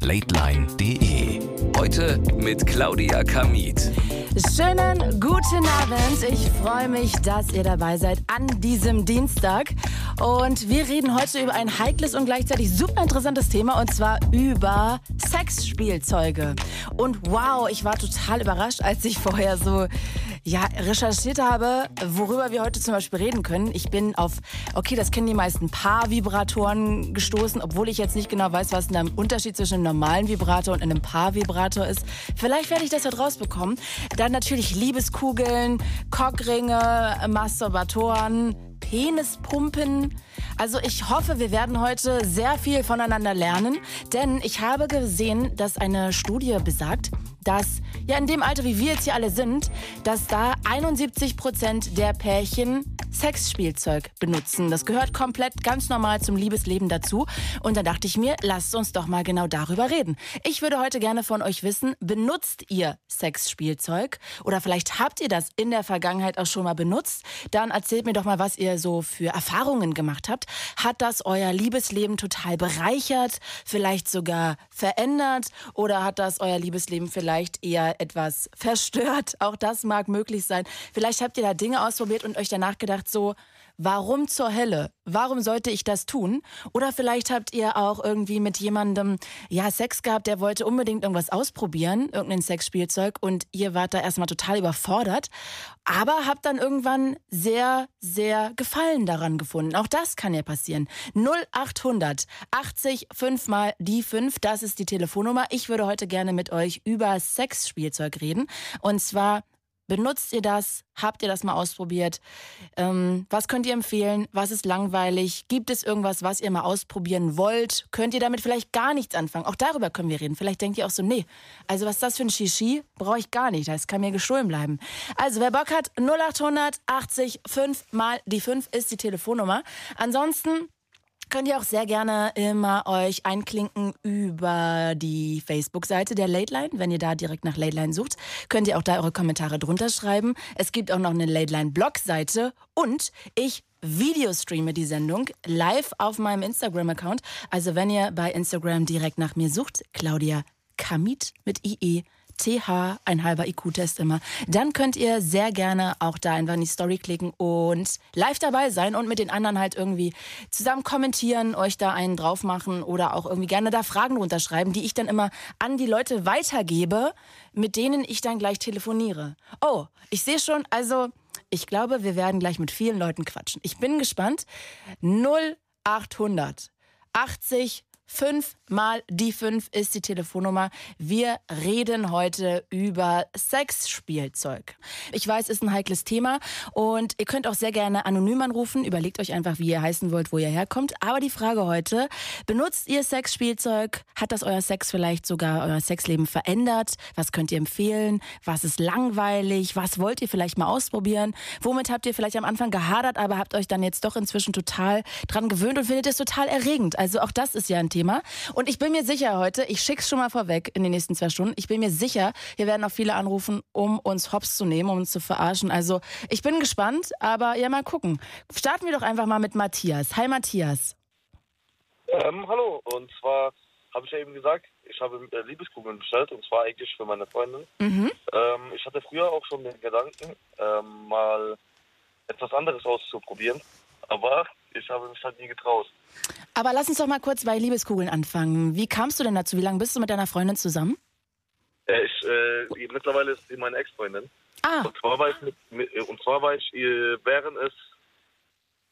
Lateline.de. Heute mit Claudia Kamit. Schönen guten Abend. Ich freue mich, dass ihr dabei seid an diesem Dienstag. Und wir reden heute über ein heikles und gleichzeitig super interessantes Thema und zwar über Sexspielzeuge. Und wow, ich war total überrascht, als ich vorher so ja, recherchiert habe, worüber wir heute zum Beispiel reden können. Ich bin auf, okay, das kennen die meisten Paar-Vibratoren gestoßen, obwohl ich jetzt nicht genau weiß, was der Unterschied zwischen einem normalen Vibrator und einem Paar-Vibrator ist. Vielleicht werde ich das heute rausbekommen. Dann natürlich Liebeskugeln, Cockringe, Masturbatoren, Penispumpen. Also ich hoffe, wir werden heute sehr viel voneinander lernen, denn ich habe gesehen, dass eine Studie besagt, dass ja in dem Alter, wie wir jetzt hier alle sind, dass da 71 Prozent der Pärchen Sexspielzeug benutzen. Das gehört komplett ganz normal zum Liebesleben dazu. Und dann dachte ich mir, lasst uns doch mal genau darüber reden. Ich würde heute gerne von euch wissen, benutzt ihr Sexspielzeug? Oder vielleicht habt ihr das in der Vergangenheit auch schon mal benutzt? Dann erzählt mir doch mal, was ihr so für Erfahrungen gemacht habt. Hat das euer Liebesleben total bereichert? Vielleicht sogar verändert? Oder hat das euer Liebesleben vielleicht eher etwas verstört? Auch das mag möglich sein. Vielleicht habt ihr da Dinge ausprobiert und euch danach gedacht, so, warum zur Hölle? Warum sollte ich das tun? Oder vielleicht habt ihr auch irgendwie mit jemandem, ja, Sex gehabt, der wollte unbedingt irgendwas ausprobieren, irgendein Sexspielzeug und ihr wart da erstmal total überfordert, aber habt dann irgendwann sehr, sehr Gefallen daran gefunden. Auch das kann ja passieren. 0800 80 5 mal die 5, das ist die Telefonnummer. Ich würde heute gerne mit euch über Sexspielzeug reden und zwar Benutzt ihr das? Habt ihr das mal ausprobiert? Ähm, was könnt ihr empfehlen? Was ist langweilig? Gibt es irgendwas, was ihr mal ausprobieren wollt? Könnt ihr damit vielleicht gar nichts anfangen? Auch darüber können wir reden. Vielleicht denkt ihr auch so, nee, also was ist das für ein Shishi? Brauche ich gar nicht. Das kann mir gestohlen bleiben. Also wer Bock hat, 0800 80 5 mal die 5 ist die Telefonnummer. Ansonsten könnt ihr auch sehr gerne immer euch einklinken über die Facebook-Seite der Late Line. Wenn ihr da direkt nach Late Line sucht, könnt ihr auch da eure Kommentare drunter schreiben. Es gibt auch noch eine Late Line Blog-Seite und ich Videostreame die Sendung live auf meinem Instagram-Account. Also wenn ihr bei Instagram direkt nach mir sucht, Claudia Kamit mit IE TH, ein halber IQ-Test immer. Dann könnt ihr sehr gerne auch da einfach in die Story klicken und live dabei sein und mit den anderen halt irgendwie zusammen kommentieren, euch da einen drauf machen oder auch irgendwie gerne da Fragen runterschreiben, die ich dann immer an die Leute weitergebe, mit denen ich dann gleich telefoniere. Oh, ich sehe schon, also ich glaube, wir werden gleich mit vielen Leuten quatschen. Ich bin gespannt. 0800 80 5 mal die 5 ist die Telefonnummer. Wir reden heute über Sexspielzeug. Ich weiß, ist ein heikles Thema und ihr könnt auch sehr gerne anonym anrufen. Überlegt euch einfach, wie ihr heißen wollt, wo ihr herkommt. Aber die Frage heute, benutzt ihr Sexspielzeug? Hat das euer Sex vielleicht sogar euer Sexleben verändert? Was könnt ihr empfehlen? Was ist langweilig? Was wollt ihr vielleicht mal ausprobieren? Womit habt ihr vielleicht am Anfang gehadert, aber habt euch dann jetzt doch inzwischen total dran gewöhnt und findet es total erregend? Also auch das ist ja ein Thema. Und ich bin mir sicher heute, ich schick's schon mal vorweg in den nächsten zwei Stunden, ich bin mir sicher, hier werden auch viele anrufen, um uns hops zu nehmen, um uns zu verarschen. Also ich bin gespannt, aber ja, mal gucken. Starten wir doch einfach mal mit Matthias. Hi Matthias. Ähm, hallo, und zwar habe ich ja eben gesagt, ich habe äh, Liebeskugeln bestellt und zwar eigentlich für meine Freundin. Mhm. Ähm, ich hatte früher auch schon den Gedanken, ähm, mal etwas anderes auszuprobieren, aber ich habe mich halt nie getraut. Aber lass uns doch mal kurz bei Liebeskugeln anfangen. Wie kamst du denn dazu? Wie lange bist du mit deiner Freundin zusammen? Äh, ich, äh, mittlerweile ist sie meine Ex-Freundin. Ah, Und zwar war ich, mit, mit, äh, und zwar war ich äh, während es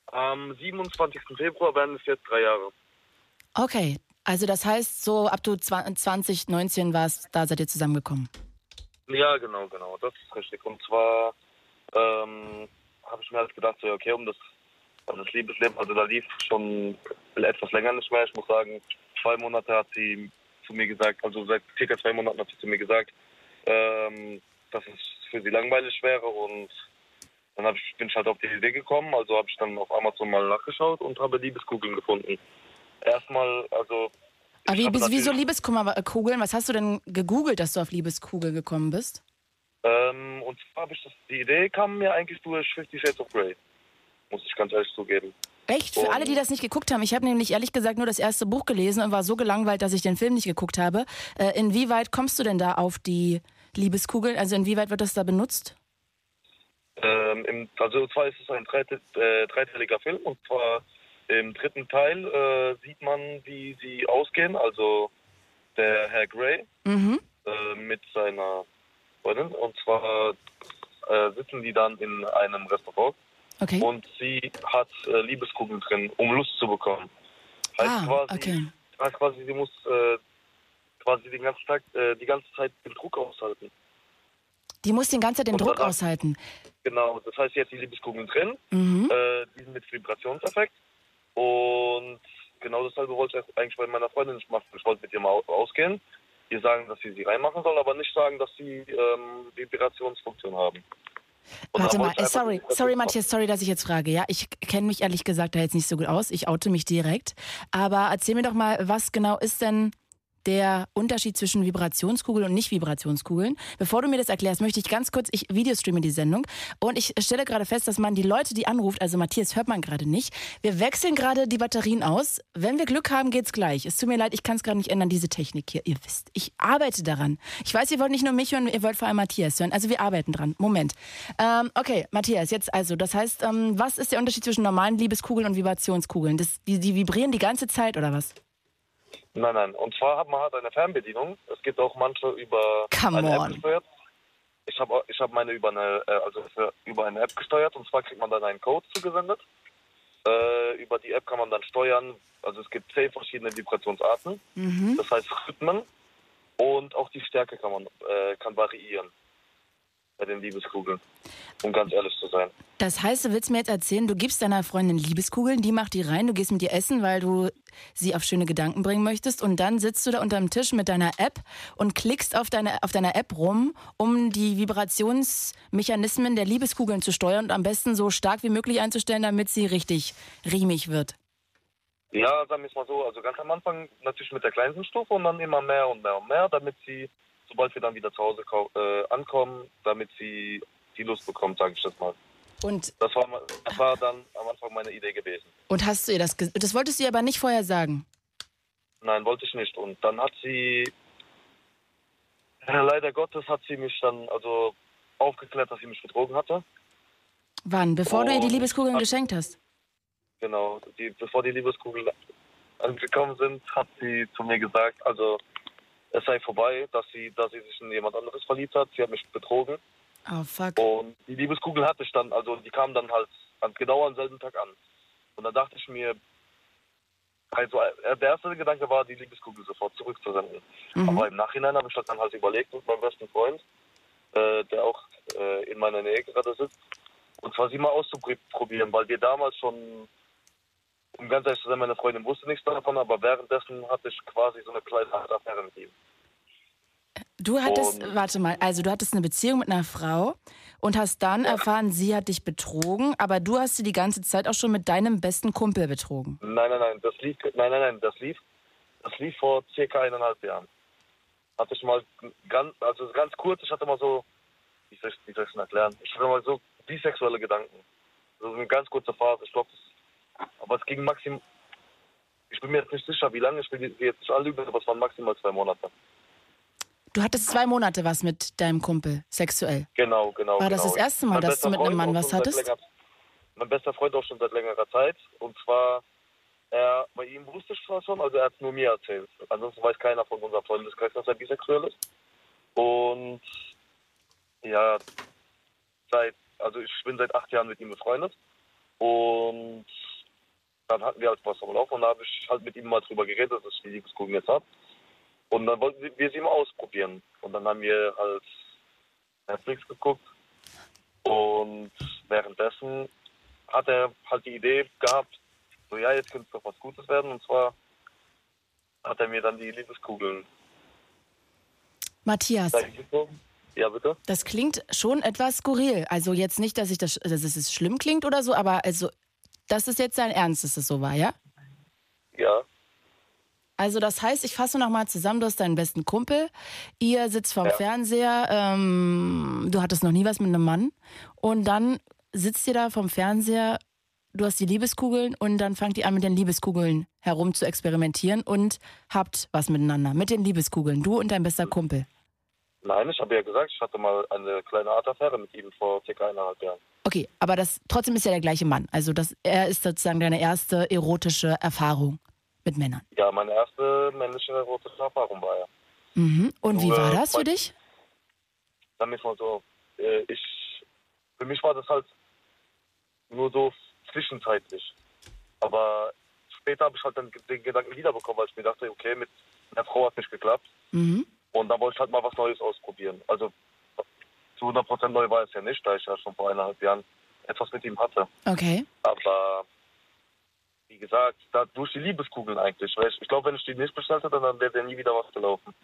am 27. Februar wären es jetzt drei Jahre. okay. Also das heißt, so ab du 2019 warst, da seid ihr zusammengekommen. Ja, genau, genau, das ist richtig. Und zwar ähm, habe ich mir halt gedacht, so, okay, um das, um das Liebesleben, also da lief schon etwas länger nicht mehr. Ich muss sagen, zwei Monate hat sie zu mir gesagt, also seit circa zwei Monaten hat sie zu mir gesagt, ähm, dass es für sie langweilig wäre und dann ich, bin ich halt auf die Idee gekommen, also habe ich dann auf Amazon mal nachgeschaut und habe Liebeskugeln gefunden. Erstmal, also Aber wie, wieso Liebeskummerkugeln? Was hast du denn gegoogelt, dass du auf Liebeskugeln gekommen bist? Ähm, und zwar habe ich das, die Idee kam mir eigentlich durch Fifty Shades of Grey. Muss ich ganz ehrlich zugeben. Echt? Für alle, die das nicht geguckt haben. Ich habe nämlich ehrlich gesagt nur das erste Buch gelesen und war so gelangweilt, dass ich den Film nicht geguckt habe. Äh, inwieweit kommst du denn da auf die Liebeskugeln? Also inwieweit wird das da benutzt? Ähm, im, also zwar ist es ein dreite, äh, dreiteiliger Film und zwar im dritten Teil äh, sieht man, wie sie ausgehen. Also der Herr Grey Mhm. äh, mit seiner Freundin und zwar äh, sitzen die dann in einem Restaurant Okay. und sie hat äh, Liebeskugeln drin, um Lust zu bekommen. Heißt Ah, quasi, okay. heißt quasi, sie muss äh, quasi den ganzen Tag, äh, die ganze Zeit den Druck aushalten. Die muss den ganzen Zeit den Und Druck danach- aushalten. Genau, das heißt, sie hat die Liebeskugeln drin, Mhm. äh, die sind mit Vibrationseffekt und genau dasselbe wollte ich eigentlich bei meiner Freundin nicht machen. Ich wollte mit ihr mal au- ausgehen, ihr sagen, dass sie sie reinmachen soll, aber nicht sagen, dass sie ähm, Vibrationsfunktion haben. Und Warte mal, äh, sorry, sorry Matthias, sorry, dass ich jetzt frage. Ja, ich kenne mich ehrlich gesagt da jetzt nicht so gut aus. Ich oute mich direkt. Aber erzähl mir doch mal, was genau ist denn der Unterschied zwischen Vibrationskugeln und Nicht-Vibrationskugeln? Bevor du mir das erklärst, möchte ich ganz kurz, ich videostreame die Sendung und ich stelle gerade fest, dass man die Leute, die anruft, also Matthias hört man gerade nicht, wir wechseln gerade die Batterien aus. Wenn wir Glück haben, geht's gleich. Es tut mir leid, ich kann es gerade nicht ändern, diese Technik hier. Ihr wisst, ich arbeite daran. Ich weiß, ihr wollt nicht nur mich hören, ihr wollt vor allem Matthias hören. Also wir arbeiten dran. Moment. Ähm, okay, Matthias, jetzt also, das heißt, ähm, was ist der Unterschied zwischen normalen Liebeskugeln und Vibrationskugeln? Das, die, die vibrieren die ganze Zeit oder was? Nein, nein. Und zwar hat man halt eine Fernbedienung. Es gibt auch manche über Come eine on. App gesteuert. Ich habe ich hab meine über eine, äh, also für, über eine App gesteuert und zwar kriegt man dann einen Code zugesendet. Äh, über die App kann man dann steuern. Also es gibt zehn verschiedene Vibrationsarten. Mhm. Das heißt Rhythmen und auch die Stärke kann man äh, kann variieren bei den Liebeskugeln. Um ganz ehrlich zu sein. Das heißt, du willst mir jetzt erzählen, du gibst deiner Freundin Liebeskugeln, die macht die rein, du gehst mit ihr essen, weil du sie auf schöne Gedanken bringen möchtest und dann sitzt du da unterm Tisch mit deiner App und klickst auf, deine, auf deiner App rum, um die Vibrationsmechanismen der Liebeskugeln zu steuern und am besten so stark wie möglich einzustellen, damit sie richtig riemig wird. Ja, sagen wir es mal so. Also ganz am Anfang natürlich mit der kleinsten Stufe und dann immer mehr und mehr und mehr, damit sie, sobald wir dann wieder zu Hause äh, ankommen, damit sie die Lust bekommt, sage ich das mal. Und, Das war, das war dann am Anfang meine Idee gewesen. und hast du ihr das, ge- das wolltest du ihr aber nicht vorher sagen. Nein, wollte ich nicht. Und dann hat sie, ja, leider Gottes, hat sie mich dann also aufgeklärt, dass sie mich betrogen hatte. Wann? Bevor du ihr die Und- Liebeskugeln geschenkt hast? Genau, die, bevor die Liebeskugeln angekommen sind, hat sie zu mir gesagt, also es sei vorbei, dass sie, dass sie sich in jemand anderes verliebt hat. Sie hat mich betrogen. Oh, fuck. Und die Liebeskugel hatte ich dann, also die kam dann halt genau am selben Tag an. Und da dachte ich mir, also äh, der erste Gedanke war, die Liebeskugel sofort zurückzusenden. Mhm. Aber im Nachhinein habe ich das dann halt überlegt mit meinem besten Freund, äh, der auch äh, in meiner Nähe gerade sitzt. Und zwar sie mal auszuprobieren, weil wir damals schon, um ganz ehrlich zu sein, meine Freundin wusste nichts davon, aber währenddessen hatte ich quasi so eine kleine Affäre mit ihm. Du hattest, Und- warte mal, also du hattest eine Beziehung mit einer Frau und hast dann erfahren, sie hat dich betrogen, aber du hast sie die ganze Zeit auch schon mit deinem besten Kumpel betrogen. Nein, nein, nein, das lief, nein, nein, nein, das lief, das lief vor circa eineinhalb Jahren. Hatte ich mal ganz, also ganz kurz, ich hatte mal so, wie soll ich, wie soll ich das erklären? Ich hatte mal so bisexuelle Gedanken. So eine ganz kurze Phase, ich glaube, aber es ging maximal, ich bin mir jetzt nicht sicher, wie lange, ich will jetzt nicht alle aber es waren maximal zwei Monate. Du hattest zwei Monate was mit deinem Kumpel, sexuell. Genau, genau. War das genau. das erste Mal, Mein dass du mit einem Mann was hattest? länger- mein bester Freund auch schon seit längerer Zeit. Und zwar, er, bei ihm wusste ich zwar schon, also er hat es nur mir erzählt. Ansonsten weiß keiner von unserem Freundeskreis, dass er bisexuell ist. Und ja, seit, also ich bin seit acht Jahren mit ihm befreundet. Und dann hatten wir halt was am Laufen und da habe ich halt mit ihm mal drüber geredet, dass ich die Liebeskugeln jetzt habe. Und dann wollten wir sie mal ausprobieren. Und dann haben wir halt Netflix geguckt. Und währenddessen hat er halt die Idee gehabt, so ja, jetzt könnte es doch was Gutes werden. Und zwar hat er mir dann die Liebeskugeln Matthias. Ja, bitte? das klingt schon etwas skurril. Also jetzt nicht, dass ich das, dass es schlimm klingt oder so, aber also das ist jetzt dein Ernst, dass es so war, ja? Ja. Also das heißt, ich fasse nochmal zusammen, du hast deinen besten Kumpel, ihr sitzt vorm Ja. Fernseher, ähm, du hattest noch nie was mit einem Mann und dann sitzt ihr da vom Fernseher, du hast die Liebeskugeln und dann fangt ihr an mit den Liebeskugeln herum zu experimentieren und habt was miteinander, mit den Liebeskugeln, du und dein bester Kumpel. Nein, ich habe ja gesagt, ich hatte mal eine kleine Art Affäre mit ihm vor circa eineinhalb Jahren. Okay, aber das trotzdem ist ja der gleiche Mann. Also das, er ist sozusagen deine erste erotische Erfahrung mit Männern. Ja, meine erste männliche erotische Erfahrung war er. Mhm. Und wie war das für dich? Wir es mal so, äh, ich, für mich war das halt nur so zwischenzeitlich. Aber später habe ich halt dann den Gedanken wiederbekommen, weil ich mir dachte, okay, mit einer Frau hat nicht geklappt. Mhm. Und da wollte ich halt mal was Neues ausprobieren. Also zu 100% neu war es ja nicht, da ich ja schon vor eineinhalb Jahren etwas mit ihm hatte. Okay. Aber wie gesagt, da, durch die Liebeskugeln eigentlich. Weil ich, glaube, wenn ich die nicht bestellt hätte, dann wäre nie wieder was gelaufen.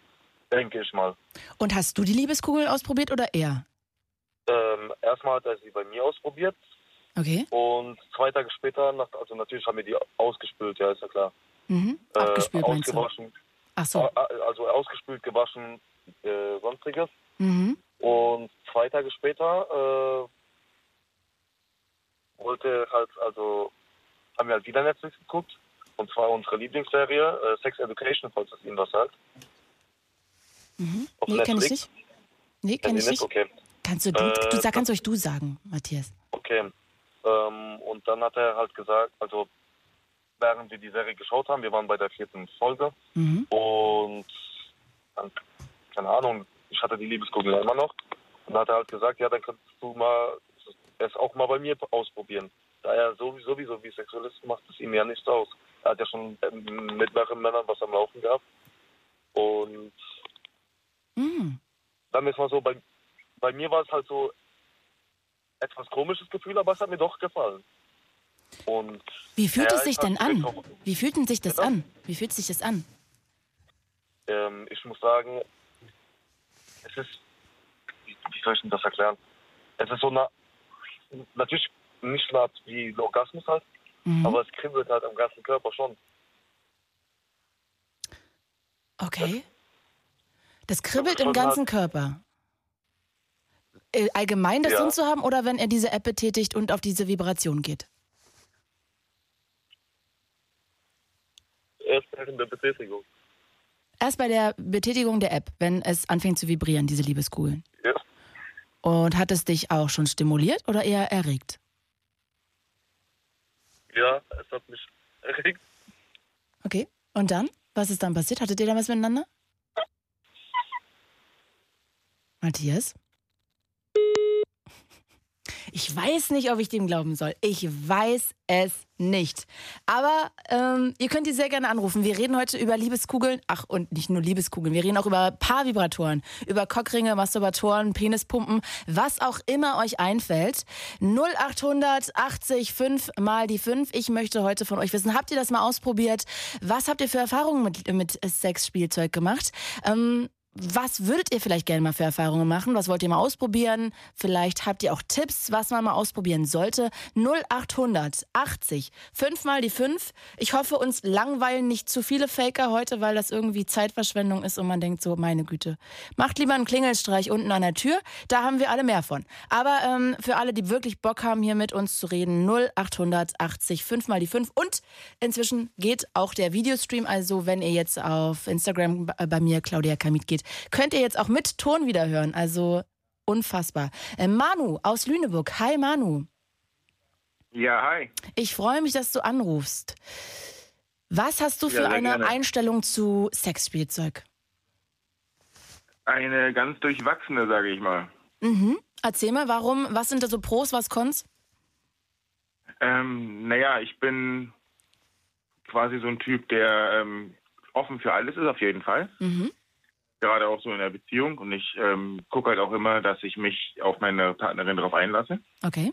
Denke ich mal. Und hast du die Liebeskugeln ausprobiert oder er? Ähm, erstmal hat er sie bei mir ausprobiert Okay. und zwei Tage später, nach, also natürlich haben wir die ausgespült, ja, ist ja klar. Mhm. Äh, Abgespült du? ausgewaschen, Ach so. also ausgespült, gewaschen, äh, sonstiges. Mhm. Und zwei Tage später äh, wollte halt, also haben wir halt wieder Netflix geguckt. Und zwar unsere Lieblingsserie, äh, Sex Education, falls es Ihnen was sagt. Mhm. Auf Nee, kenn ich nicht. Nee, kenn Kennen ich nicht. Okay, Kannst du, du, Äh, du sag, kannst euch du sagen, Matthias. okay. Ähm, und dann hat er halt gesagt, also während wir die Serie geschaut haben, wir waren bei der vierten Folge Mhm. und dann, keine Ahnung, ich hatte die Liebeskugel ja immer noch. Und dann hat er halt gesagt, ja, dann kannst du mal es auch mal bei mir ausprobieren. Da er sowieso, bisexuell ist, macht es ihm ja nichts aus. Er hat ja schon ähm, mit mehreren Männern was am Laufen gehabt. Und Mhm. dann ist mal so, bei, bei mir war es halt so etwas komisches Gefühl, aber es hat mir doch gefallen. Und Wie fühlt es sich ich denn an? auch- Wie fühlt denn sich das Bitte? an? Wie fühlt sich das an? ähm, ich muss sagen, es ist, wie, wie soll ich denn das erklären? Es ist so eine, natürlich nicht Art wie ein Orgasmus halt, Mhm. aber es kribbelt halt am ganzen Körper schon. Okay. Das kribbelt im ganzen Körper. Äh, Allgemein das Ja. drin zu haben oder wenn er diese App betätigt und auf diese Vibration geht? Erst während der Betätigung. Erst bei der Betätigung der App, wenn es anfängt zu vibrieren, diese Liebeskugeln. Ja. Und hat es dich auch schon stimuliert oder eher erregt? Ja, es hat mich erregt. Okay. Und dann? Was ist dann passiert? Hattet ihr da was miteinander? Matthias? Ich weiß nicht, ob ich dem glauben soll. Ich weiß es nicht. Aber ähm, ihr könnt die sehr gerne anrufen. Wir reden heute über Liebeskugeln. Ach, und nicht nur Liebeskugeln. Wir reden auch über Paarvibratoren, über Cockringe, Masturbatoren, Penispumpen, was auch immer euch einfällt. 0800 80 5 mal die 5. Ich möchte heute von euch wissen, habt ihr das mal ausprobiert? Was habt ihr für Erfahrungen mit, mit Sexspielzeug gemacht? Ähm, was würdet ihr vielleicht gerne mal für Erfahrungen machen? Was wollt ihr mal ausprobieren? Vielleicht habt ihr auch Tipps, was man mal ausprobieren sollte. 0800 80 5 mal die 5. Ich hoffe, uns langweilen nicht zu viele Faker heute, weil das irgendwie Zeitverschwendung ist und man denkt so, meine Güte. Macht lieber einen Klingelstreich unten an der Tür, da haben wir alle mehr von. Aber ähm, für alle, die wirklich Bock haben, hier mit uns zu reden, 0800 80 5 mal die 5. Und inzwischen geht auch der Videostream, also wenn ihr jetzt auf Instagram bei bei mir, Claudia Kamit, geht, könnt ihr jetzt auch mit Ton wieder hören. Also unfassbar. Äh, Manu aus Lüneburg. Hi Manu. Ja, hi. Ich freue mich, dass du anrufst. Was hast du für Ja, eine gerne. Einstellung zu Sexspielzeug? Eine ganz durchwachsene, sage ich mal. Mhm. Erzähl mal, warum, was sind da so Pros, was Cons? Ähm, naja, ich bin quasi so ein Typ, der ähm, offen für alles ist, auf jeden Fall. Mhm. Gerade auch so in der Beziehung. Und ich ähm, gucke halt auch immer, dass ich mich auf meine Partnerin darauf einlasse. Okay.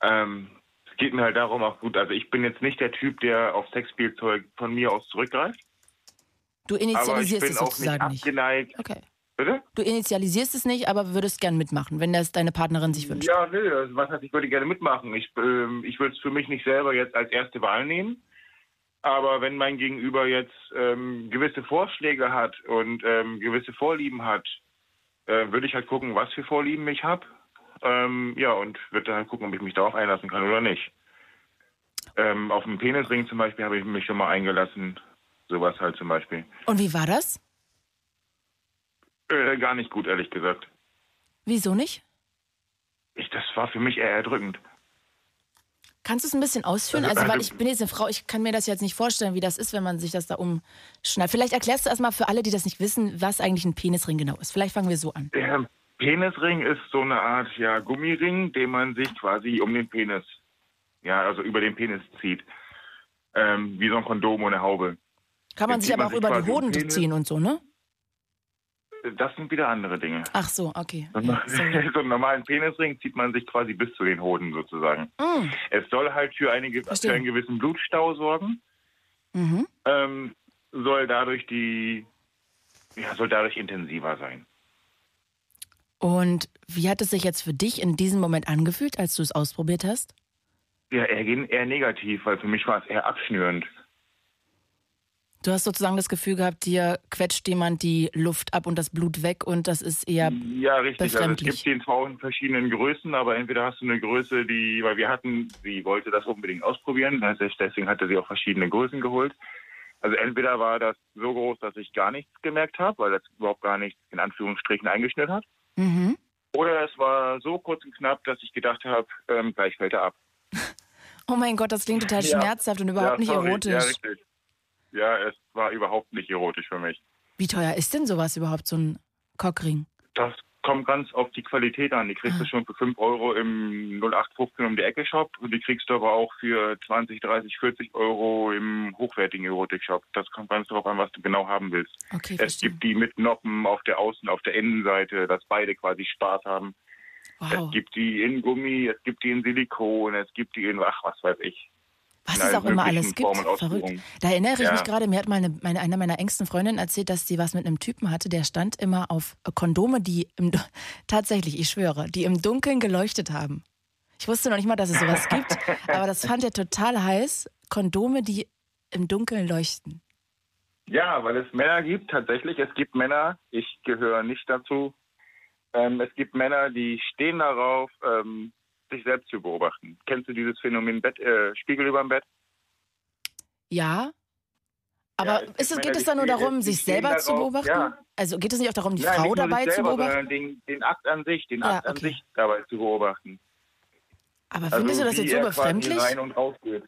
Ähm, es geht mir halt darum, auch gut, also ich bin jetzt nicht der Typ, der auf Sexspielzeug von mir aus zurückgreift. Du initialisierst es auch nicht sozusagen nicht. abgeneigt. Okay. Bitte? Du initialisierst es nicht, aber würdest gern mitmachen, wenn das deine Partnerin sich wünscht. Ja, nee, also was heißt, ich würde gerne mitmachen. Ich, ähm, ich würde es für mich nicht selber jetzt als erste Wahl nehmen. Aber wenn mein Gegenüber jetzt ähm, gewisse Vorschläge hat und ähm, gewisse Vorlieben hat, äh, würde ich halt gucken, was für Vorlieben ich habe. Ähm, ja, und würde dann halt gucken, ob ich mich darauf einlassen kann oder nicht. Ähm, auf dem Penisring zum Beispiel habe ich mich schon mal eingelassen. Sowas halt zum Beispiel. Und wie war das? Äh, gar nicht gut, ehrlich gesagt. Wieso nicht? Ich, das war für mich eher erdrückend. Kannst du es ein bisschen ausführen? Also, Also, weil also- ich bin jetzt eine Frau, ich kann mir das jetzt nicht vorstellen, wie das ist, wenn man sich das da umschneidet. Vielleicht erklärst du erstmal für alle, die das nicht wissen, was eigentlich ein Penisring genau ist. Vielleicht fangen wir so an. Der Penisring ist so eine Art ja, Gummiring, den man sich quasi um den Penis, ja, also über den Penis zieht. Ähm, wie so ein Kondom ohne Haube. Kann man Jetzt sich aber auch über die Hoden ziehen und so, ne? Das sind wieder andere Dinge. Ach so, okay. So Ja, sorry. einen normalen Penisring zieht man sich quasi bis zu den Hoden sozusagen. Mm, Es soll halt für, eine, für einen gewissen Blutstau sorgen, mhm. ähm, soll dadurch die, ja, soll dadurch intensiver sein. Und wie hat es sich jetzt für dich in diesem Moment angefühlt, als du es ausprobiert hast? Ja, eher, eher negativ, weil für mich war es eher abschnürend. Du hast sozusagen das Gefühl gehabt, dir quetscht jemand die Luft ab und das Blut weg und das ist eher. Ja, richtig. Also es gibt den auch in verschiedenen Größen, aber entweder hast du eine Größe, die, weil wir hatten, sie wollte das unbedingt ausprobieren, deswegen hatte sie auch verschiedene Größen geholt. Also entweder war das so groß, dass ich gar nichts gemerkt habe, weil das überhaupt gar nichts in Anführungsstrichen eingeschnürt hat. Mhm. Oder es war so kurz und knapp, dass ich gedacht habe, ähm, gleich fällt er ab. Oh mein Gott, das klingt total Ja. schmerzhaft und überhaupt ja, nicht sorry. erotisch. Ja, richtig. Ja, es war überhaupt nicht erotisch für mich. Wie teuer ist denn sowas überhaupt, so ein Cockring? Das kommt ganz auf die Qualität an. Die kriegst du schon für 5 Euro im 0815 um die Ecke Shop und die kriegst du aber auch für 20, 30, 40 Euro im hochwertigen Erotik-Shop. Das kommt ganz darauf an, was du genau haben willst. Okay, Es verstehe. gibt die mit Noppen auf der Außen-, auf der Innenseite, dass beide quasi Spaß haben. Wow. Es gibt die in Gummi, es gibt die in Silikon, es gibt die in, ach, was weiß ich. Was es auch immer alles gibt. Verrückt. Da erinnere ich Ja. mich gerade, mir hat mal eine, meine, eine meiner engsten Freundinnen erzählt, dass sie was mit einem Typen hatte, der stand immer auf Kondome, die im, tatsächlich, ich schwöre, die im Dunkeln geleuchtet haben. Ich wusste noch nicht mal, dass es sowas gibt, aber das fand er total heiß. Kondome, die im Dunkeln leuchten. Ja, weil es Männer gibt, tatsächlich. Es gibt Männer, ich gehöre nicht dazu. Ähm, es gibt Männer, die stehen darauf, ähm, sich selbst zu beobachten. Kennst du dieses Phänomen Bett, äh, Spiegel über dem Bett? Ja. Aber Ja, es geht es die da nur darum, sich selber zu darauf, beobachten? ja. Also geht es nicht auch darum, die Nein, Frau dabei zu selber, beobachten? sondern Den, den Akt an sich, den Ja, Akt an okay. sich dabei zu beobachten. Aber Also findest du das jetzt so befremdlich? rein und raus geht.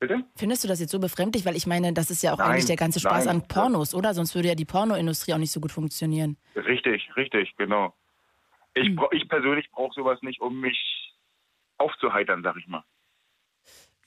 Bitte? Findest du das jetzt so befremdlich? Weil ich meine, das ist ja auch Nein, eigentlich der ganze Spaß nein. an Pornos, oder? Sonst würde ja die Pornoindustrie auch nicht so gut funktionieren. Richtig, richtig, genau. Ich, Hm. bra- ich persönlich brauche sowas nicht, um mich aufzuheitern, sag ich mal.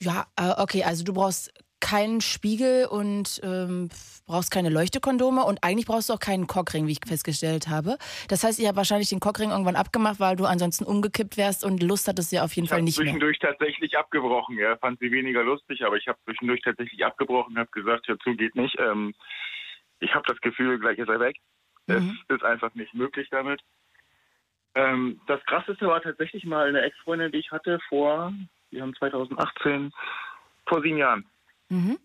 Ja, äh, okay, also du brauchst keinen Spiegel und ähm, brauchst keine Leuchtekondome und eigentlich brauchst du auch keinen Cockring, wie ich festgestellt habe. Das heißt, ihr habt wahrscheinlich den Cockring irgendwann abgemacht, weil du ansonsten umgekippt wärst und Lust hattest ja auf jeden Ich Fall habe nicht mehr. zwischendurch tatsächlich abgebrochen. Ja, fand sie weniger lustig, aber ich habe zwischendurch tatsächlich abgebrochen, habe gesagt, hör zu, geht nicht. Ähm, ich habe das Gefühl, gleich ist er weg. Mhm. Es ist einfach nicht möglich damit. Ähm, das Krasseste war tatsächlich mal eine Ex-Freundin, die ich hatte vor, wir haben 2018, vor sieben Jahren. Mhm.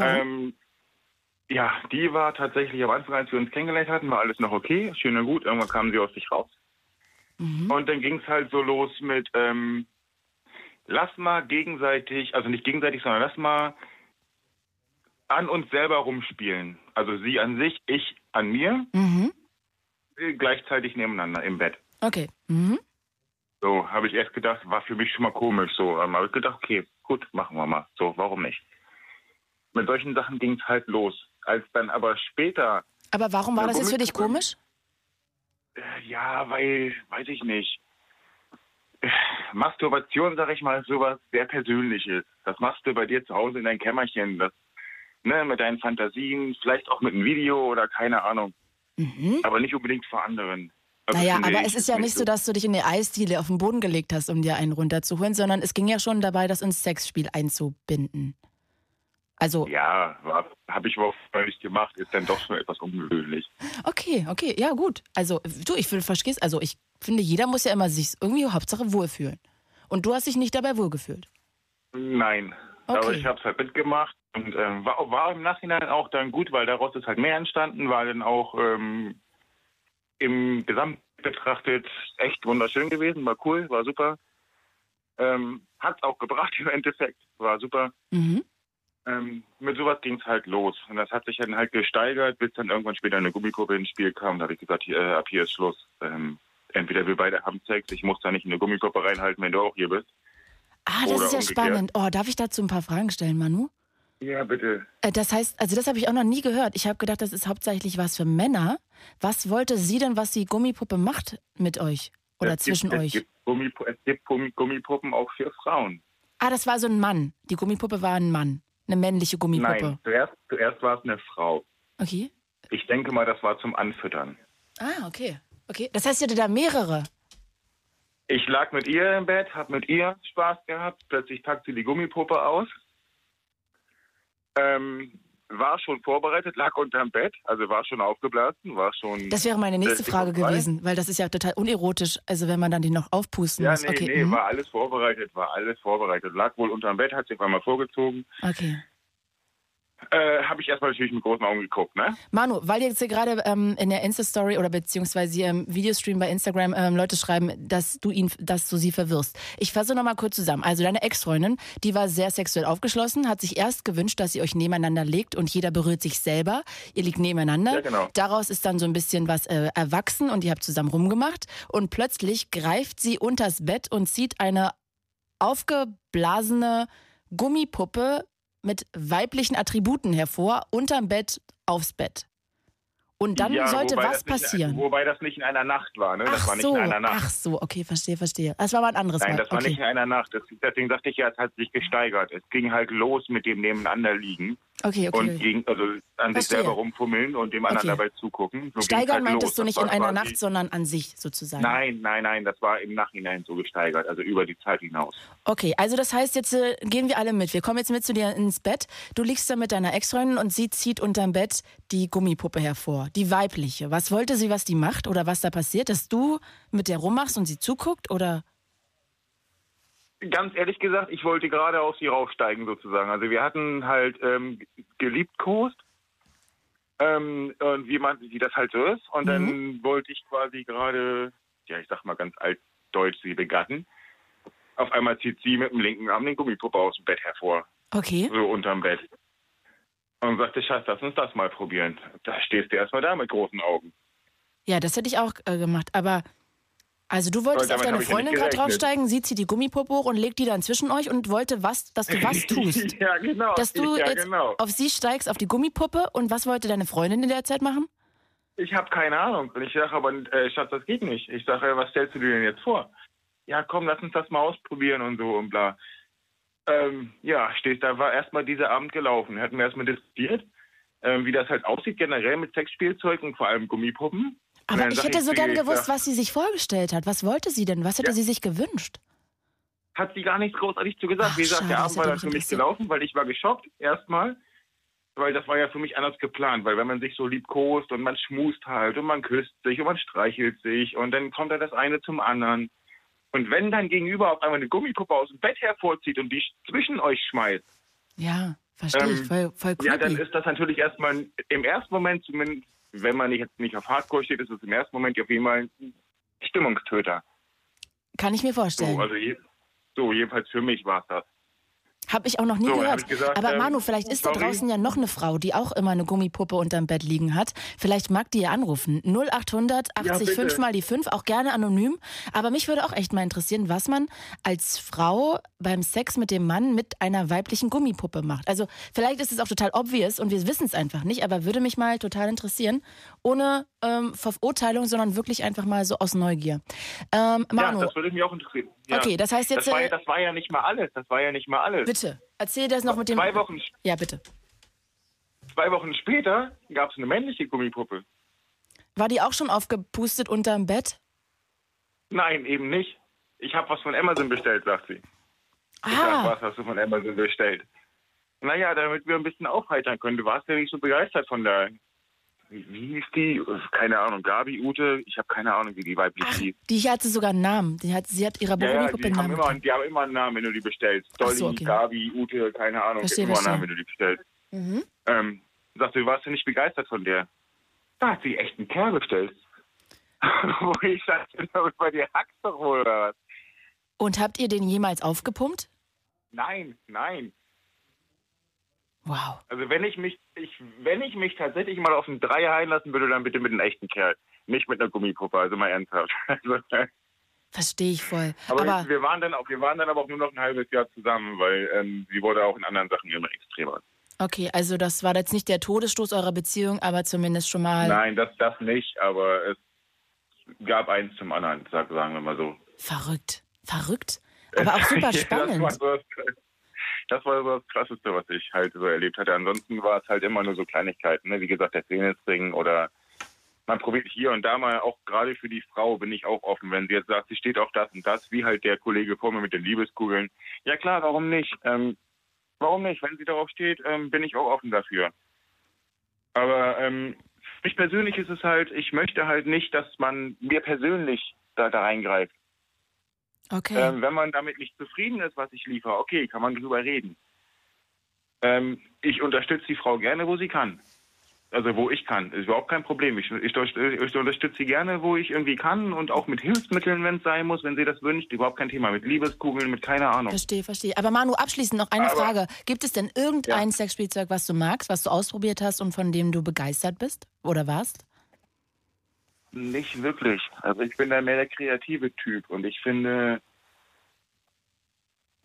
Ähm, ja, die war tatsächlich am Anfang, als wir uns kennengelernt hatten, war alles noch okay, schön und gut. Irgendwann kam sie aus sich raus. Mhm. Und dann ging es halt so los mit, ähm, lass mal gegenseitig, also nicht gegenseitig, sondern lass mal an uns selber rumspielen. Also sie an sich, ich an mir, Mhm. Gleichzeitig nebeneinander im Bett. Okay. Mhm. So, habe ich erst gedacht, war für mich schon mal komisch. So, ähm, habe ich gedacht, okay, gut, machen wir mal. So, warum nicht? Mit solchen Sachen ging es halt los. Als dann aber später, Aber warum war das jetzt für dich komisch? äh, ja, weil, weiß ich nicht. Äh, Masturbation, sag ich mal, ist sowas sehr Persönliches. Das machst du bei dir zu Hause in dein Kämmerchen. Das, ne, mit deinen Fantasien, vielleicht auch mit einem Video oder keine Ahnung. Mhm. Aber nicht unbedingt vor anderen. Also Naja, aber es ist ja nicht so, dass du dich in die Eisdiele auf den Boden gelegt hast, um dir einen runterzuholen, sondern es ging ja schon dabei, das ins Sexspiel einzubinden. Also, Ja, habe ich überhaupt nicht gemacht, ist dann doch schon etwas ungewöhnlich. okay, okay, ja gut. Also, du, ich will, verstehst, also ich finde, jeder muss ja immer sich irgendwie Hauptsache wohlfühlen. Und du hast dich nicht dabei wohlgefühlt. Nein. Aber Okay. ich habe es halt mitgemacht und ähm, war, war im Nachhinein auch dann gut, weil daraus ist halt mehr entstanden, war dann auch ähm, im Gesamt betrachtet echt wunderschön gewesen, war cool, war super. Ähm, Hat auch gebracht im Endeffekt, war super. Mhm. Ähm, mit sowas ging es halt los. Und das hat sich dann halt gesteigert, bis dann irgendwann später eine Gummikuppe ins Spiel kam. Da habe ich gesagt, hier, äh, ab hier ist Schluss. Ähm, entweder wir beide haben Sex, ich muss da nicht in eine Gummikuppe reinhalten, wenn du auch hier bist. Ah, das ist ja umgekehrt. spannend. Oh, darf ich dazu ein paar Fragen stellen, Manu? Ja, bitte. Äh, Das heißt, also das habe ich auch noch nie gehört. Ich habe gedacht, das ist hauptsächlich was für Männer. Was wollte sie denn, was die Gummipuppe macht mit euch oder es zwischen gibt, euch? Es gibt, Gummipu es gibt Gummi Gummipuppen auch für Frauen. Ah, das war so ein Mann. Die Gummipuppe war ein Mann. Eine männliche Gummipuppe. Nein, zuerst, zuerst war es eine Frau. Okay. Ich denke mal, das war zum Anfüttern. Ah, okay. Okay. Das heißt, ihr hattet da mehrere. Ich lag mit ihr im Bett, hab mit ihr Spaß gehabt. Plötzlich packt sie die Gummipuppe aus. Ähm, war schon vorbereitet, lag unterm Bett, also war schon aufgeblasen, war schon. Das wäre meine nächste Frage gewesen, weil das ist ja total unerotisch, also wenn man dann den noch aufpusten ja, muss. nee, okay. nee, mhm. war alles vorbereitet, war alles vorbereitet. Lag wohl unterm Bett, hat sich auf einmal vorgezogen. okay. Äh, habe ich erstmal natürlich mit großen Augen geguckt, ne? Manu, weil jetzt hier gerade ähm, in der Insta-Story oder beziehungsweise im Videostream bei Instagram ähm, Leute schreiben, dass du ihn, dass du sie verwirrst. Ich fasse noch mal kurz zusammen. Also deine Ex-Freundin, die war sehr sexuell aufgeschlossen, hat sich erst gewünscht, dass ihr euch nebeneinander legt und jeder berührt sich selber. Ihr liegt nebeneinander. Ja, genau. Daraus ist dann so ein bisschen was äh, erwachsen und ihr habt zusammen rumgemacht. Und plötzlich greift sie unters Bett und zieht eine aufgeblasene Gummipuppe mit weiblichen Attributen hervor, unterm Bett, aufs Bett. Und dann ja, sollte was das nicht, passieren. Wobei das nicht in einer Nacht war, ne? Das ach war nicht so, in einer Nacht. ach so, okay, verstehe, verstehe. Das war aber ein anderes Nein, Mal. das war okay. nicht in einer Nacht. Das, deswegen sagte ich ja, es hat sich gesteigert. Es ging halt los mit dem Nebeneinander liegen okay, und okay. ging, also an sich selber rumfummeln und dem anderen Okay. dabei zugucken. So Steigern halt meintest los. du nicht in einer Nacht, sondern an sich sozusagen. Nein, nein, nein, das war im Nachhinein so gesteigert, also über die Zeit hinaus. Okay, also das heißt, jetzt äh, gehen wir alle mit. Wir kommen jetzt mit zu dir ins Bett. Du liegst da mit deiner Ex-Freundin und sie zieht unterm Bett die Gummipuppe hervor, die weibliche. Was wollte sie, was die macht oder was da passiert? Dass du mit der rummachst und sie zuguckt oder? Ganz ehrlich gesagt, ich wollte gerade auf sie raufsteigen sozusagen. Also wir hatten halt ähm, geliebt Kost. Ähm, und wie man wie das halt so ist. Und dann wollte ich quasi gerade, ja ich sag mal ganz altdeutsch, sie begatten. Auf einmal zieht sie mit dem linken Arm den Gummipuppe aus dem Bett hervor. Okay. so unterm Bett. Und sagte, Schatz, lass uns das mal probieren. Da stehst du erstmal da mit großen Augen. Ja, das hätte ich auch äh, gemacht. Aber also du wolltest auf deine Freundin gerade draufsteigen, sie zieht die Gummipuppe hoch und legt die dann zwischen euch und wollte was, dass du was tust. ja, genau. Dass du ja, jetzt genau. auf sie steigst, auf die Gummipuppe und was wollte deine Freundin in der Zeit machen? Ich habe keine Ahnung. Und ich sage aber, äh, Schatz, das geht nicht. Ich sage, äh, was stellst du dir denn jetzt vor? Ja, komm, lass uns das mal ausprobieren und so und bla. Ähm, ja, stehst da, war erstmal dieser Abend gelaufen. Hatten wir erstmal diskutiert, ähm, wie das halt aussieht, generell mit Sexspielzeug und vor allem Gummipuppen. Aber dann ich hätte so zu gern ich gewusst, was sie sich vorgestellt hat. Was wollte sie denn? Was hätte Ja. sie sich gewünscht? hat sie gar nichts großartig zu gesagt. Ach, Wie gesagt, schade, der Abend war dann für mich gelaufen, weil ich war geschockt erstmal. Weil das war ja für mich anders geplant, weil wenn man sich so liebkost und man schmust halt und man küsst sich und man streichelt sich und dann kommt da das eine zum anderen. Und wenn dann gegenüber auf einmal eine Gummipuppe aus dem Bett hervorzieht und die zwischen euch schmeißt, Ja, verstehe ich. Ähm, Voll, voll ja, dann ist das natürlich erstmal im ersten Moment zumindest, wenn man nicht, jetzt nicht auf Hardcore steht, ist es im ersten Moment auf jeden Fall ein Stimmungstöter. Kann ich mir vorstellen. So, also je, so jedenfalls für mich war es das. Habe ich auch noch nie So, gehört. gesagt, Aber ähm, Manu, vielleicht ist da sorry. draußen ja noch eine Frau, die auch immer eine Gummipuppe unterm Bett liegen hat. Vielleicht mag die ja anrufen. 0800 80 bitte. 5 mal die 5, auch gerne anonym. Aber mich würde auch echt mal interessieren, was man als Frau beim Sex mit dem Mann mit einer weiblichen Gummipuppe macht. Also vielleicht ist es auch total obvious und wir wissen es einfach nicht, aber würde mich mal total interessieren. Ohne ähm, Verurteilung, sondern wirklich einfach mal so aus Neugier. Ähm, Manu, Ja, das würde mich auch interessieren. Ja. Okay, das heißt jetzt, Das war, äh, ja, das war ja nicht mal alles. Das war ja nicht mal alles. bitte, erzähl das noch mit dem... Zwei Wochen, Ja, bitte. zwei Wochen später gab es eine männliche Gummipuppe. War die auch schon aufgepustet unterm Bett? Nein, eben nicht. Ich habe was von Amazon bestellt, sagt sie. Ich sag, Ah, was hast du von Amazon bestellt? Naja, damit wir ein bisschen aufheitern können. Du warst ja nicht so begeistert von der wie, wie hieß die? Keine Ahnung, Gabi, Ute, ich habe keine Ahnung, wie die weiblich Ach, hieß. die hier hat sie sogar einen Namen. Die hat, sie hat ihrer Ja, ja, die einen Namen immer, die haben immer einen Namen, wenn du die bestellst. Dolly, so, okay. Gabi, Ute, keine Ahnung, Verstehe, immer einen. Namen, wenn du die bestellst. Mhm. Ähm, sagst du, warst du nicht begeistert von der? Da hat sie echt einen Kerl bestellt. Wo ich sagte, bei dir hackst doch wohl oder was? Und habt ihr den jemals aufgepumpt? Nein, nein. Wow. Also wenn ich mich, ich, wenn ich mich tatsächlich mal auf einen Dreier einlassen würde, dann bitte mit einem echten Kerl. Nicht mit einer Gummipuppe, also mal ernsthaft. Also, Verstehe ich voll. aber Aber wir waren dann auch, wir waren dann aber auch nur noch ein halbes Jahr zusammen, weil ähm, sie wurde auch in anderen Sachen immer extremer. okay, also das war jetzt nicht der Todesstoß eurer Beziehung, aber zumindest schon mal Nein, das, das nicht, aber es gab eins zum anderen, sag- sagen wir mal so. verrückt. Verrückt. Aber auch super Ja, spannend. Das war, so das, das war so das Krasseste, was ich halt so erlebt hatte. Ansonsten war es halt immer nur so Kleinigkeiten. Ne? Wie gesagt, der Penisring oder man probiert hier und da mal, auch gerade für die Frau bin ich auch offen. Wenn sie jetzt sagt, sie steht auf das und das, wie halt der Kollege vor mir mit den Liebeskugeln. Ja klar, warum nicht? Ähm, warum nicht? Wenn sie darauf steht, ähm, bin ich auch offen dafür. Aber ähm, mich persönlich ist es halt, ich möchte halt nicht, dass man mir persönlich da, da reingreift. Okay. Ähm, wenn man damit nicht zufrieden ist, was ich liefere, okay, kann man drüber reden. Ähm, ich unterstütze die Frau gerne, wo sie kann. Also wo ich kann. Ist überhaupt kein Problem. Ich, ich, ich unterstütze sie gerne, wo ich irgendwie kann und auch mit Hilfsmitteln, wenn es sein muss, wenn sie das wünscht. Überhaupt kein Thema. Mit Liebeskugeln, mit keine Ahnung. Verstehe, verstehe. Aber Manu, abschließend noch eine Aber- Frage. Gibt es denn irgendein Ja. Sexspielzeug, was du magst, was du ausprobiert hast und von dem du begeistert bist oder warst? Nicht wirklich. Also ich bin da mehr der kreative Typ und ich finde,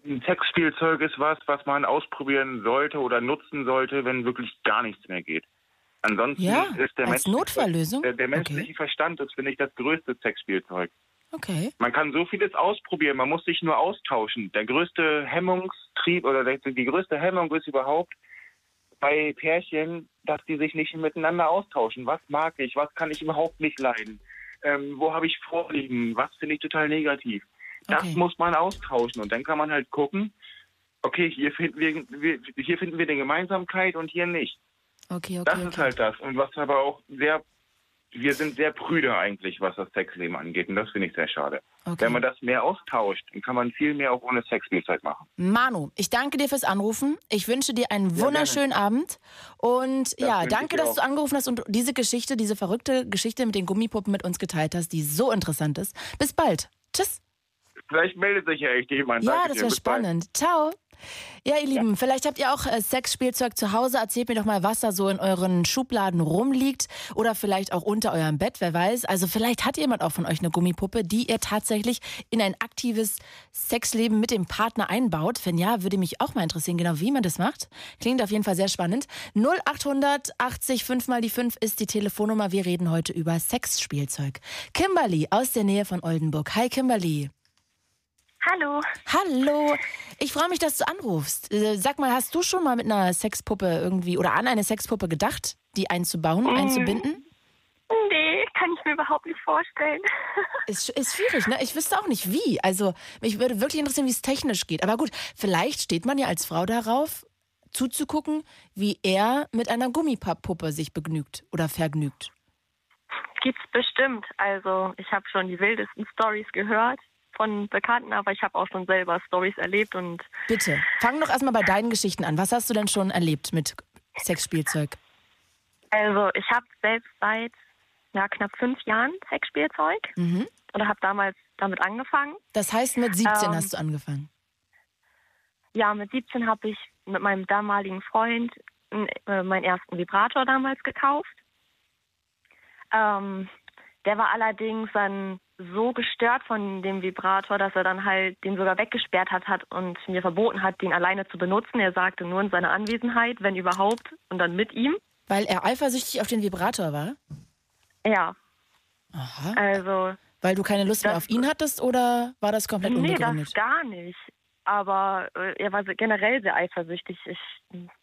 ein Sexspielzeug ist was, was man ausprobieren sollte oder nutzen sollte, wenn wirklich gar nichts mehr geht. Ansonsten Ja, ist der als menschliche- Notfalllösung? Der, der Okay. menschliche Verstand ist, finde ich, das größte Sexspielzeug. Okay. Man kann so vieles ausprobieren, man muss sich nur austauschen. Der größte Hemmungstrieb oder der, die größte Hemmung ist überhaupt bei Pärchen, dass die sich nicht miteinander austauschen. Was mag ich, was kann ich überhaupt nicht leiden? Ähm, wo habe ich Vorlieben? Was finde ich total negativ? Das Okay. muss man austauschen und dann kann man halt gucken, okay, hier finden wir, hier finden wir eine Gemeinsamkeit und hier nicht. Okay, okay. Das okay. ist halt das. Und was aber auch sehr, wir sind sehr prüde eigentlich, was das Sexleben angeht. Und das finde ich sehr schade. Okay. Wenn man das mehr austauscht, dann kann man viel mehr auch ohne Sexspielzeug machen. Manu, ich danke dir fürs Anrufen. Ich wünsche dir einen wunderschönen Abend. Und ja, wünsche danke, dass auch. du angerufen hast und diese Geschichte, diese verrückte Geschichte mit den Gummipuppen mit uns geteilt hast, die so interessant ist. Bis bald. Tschüss. Vielleicht meldet sich ja echt jemand. Ja, Danke das wäre Bis bald. spannend. Ciao. Ja, ihr Lieben, vielleicht habt ihr auch äh, Sexspielzeug zu Hause. Erzählt mir doch mal, was da so in euren Schubladen rumliegt oder vielleicht auch unter eurem Bett, wer weiß. Also vielleicht hat jemand auch von euch eine Gummipuppe, die ihr tatsächlich in ein aktives Sexleben mit dem Partner einbaut. Wenn ja, würde mich auch mal interessieren, genau wie man das macht. Klingt auf jeden Fall sehr spannend. 0800 80 5 mal die 5 ist die Telefonnummer. Wir reden heute über Sexspielzeug. Kimberly aus der Nähe von Oldenburg. Hi Kimberly. Hallo. Hallo, ich freue mich, dass du anrufst. Äh, Sag mal, hast du schon mal mit einer Sexpuppe irgendwie oder an eine Sexpuppe gedacht, die einzubauen, einzubinden? Nee, kann ich mir überhaupt nicht vorstellen. Ist, ist schwierig, ne? Ich wüsste auch nicht wie. Also, mich würde wirklich interessieren, wie es technisch geht. Aber gut, vielleicht steht man ja als Frau darauf, zuzugucken, wie er mit einer Gummipuppe sich begnügt oder vergnügt. Gibt's bestimmt. Also, ich habe schon die wildesten Stories gehört von Bekannten, aber ich habe auch schon selber Stories erlebt und Bitte, fang doch erstmal bei deinen Geschichten an. Was hast du denn schon erlebt mit Sexspielzeug? also ich habe selbst seit ja, knapp fünf Jahren Sexspielzeug Mhm. oder habe damals damit angefangen. Das heißt, mit 17 Ähm, hast du angefangen. Ja, mit 17 habe ich mit meinem damaligen Freund äh, meinen ersten Vibrator damals gekauft. Ähm, der war allerdings dann so gestört von dem Vibrator, dass er dann halt den sogar weggesperrt hat, hat und mir verboten hat, den alleine zu benutzen. Er sagte nur in seiner Anwesenheit, wenn überhaupt, und dann mit ihm. Weil er eifersüchtig auf den Vibrator war? Ja, Aha. also Weil du keine Lust mehr Das- auf ihn hattest oder war das komplett nee, unbegründet? das gar nicht. aber äh, er war generell sehr eifersüchtig. Ich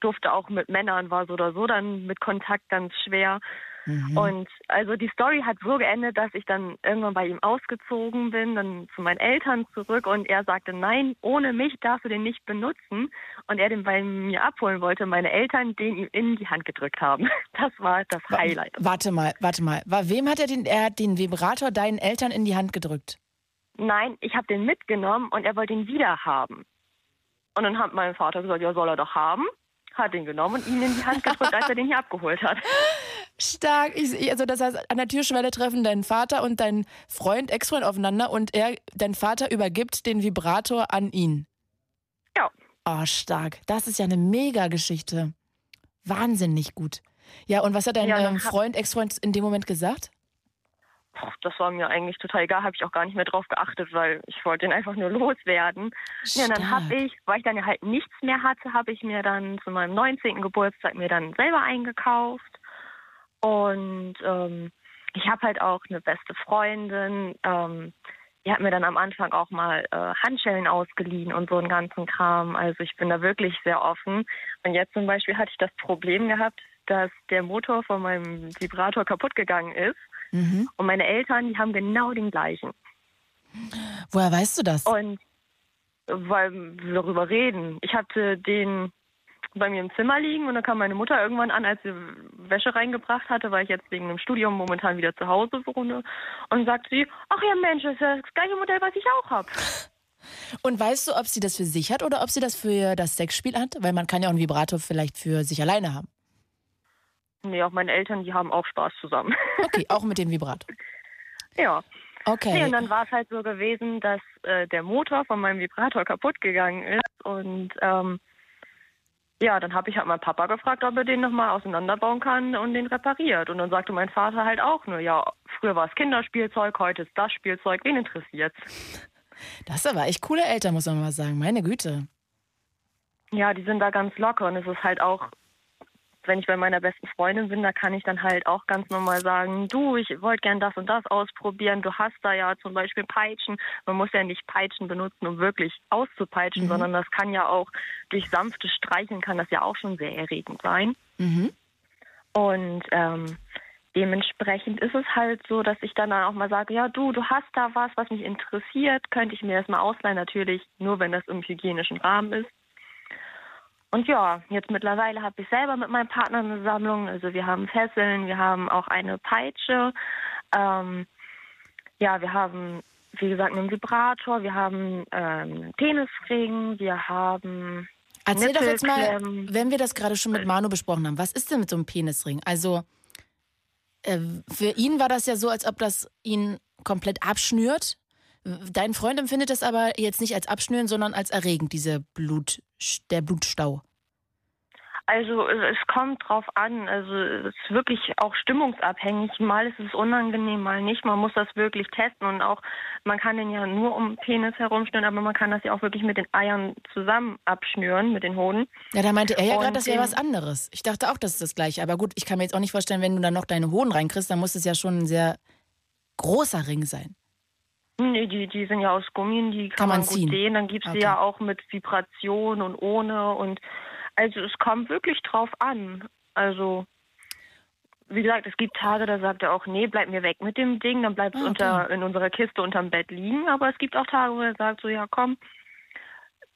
durfte auch mit Männern, war so oder so dann mit Kontakt ganz schwer. Mhm. Und also die Story hat so geendet, dass ich dann irgendwann bei ihm ausgezogen bin, dann zu meinen Eltern zurück und er sagte, nein, ohne mich darfst du den nicht benutzen. Und er den bei mir abholen wollte, meine Eltern den ihm in die Hand gedrückt haben. Das war das Highlight. Warte mal, warte mal. Wem hat er den, er hat den Vibrator deinen Eltern in die Hand gedrückt? Nein, ich habe den mitgenommen und er wollte ihn wieder haben. Und dann hat mein Vater gesagt, ja, soll er doch haben. Hat den genommen und ihn in die Hand gedrückt, als er den hier abgeholt hat. Stark. Ich, also das heißt, an der Türschwelle treffen dein Vater und dein Freund, Ex-Freund aufeinander und er, dein Vater übergibt den Vibrator an ihn. Ja. Oh, stark. Das ist ja eine Mega-Geschichte. Wahnsinnig gut. Ja, und was hat dein ja, ähm, Freund, Ex-Freund in dem Moment gesagt? Das war mir eigentlich total egal, habe ich auch gar nicht mehr drauf geachtet, weil ich wollte ihn einfach nur loswerden. Stark. Ja, dann habe ich, weil ich dann halt nichts mehr hatte, habe ich mir dann zu meinem 19. Geburtstag mir dann selber eingekauft. Und ähm, ich habe halt auch eine beste Freundin, ähm, die hat mir dann am Anfang auch mal äh, Handschellen ausgeliehen und so einen ganzen Kram. Also ich bin da wirklich sehr offen. Und jetzt zum Beispiel hatte ich das Problem gehabt, dass der Motor von meinem Vibrator kaputt gegangen ist. Mhm. Und meine Eltern, die haben genau den gleichen. Woher weißt du das? Und weil wir darüber reden. Ich hatte den bei mir im Zimmer liegen und dann kam meine Mutter irgendwann an, als sie Wäsche reingebracht hatte, weil ich jetzt wegen dem Studium momentan wieder zu Hause wohne. Und sagt sie, ach ja Mensch, das ist ja das gleiche Modell, was ich auch habe. Und weißt du, ob sie das für sich hat oder ob sie das für das Sexspiel hat? Weil man kann ja auch einen Vibrator vielleicht für sich alleine haben. Nee, auch meine Eltern, die haben auch Spaß zusammen. Okay, auch mit dem Vibrator. ja. Okay. Nee, und dann war es halt so gewesen, dass äh, der Motor von meinem Vibrator kaputt gegangen ist und ähm, ja, dann habe ich halt meinen Papa gefragt, ob er den nochmal auseinanderbauen kann und den repariert. Und dann sagte mein Vater halt auch nur, ja, früher war es Kinderspielzeug, heute ist das Spielzeug, wen interessiert's? Das ist aber echt coole Eltern, muss man mal sagen, meine Güte. Ja, die sind da ganz locker und es ist halt auch wenn ich bei meiner besten Freundin bin, da kann ich dann halt auch ganz normal sagen, du, ich wollte gern das und das ausprobieren. Du hast da ja zum Beispiel Peitschen. Man muss ja nicht Peitschen benutzen, um wirklich auszupeitschen, mhm. sondern das kann ja auch durch sanftes Streicheln kann das ja auch schon sehr erregend sein. Mhm. Und ähm, dementsprechend ist es halt so, dass ich dann auch mal sage, ja du, du hast da was, was mich interessiert, könnte ich mir das mal ausleihen, natürlich nur, wenn das im hygienischen Rahmen ist. Und ja, jetzt mittlerweile habe ich selber mit meinem Partner eine Sammlung. Also wir haben Fesseln, wir haben auch eine Peitsche. Ähm, ja, wir haben, wie gesagt, einen Vibrator, wir haben ähm, Penisring, wir haben. Erzähl doch jetzt mal, wenn wir das gerade schon mit Manu besprochen haben, was ist denn mit so einem Penisring? Also äh, für ihn war das ja so, als ob das ihn komplett abschnürt. Dein Freund empfindet das aber jetzt nicht als Abschnüren, sondern als erregend, diese Blut, der Blutstau. Also es kommt drauf an. Also es ist wirklich auch stimmungsabhängig. Mal ist es unangenehm, mal nicht. Man muss das wirklich testen und auch man kann den ja nur um Penis herumschnüren, aber man kann das ja auch wirklich mit den Eiern zusammen abschnüren mit den Hoden. Ja, da meinte er ja gerade, das wäre was anderes. Ich dachte auch, das ist das Gleiche. Aber gut, ich kann mir jetzt auch nicht vorstellen, wenn du dann noch deine Hoden reinkriegst, dann muss es ja schon ein sehr großer Ring sein. Nee, die, die sind ja aus Gummi, die kann, kann man, man gut sehen. Dann gibt es okay. ja auch mit Vibration und ohne. Und also es kommt wirklich drauf an. Also, wie gesagt, es gibt Tage, da sagt er auch, nee, bleib mir weg mit dem Ding, dann bleibt es ah, okay. in unserer Kiste unterm Bett liegen. Aber es gibt auch Tage, wo er sagt so, ja komm,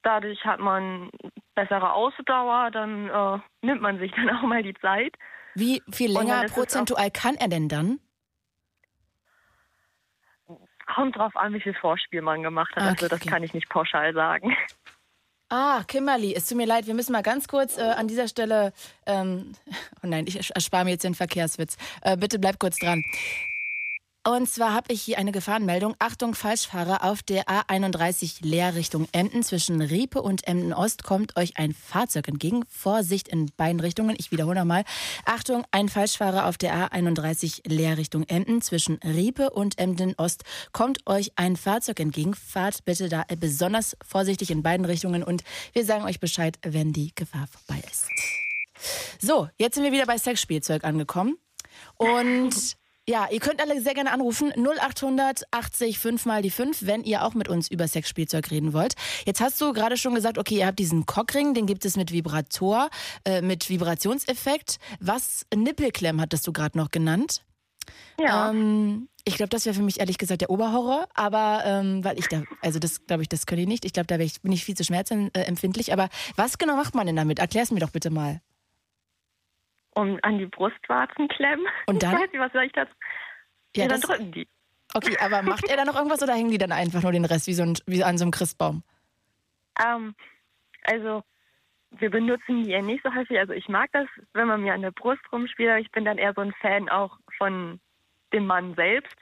dadurch hat man bessere Ausdauer, dann äh, nimmt man sich dann auch mal die Zeit. Wie viel länger prozentual kann er denn dann? Kommt drauf an, wie viel Vorspiel man gemacht hat. Okay, also das okay. kann ich nicht pauschal sagen. Ah, Kimberly, es tut mir leid, wir müssen mal ganz kurz äh, an dieser Stelle. Ähm, oh nein, ich erspare mir jetzt den Verkehrswitz. Äh, bitte bleib kurz dran. Und zwar habe ich hier eine Gefahrenmeldung. Achtung, Falschfahrer auf der A31 Leerrichtung Emden. Zwischen Riepe und Emden Ost kommt euch ein Fahrzeug entgegen. Vorsicht in beiden Richtungen. Ich wiederhole nochmal. Achtung, ein Falschfahrer auf der A31 Leerrichtung Emden. Zwischen Riepe und Emden Ost kommt euch ein Fahrzeug entgegen. Fahrt bitte da besonders vorsichtig in beiden Richtungen und wir sagen euch Bescheid, wenn die Gefahr vorbei ist. So, jetzt sind wir wieder bei Sexspielzeug angekommen. Und Ja, ihr könnt alle sehr gerne anrufen. 0800 80 5 mal die 5, wenn ihr auch mit uns über Sexspielzeug reden wollt. Jetzt hast du gerade schon gesagt, okay, ihr habt diesen Cockring, den gibt es mit Vibrator, äh, mit Vibrationseffekt. Was Nippelklemm hattest du gerade noch genannt? Ja. Ähm, ich glaube, das wäre für mich ehrlich gesagt der Oberhorror, aber ähm, weil ich da, also das glaube ich, das könnte ich nicht. Ich glaube, da ich, bin ich viel zu schmerzempfindlich. Aber was genau macht man denn damit? Erklär's mir doch bitte mal. Um an die Brustwarzen klemmen. Und dann? Ich weiß nicht, was soll ich das? Ja, Ja, dann das, drücken die. okay, aber macht er da noch irgendwas oder hängen die dann einfach nur den Rest wie, so ein, wie an so einem Christbaum? Ähm, also, wir benutzen die eher nicht so häufig. Also, ich mag das, wenn man mir an der Brust rumspielt, aber ich bin dann eher so ein Fan auch von dem Mann selbst.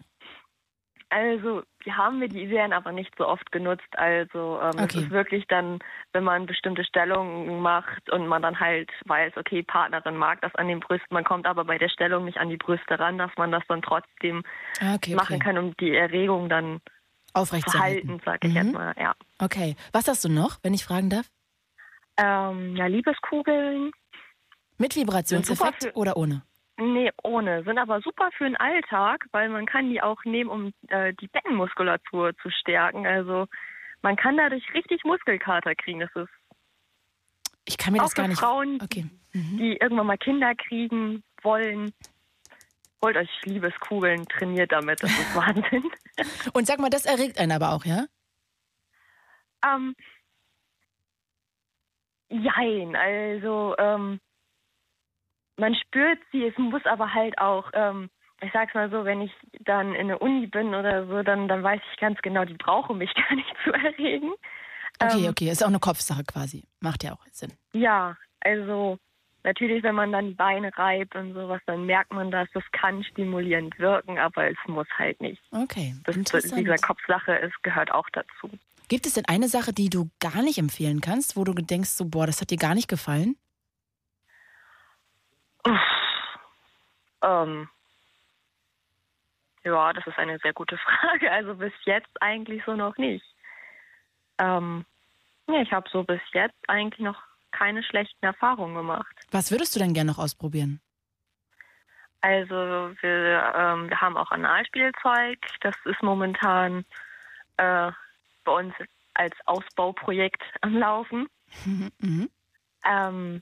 Also, die haben wir, die werden aber nicht so oft genutzt. Also, ähm, Okay. es ist wirklich dann, wenn man bestimmte Stellungen macht und man dann halt weiß, okay, Partnerin mag das an den Brüsten, man kommt aber bei der Stellung nicht an die Brüste ran, dass man das dann trotzdem Ah, Okay, machen okay. kann, um die Erregung dann Aufrechtzuerhalten. verhalten, sag ich Mhm. jetzt mal, ja. Okay. Was hast du noch, wenn ich fragen darf? Ähm, ja, Liebeskugeln, Mit Vibrationseffekt oder ohne? Nee, ohne. Sind aber super für den Alltag, weil man kann die auch nehmen, um äh, die Beckenmuskulatur zu stärken. Also man kann dadurch richtig Muskelkater kriegen. Das ist Ich kann mir das auch gar nicht. Frauen, Okay. die irgendwann mal Kinder kriegen wollen. Holt euch Liebeskugeln, trainiert damit. Das ist Wahnsinn. Und sag mal, das erregt einen aber auch, ja? ähm, jein, also ähm, man spürt sie, es muss aber halt auch, ähm, ich sag's mal so, wenn ich dann in der Uni bin oder so, dann, dann weiß ich ganz genau, die brauchen mich gar nicht zu erregen. Okay, Ähm, okay. Ist auch eine Kopfsache quasi. Macht ja auch Sinn. Ja, also natürlich, wenn man dann die Beine reibt und sowas, dann merkt man das, das kann stimulierend wirken, aber es muss halt nicht. Okay. Das, Interessant. dieser Kopfsache, es gehört auch dazu. Gibt es denn eine Sache, die du gar nicht empfehlen kannst, wo du denkst, so, boah, das hat dir gar nicht gefallen? Ähm, ja, das ist eine sehr gute Frage. Also bis jetzt eigentlich so noch nicht. Ähm, ja, ich habe so bis jetzt eigentlich noch keine schlechten Erfahrungen gemacht. Was würdest du denn gerne noch ausprobieren? Also wir, ähm, wir haben auch Analspielzeug. Das ist momentan äh, bei uns als Ausbauprojekt am Laufen. Mhm. Ähm,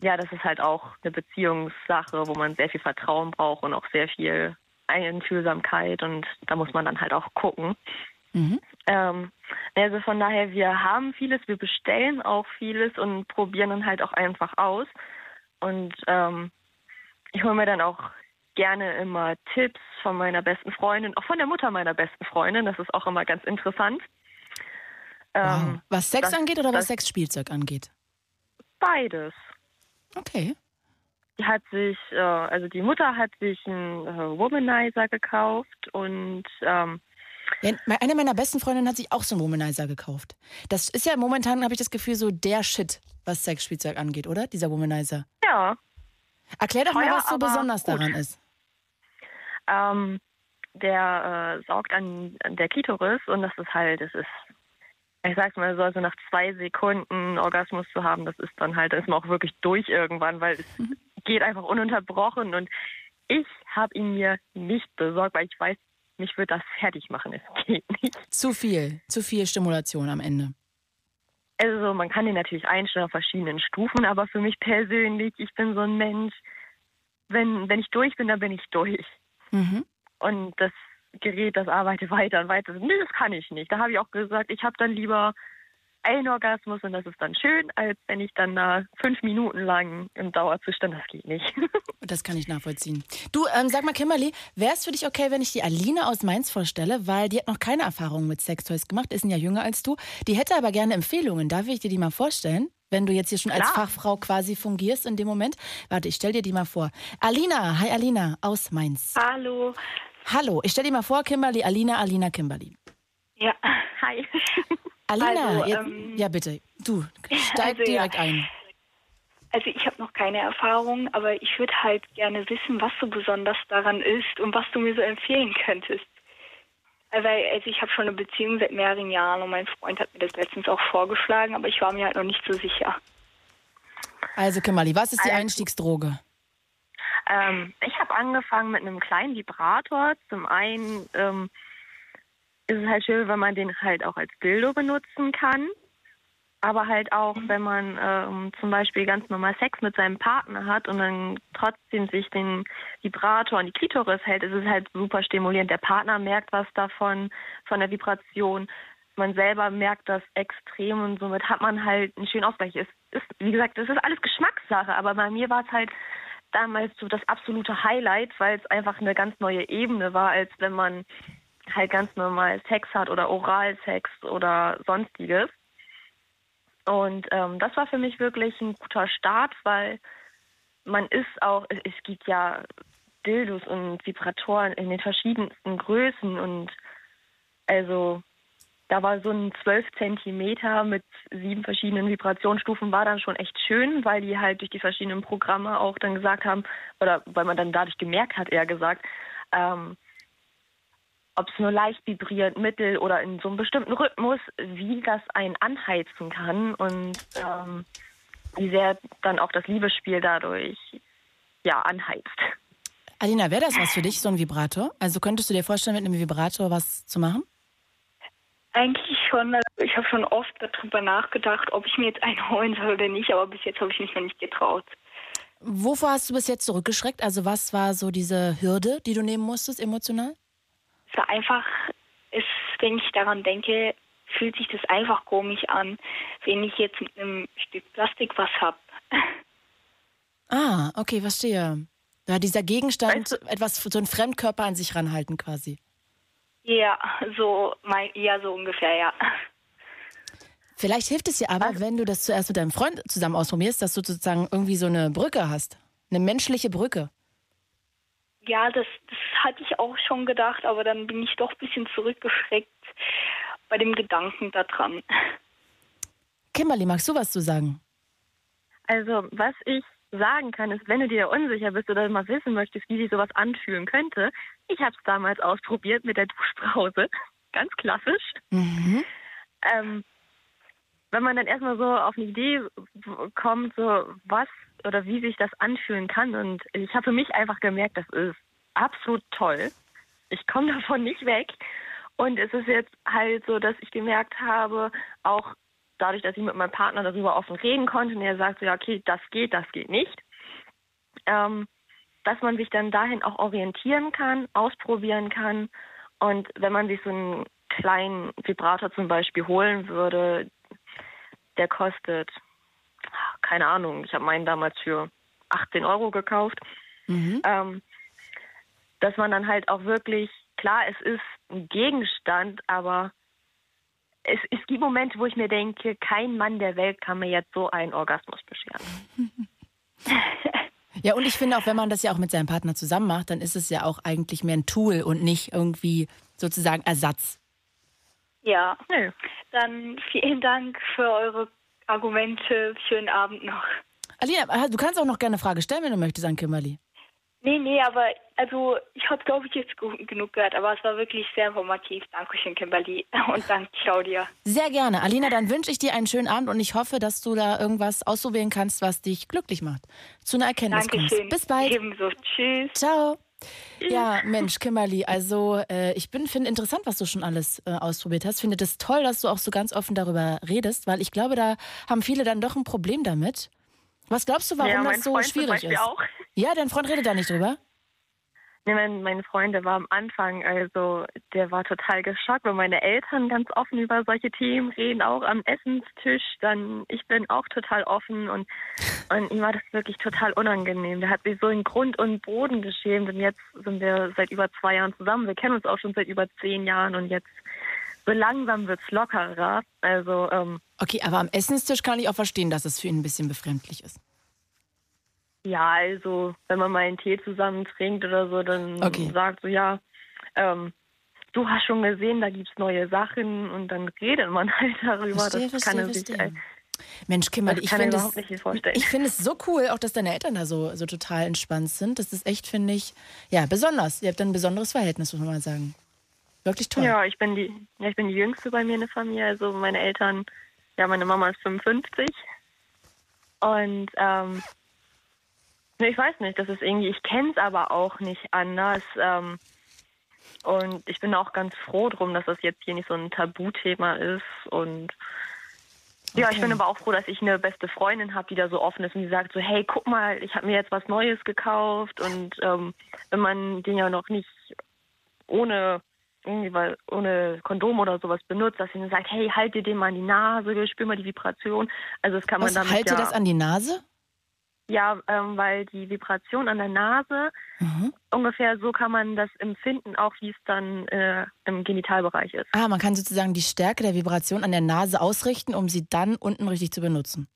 ja, das ist halt auch eine Beziehungssache, wo man sehr viel Vertrauen braucht und auch sehr viel Einfühlsamkeit und da muss man dann halt auch gucken. Mhm. Ähm, also von daher, wir haben vieles, wir bestellen auch vieles und probieren dann halt auch einfach aus. Und ähm, ich hole mir dann auch gerne immer Tipps von meiner besten Freundin, auch von der Mutter meiner besten Freundin. Das ist auch immer ganz interessant. Wow. Ähm, Was Sex das- angeht oder was Sexspielzeug angeht? Beides. Okay. Die hat sich, äh, also die Mutter hat sich einen äh, Womanizer gekauft und ähm, Ja, eine meiner besten Freundinnen hat sich auch so einen Womanizer gekauft. Das ist ja momentan, habe ich das Gefühl, so der Shit, was Sexspielzeug angeht, oder? Dieser Womanizer. ja, Erklär doch mal, Teuer, was so besonders gut. daran ist. ähm, der äh, saugt an, an der Klitoris und das ist halt, das ist, ich sag's mal so, also nach zwei Sekunden Orgasmus zu haben, das ist dann halt, da ist man auch wirklich durch irgendwann, weil es geht einfach ununterbrochen und ich habe ihn mir nicht besorgt, weil ich weiß, mich wird das fertig machen. Es geht nicht. Zu viel, zu viel Stimulation am Ende. Also man kann den natürlich einstellen auf verschiedenen Stufen, aber für mich persönlich, ich bin so ein Mensch, wenn, wenn ich durch bin, dann bin ich durch. Mhm. Und das Gerät, das arbeitet weiter und weiter. Nee, das kann ich nicht. Da habe ich auch gesagt, ich habe dann lieber einen Orgasmus und das ist dann schön, als wenn ich dann da fünf Minuten lang im Dauerzustand, das geht nicht. Das kann ich nachvollziehen. Du, ähm, sag mal, Kimberly, wäre es für dich okay, wenn ich die Aline aus Mainz vorstelle? Weil die hat noch keine Erfahrung mit Sextoys gemacht, ist ein Jahr jünger als du. Die hätte aber gerne Empfehlungen. Darf ich dir die mal vorstellen? Wenn du jetzt hier schon als Klar. Fachfrau quasi fungierst in dem Moment. Warte, ich stell dir die mal vor. Alina, hi Alina aus Mainz. Hallo. Hallo, ich stell dir mal vor, Kimberly, Alina, Alina, Kimberly. Ja. Hi. Alina, Also, jetzt, ähm, ja bitte, du, steig also, ja. direkt ein. Also ich habe noch keine Erfahrung, aber ich würde halt gerne wissen, was so besonders daran ist und was du mir so empfehlen könntest. Weil also ich habe schon eine Beziehung seit mehreren Jahren und mein Freund hat mir das letztens auch vorgeschlagen, aber ich war mir halt noch nicht so sicher. Also Kimberly, was ist die Also- Einstiegsdroge? Ähm, ich habe angefangen mit einem kleinen Vibrator. Zum einen ähm, ist es halt schön, wenn man den halt auch als Dildo benutzen kann. Aber halt auch, wenn man ähm, zum Beispiel ganz normal Sex mit seinem Partner hat und dann trotzdem sich den Vibrator an die Klitoris hält, ist es halt super stimulierend. Der Partner merkt was davon, von der Vibration. Man selber merkt das extrem und somit hat man halt einen schönen Ausgleich. Es ist, wie gesagt, das ist alles Geschmackssache, aber bei mir war es halt damals so das absolute Highlight, weil es einfach eine ganz neue Ebene war, als wenn man halt ganz normal Sex hat oder Oralsex oder sonstiges. Und ähm, das war für mich wirklich ein guter Start, weil man ist auch, es, gibt ja Dildos und Vibratoren in den verschiedensten Größen und also da war so ein 12 Zentimeter mit sieben verschiedenen Vibrationsstufen war dann schon echt schön, weil die halt durch die verschiedenen Programme auch dann gesagt haben, oder weil man dann dadurch gemerkt hat, eher gesagt, ähm, ob es nur leicht vibriert, mittel oder in so einem bestimmten Rhythmus, wie das einen anheizen kann und ähm, wie sehr dann auch das Liebesspiel dadurch ja anheizt. Alina, wäre das was für dich, so ein Vibrator? Also könntest du dir vorstellen, mit einem Vibrator was zu machen? Eigentlich schon. Ich habe schon oft darüber nachgedacht, ob ich mir jetzt einen holen soll oder nicht, aber bis jetzt habe ich mich noch nicht getraut. Wovor hast du bis jetzt zurückgeschreckt? Also was war so diese Hürde, die du nehmen musstest emotional? Es war einfach, es, wenn ich daran denke, fühlt sich das einfach komisch an, wenn ich jetzt mit einem Stück Plastik was habe. Ah, okay, verstehe. Da dieser Gegenstand etwas, so ein Fremdkörper an sich ranhalten quasi. Ja, so, mein, ja, so ungefähr, ja. Vielleicht hilft es dir aber, wenn du das zuerst mit deinem Freund zusammen ausprobierst, dass du sozusagen irgendwie so eine Brücke hast. Eine menschliche Brücke. Ja, das, das hatte ich auch schon gedacht, aber dann bin ich doch ein bisschen zurückgeschreckt bei dem Gedanken daran. Kimberly, magst du was zu sagen? Also, was ich sagen kann, ist, wenn du dir unsicher bist oder mal wissen möchtest, wie sich sowas anfühlen könnte, ich habe es damals ausprobiert mit der Duschbrause. Ganz klassisch. Mhm. Ähm, wenn man dann erstmal so auf eine Idee kommt, so was oder wie sich das anfühlen kann. Und ich habe für mich einfach gemerkt, das ist absolut toll. Ich komme davon nicht weg. Und es ist jetzt halt so, dass ich gemerkt habe, auch dadurch, dass ich mit meinem Partner darüber offen reden konnte und er sagt so, ja, okay, das geht, das geht nicht, ähm, dass man sich dann dahin auch orientieren kann, ausprobieren kann. Und wenn man sich so einen kleinen Vibrator zum Beispiel holen würde, der kostet, keine Ahnung, ich habe meinen damals für 18 Euro gekauft. Mhm. Ähm, dass man dann halt auch wirklich, klar, es ist ein Gegenstand, aber es, es gibt Momente, wo ich mir denke, kein Mann der Welt kann mir jetzt so einen Orgasmus bescheren. Ja, und ich finde auch, wenn man das ja auch mit seinem Partner zusammen macht, dann ist es ja auch eigentlich mehr ein Tool und nicht irgendwie sozusagen Ersatz. Ja, Nö. dann vielen Dank für eure Argumente. Schönen Abend noch. Alina, du kannst auch noch gerne eine Frage stellen, wenn du möchtest an Kimberly. Nee, nee, aber also ich habe, glaube ich, jetzt genug gehört, aber es war wirklich sehr informativ. Dankeschön, Kimberly. Und danke, Claudia. Sehr gerne. Alina, dann wünsche ich dir einen schönen Abend und ich hoffe, dass du da irgendwas ausprobieren kannst, was dich glücklich macht. Zu einer Erkenntnis kommst. Dankeschön. Bis bald. Ebenso. Tschüss. Ciao. Ja, Mensch, Kimberly, also äh, ich bin finde interessant, was du schon alles äh, ausprobiert hast. Finde das toll, dass du auch so ganz offen darüber redest, weil ich glaube, da haben viele dann doch ein Problem damit. Was glaubst du, warum ja, das so Freund schwierig ist? auch. Ja, dein Freund redet da nicht drüber. Nee, mein, mein Freund, der war am Anfang, also der war total geschockt, weil meine Eltern ganz offen über solche Themen reden, auch am Essenstisch. Dann ich bin auch total offen und, und ihm war das wirklich total unangenehm. Der hat sich so in Grund und Boden geschämt und jetzt sind wir seit über zwei Jahren zusammen. Wir kennen uns auch schon seit über zehn Jahren und jetzt so langsam wird's lockerer. Also ähm, Okay, aber am Essenstisch kann ich auch verstehen, dass es für ihn ein bisschen befremdlich ist. Ja, also wenn man mal einen Tee zusammen trinkt oder so, dann Okay. sagt so, ja, ähm, du hast schon gesehen, da gibt's neue Sachen und dann redet man halt darüber. Verstehe, das kann verstehe, er sich, äh, Mensch, Kimberly, ich finde es, ich es so cool, auch dass deine Eltern da so, so total entspannt sind. Das ist echt, finde ich, ja, besonders. Ihr habt ein besonderes Verhältnis, muss man mal sagen. Wirklich toll. Ja, ich bin die, ja, ich bin die Jüngste bei mir in der Familie. Also meine Eltern, ja, meine Mama ist 55 und ähm, Nee, ich weiß nicht, das ist irgendwie, ich kenne es aber auch nicht anders. Ähm, und ich bin auch ganz froh drum, dass das jetzt hier nicht so ein Tabuthema ist. Und ja, ich bin aber auch froh, dass ich eine beste Freundin habe, die da so offen ist und die sagt so, hey, guck mal, ich habe mir jetzt was Neues gekauft. Und ähm, wenn man den ja noch nicht ohne irgendwie weil ohne Kondom oder sowas benutzt, dass sie dann sagt, hey, halt dir den mal an die Nase, spür mal die Vibration. Also das kann man Was, damit halt ja, dir das an die Nase? Ja, ähm, weil die Vibration an der Nase Mhm. ungefähr so kann man das empfinden, auch wie es dann äh, im Genitalbereich ist. Ah, man kann sozusagen die Stärke der Vibration an der Nase ausrichten, um sie dann unten richtig zu benutzen.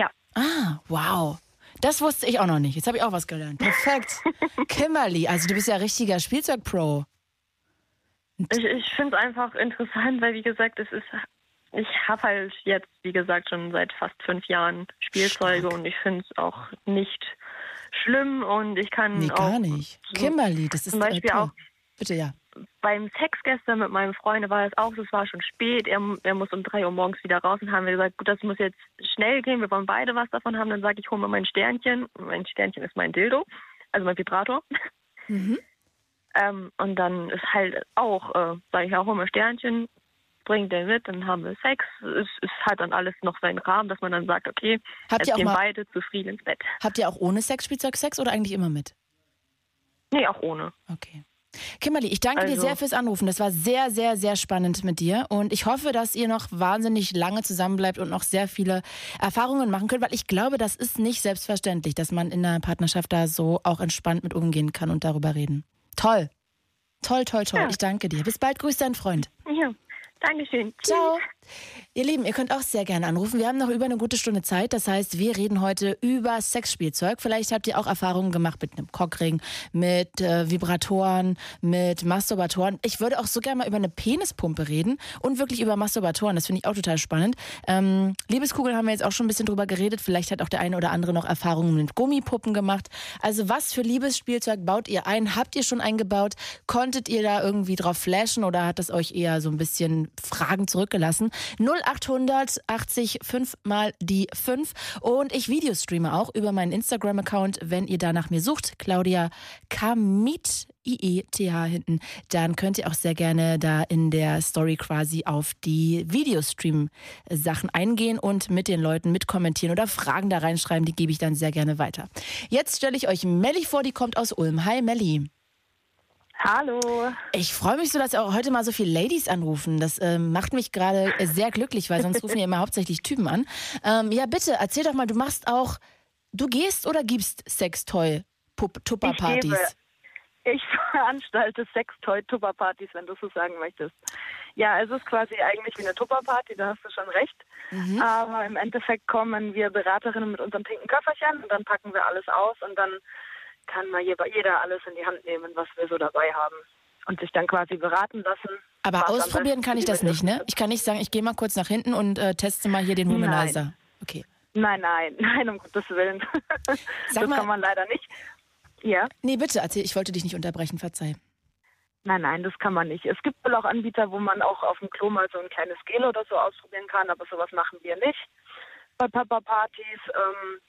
Ja. Ah, wow. Das wusste ich auch noch nicht. Jetzt habe ich auch was gelernt. Perfekt. Kimberly, also du bist ja richtiger Spielzeugpro. Ich, ich finde es einfach interessant, weil wie gesagt, es ist, ich habe halt jetzt, wie gesagt, schon seit fast fünf Jahren Spielzeuge und ich finde es auch nicht schlimm und ich kann Nee, auch gar nicht. so- Kimberly, das ist zum Beispiel toll. auch Bitte, ja. beim Sex gestern mit meinem Freund war es auch, es war schon spät, er, er muss um drei Uhr morgens wieder raus und haben wir gesagt, gut, das muss jetzt schnell gehen, wir wollen beide was davon haben, dann sage ich, hol mir mein Sternchen, mein Sternchen ist mein Dildo, also mein Vibrator. Mhm. Ähm, und dann ist halt auch, äh, sage ich, ja, hol mir Sternchen, bring den mit, dann haben wir Sex. Es ist halt dann alles noch seinen Rahmen, dass man dann sagt, okay, Habt jetzt ihr auch gehen mal- beide zufrieden ins Bett. Habt ihr auch ohne Sexspielzeug Sex oder eigentlich immer mit? Nee, auch ohne. Okay. Kimberly, ich danke dir Also- sehr fürs Anrufen. Das war sehr, sehr, sehr spannend mit dir. Und ich hoffe, dass ihr noch wahnsinnig lange zusammenbleibt und noch sehr viele Erfahrungen machen könnt, weil ich glaube, das ist nicht selbstverständlich, dass man in einer Partnerschaft da so auch entspannt mit umgehen kann und darüber reden. Toll. Toll, toll, toll. Ja. Ich danke dir. Bis bald. Grüß deinen Freund. Ja, Dankeschön. Ciao. Ihr Lieben, ihr könnt auch sehr gerne anrufen. Wir haben noch über eine gute Stunde Zeit. Das heißt, wir reden heute über Sexspielzeug. Vielleicht habt ihr auch Erfahrungen gemacht mit einem Cockring, mit äh, Vibratoren, mit Masturbatoren. Ich würde auch so gerne mal über eine Penispumpe reden und wirklich über Masturbatoren. Das finde ich auch total spannend. Ähm, Liebeskugeln haben wir jetzt auch schon ein bisschen drüber geredet. Vielleicht hat auch der eine oder andere noch Erfahrungen mit Gummipuppen gemacht. Also was für Liebesspielzeug baut ihr ein? Habt ihr schon eingebaut? Konntet ihr da irgendwie drauf flashen oder hat das euch eher so ein bisschen Fragen zurückgelassen? 0800 80 5 mal die 5 und ich Videostreame auch über meinen Instagram-Account, wenn ihr da nach mir sucht, Claudia Kamit, I-E-T-H hinten, dann könnt ihr auch sehr gerne da in der Story quasi auf die Videostream-Sachen eingehen und mit den Leuten mitkommentieren oder Fragen da reinschreiben, die gebe ich dann sehr gerne weiter. Jetzt stelle ich euch Melli vor, die kommt aus Ulm. Hi Melli. Hallo. Ich freue mich so, dass auch heute mal so viele Ladies anrufen. Das ähm, macht mich gerade sehr glücklich, weil sonst rufen ja immer hauptsächlich Typen an. Ähm, ja, bitte, erzähl doch mal, du machst auch, du gehst oder gibst Sextoy-Tupper-Partys? Ich veranstalte Sextoy-Tupper-Partys, wenn du so sagen möchtest. Ja, es ist quasi eigentlich wie eine Tupper-Party, da hast du schon recht. Mhm. Aber im Endeffekt kommen wir Beraterinnen mit unserem pinken Köfferchen und dann packen wir alles aus und dann kann mal jeder jeder alles in die Hand nehmen, was wir so dabei haben. Und sich dann quasi beraten lassen. Aber ausprobieren kann ich das nicht, ne? Ich kann nicht sagen, ich gehe mal kurz nach hinten und äh, teste mal hier den Nein. Womanizer. Okay. Nein, nein, nein, um Gottes Willen. Sag das mal- kann man leider nicht. Ja, Nee, bitte, erzähl, ich wollte dich nicht unterbrechen, verzeih. nein, nein, das kann man nicht. Es gibt wohl auch Anbieter, wo man auch auf dem Klo mal so ein kleines Gel oder so ausprobieren kann, aber sowas machen wir nicht bei Papa-Partys. Ähm,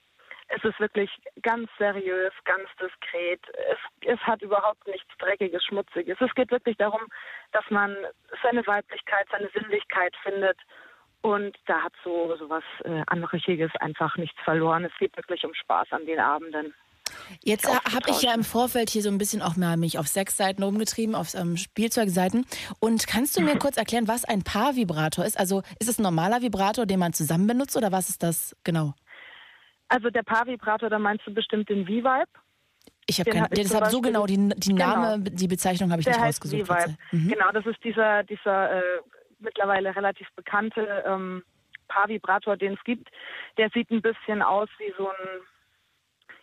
es ist wirklich ganz seriös, ganz diskret. Es, es hat überhaupt nichts Dreckiges, Schmutziges. Es geht wirklich darum, dass man seine Weiblichkeit, seine Sinnlichkeit findet. Und da hat so sowas äh, Anrüchiges einfach nichts verloren. Es geht wirklich um Spaß an den Abenden. Jetzt äh, habe ich ja im Vorfeld hier so ein bisschen auch mal mich auf Sexseiten umgetrieben, auf ähm, Spielzeugseiten. Und kannst du mir kurz erklären, was ein Paarvibrator ist? Also ist es ein normaler Vibrator, den man zusammen benutzt oder was ist das genau? Also der Paarvibrator, da meinst du bestimmt den V-Vibe. Ich habe keine, hab deshalb so genau die, die Genau. Name, die Bezeichnung habe ich Der nicht heißt rausgesucht. V-Vibe. Mhm. Genau, das ist dieser, dieser äh, mittlerweile relativ bekannte ähm, Paarvibrator, den es gibt. Der sieht ein bisschen aus wie so ein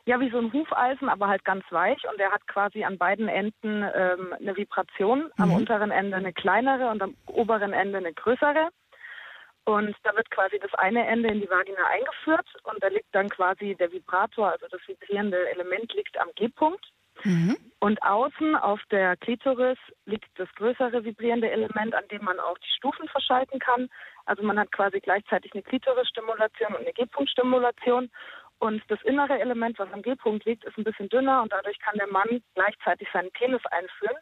ja, wie so ein Hufeisen, aber halt ganz weich und der hat quasi an beiden Enden ähm, eine Vibration, am Mhm. unteren Ende eine kleinere und am oberen Ende eine größere. Und da wird quasi das eine Ende in die Vagina eingeführt und da liegt dann quasi der Vibrator, also das vibrierende Element liegt am G-Punkt. Mhm. Und außen auf der Klitoris liegt das größere vibrierende Element, an dem man auch die Stufen verschalten kann. Also man hat quasi gleichzeitig eine Klitorisstimulation und eine G-Punkt-Stimulation. Und das innere Element, was am G-Punkt liegt, ist ein bisschen dünner und dadurch kann der Mann gleichzeitig seinen Penis einführen.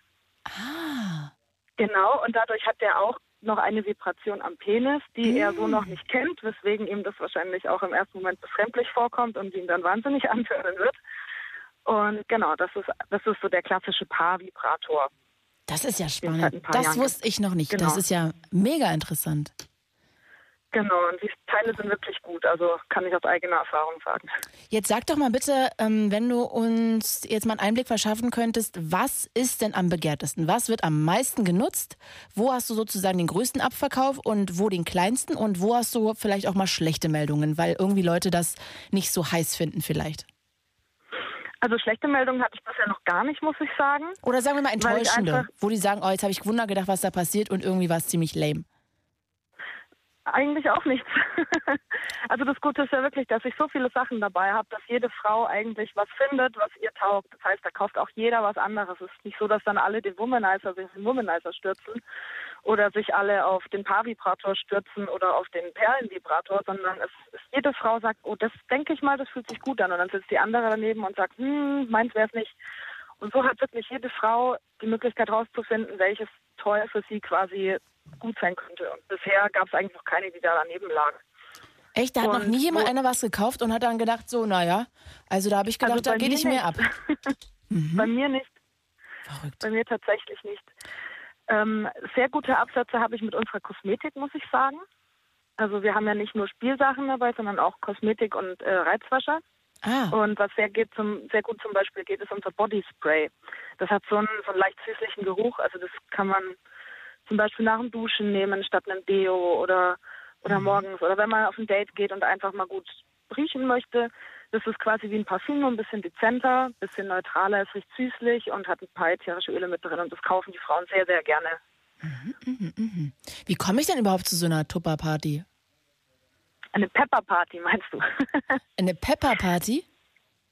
Ah. Genau, und dadurch hat er auch noch eine Vibration am Penis, die er so noch nicht kennt, weswegen ihm das wahrscheinlich auch im ersten Moment befremdlich vorkommt und ihn dann wahnsinnig anhören wird. Und genau, das ist, das ist so der klassische Paarvibrator. Das ist ja spannend. Das Jahren wusste ich noch nicht. Genau. Das ist ja mega interessant. Genau, und die Teile sind wirklich gut, also kann ich aus eigener Erfahrung sagen. Jetzt sag doch mal bitte, ähm, wenn du uns jetzt mal einen Einblick verschaffen könntest, was ist denn am begehrtesten? Was wird am meisten genutzt? Wo hast du sozusagen den größten Abverkauf und wo den kleinsten? Und wo hast du vielleicht auch mal schlechte Meldungen, weil irgendwie Leute das nicht so heiß finden vielleicht? Also schlechte Meldungen hatte ich bisher noch gar nicht, muss ich sagen. Oder sagen wir mal enttäuschende, wo die sagen, oh, jetzt habe ich Wunder gedacht, was da passiert und irgendwie war es ziemlich lame. Eigentlich auch nichts. also das Gute ist ja wirklich, dass ich so viele Sachen dabei habe, dass jede Frau eigentlich was findet, was ihr taugt. Das heißt, da kauft auch jeder was anderes. Es ist nicht so, dass dann alle den Womanizer den Womanizer stürzen oder sich alle auf den Paarvibrator stürzen oder auf den Perlenvibrator, sondern es, es jede Frau sagt, oh, das denke ich mal, das fühlt sich gut an. Und dann sitzt die andere daneben und sagt, hm, meins wäre es nicht. Und so hat wirklich jede Frau die Möglichkeit herauszufinden, welches Toy für sie quasi gut sein könnte. Und bisher gab es eigentlich noch keine, die da daneben lag. Echt, da hat noch Und nie jemand einer was gekauft und hat dann gedacht, so, naja, also da habe ich gedacht, Also da gehe ich mehr ab. nicht. Bei mir nicht. Verrückt. Bei mir tatsächlich nicht. Ähm, sehr gute Absätze habe ich mit unserer Kosmetik, muss ich sagen. Also wir haben ja nicht nur Spielsachen dabei, sondern auch Kosmetik und äh, Reizwascher. Ah, Und was sehr, geht zum, sehr gut zum Beispiel geht, ist unser Body Spray. Das hat so einen, so einen leicht süßlichen Geruch. Also das kann man zum Beispiel nach dem Duschen nehmen statt einem Deo oder, oder morgens. Oder wenn man auf ein Date geht und einfach mal gut riechen möchte. Das ist quasi wie ein Parfüm, nur ein bisschen dezenter, ein bisschen neutraler. Es riecht süßlich und hat ein paar ätherische Öle mit drin. Und das kaufen die Frauen sehr, sehr gerne. wie komme ich denn überhaupt zu so einer Tupper-Party? Eine Pepper Party, meinst du? Eine Pepper-Party?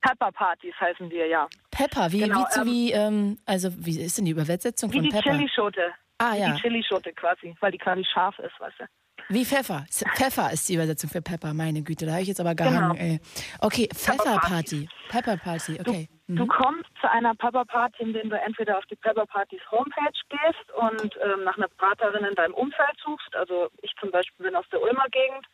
Pepper Partys heißen wir, ja. Pepper, wie, Genau, wie, zu, ähm, wie, ähm, also wie ist denn die Übersetzung Wie von die Pepper? Chilischote. Ah, ja. Die Chilischote quasi, weil die quasi scharf ist, weißt du. Wie Pfeffer. Pfeffer ist die Übersetzung für Pepper, meine Güte, da habe ich jetzt aber gehangen. Genau. Okay, Pepper-Party. Pfeffer-Party. Pepper-Party, okay. Mhm. Du kommst zu einer Pepper Party, indem du entweder auf die Pepper Partys Homepage gehst und ähm, nach einer Beraterin in deinem Umfeld suchst. Also ich zum Beispiel bin aus der Ulmer Gegend.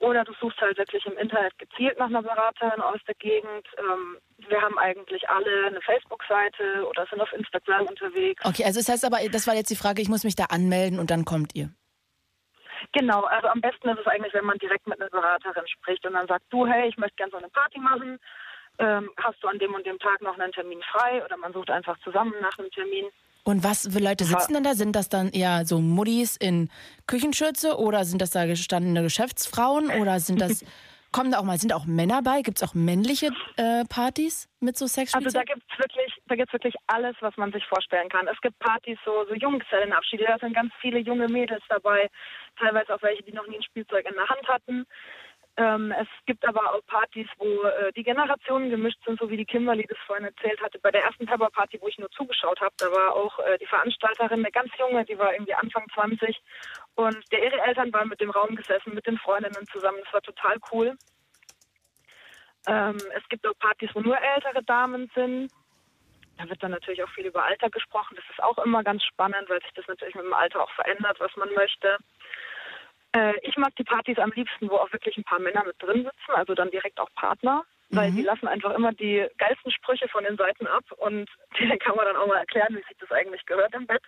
Oder du suchst halt wirklich im Internet gezielt nach einer Beraterin aus der Gegend. Ähm, wir haben eigentlich alle eine Facebook-Seite oder sind auf Instagram unterwegs. Okay, also das heißt aber, das war jetzt die Frage, ich muss mich da anmelden und dann kommt ihr. Genau, also am besten ist es eigentlich, wenn man direkt mit einer Beraterin spricht und dann sagt, du, hey, ich möchte gerne so eine Party machen. Ähm, hast du an dem und dem Tag noch einen Termin frei? Oder man sucht einfach zusammen nach einem Termin. Und was für Leute sitzen denn da? Sind das dann eher so Muddis in Küchenschürze oder sind das da gestandene Geschäftsfrauen oder sind das, kommen da auch mal, sind auch Männer bei? Gibt es auch männliche äh, Partys mit so Also da Sexspielzeug? gibt's wirklich, da gibt's wirklich alles, was man sich vorstellen kann. Es gibt Partys, so, so Junggesellenabschiede, da sind ganz viele junge Mädels dabei, teilweise auch welche, die noch nie ein Spielzeug in der Hand hatten. Ähm, es gibt aber auch Partys, wo äh, die Generationen gemischt sind, so wie die Kimberly das vorhin erzählt hatte. Bei der ersten Pepper Party, wo ich nur zugeschaut habe, da war auch äh, die Veranstalterin eine ganz junge, die war irgendwie Anfang 20 und der ihre Eltern waren mit dem Raum gesessen, mit den Freundinnen zusammen. Das war total cool. Ähm, es gibt auch Partys, wo nur ältere Damen sind. Da wird dann natürlich auch viel über Alter gesprochen. Das ist auch immer ganz spannend, weil sich das natürlich mit dem Alter auch verändert, was man möchte. Äh, ich mag die Partys am liebsten, wo auch wirklich ein paar Männer mit drin sitzen, also dann direkt auch Partner, weil die lassen einfach immer die geilsten Sprüche von den Seiten ab und denen kann man dann auch mal erklären, wie sich das eigentlich gehört im Bett.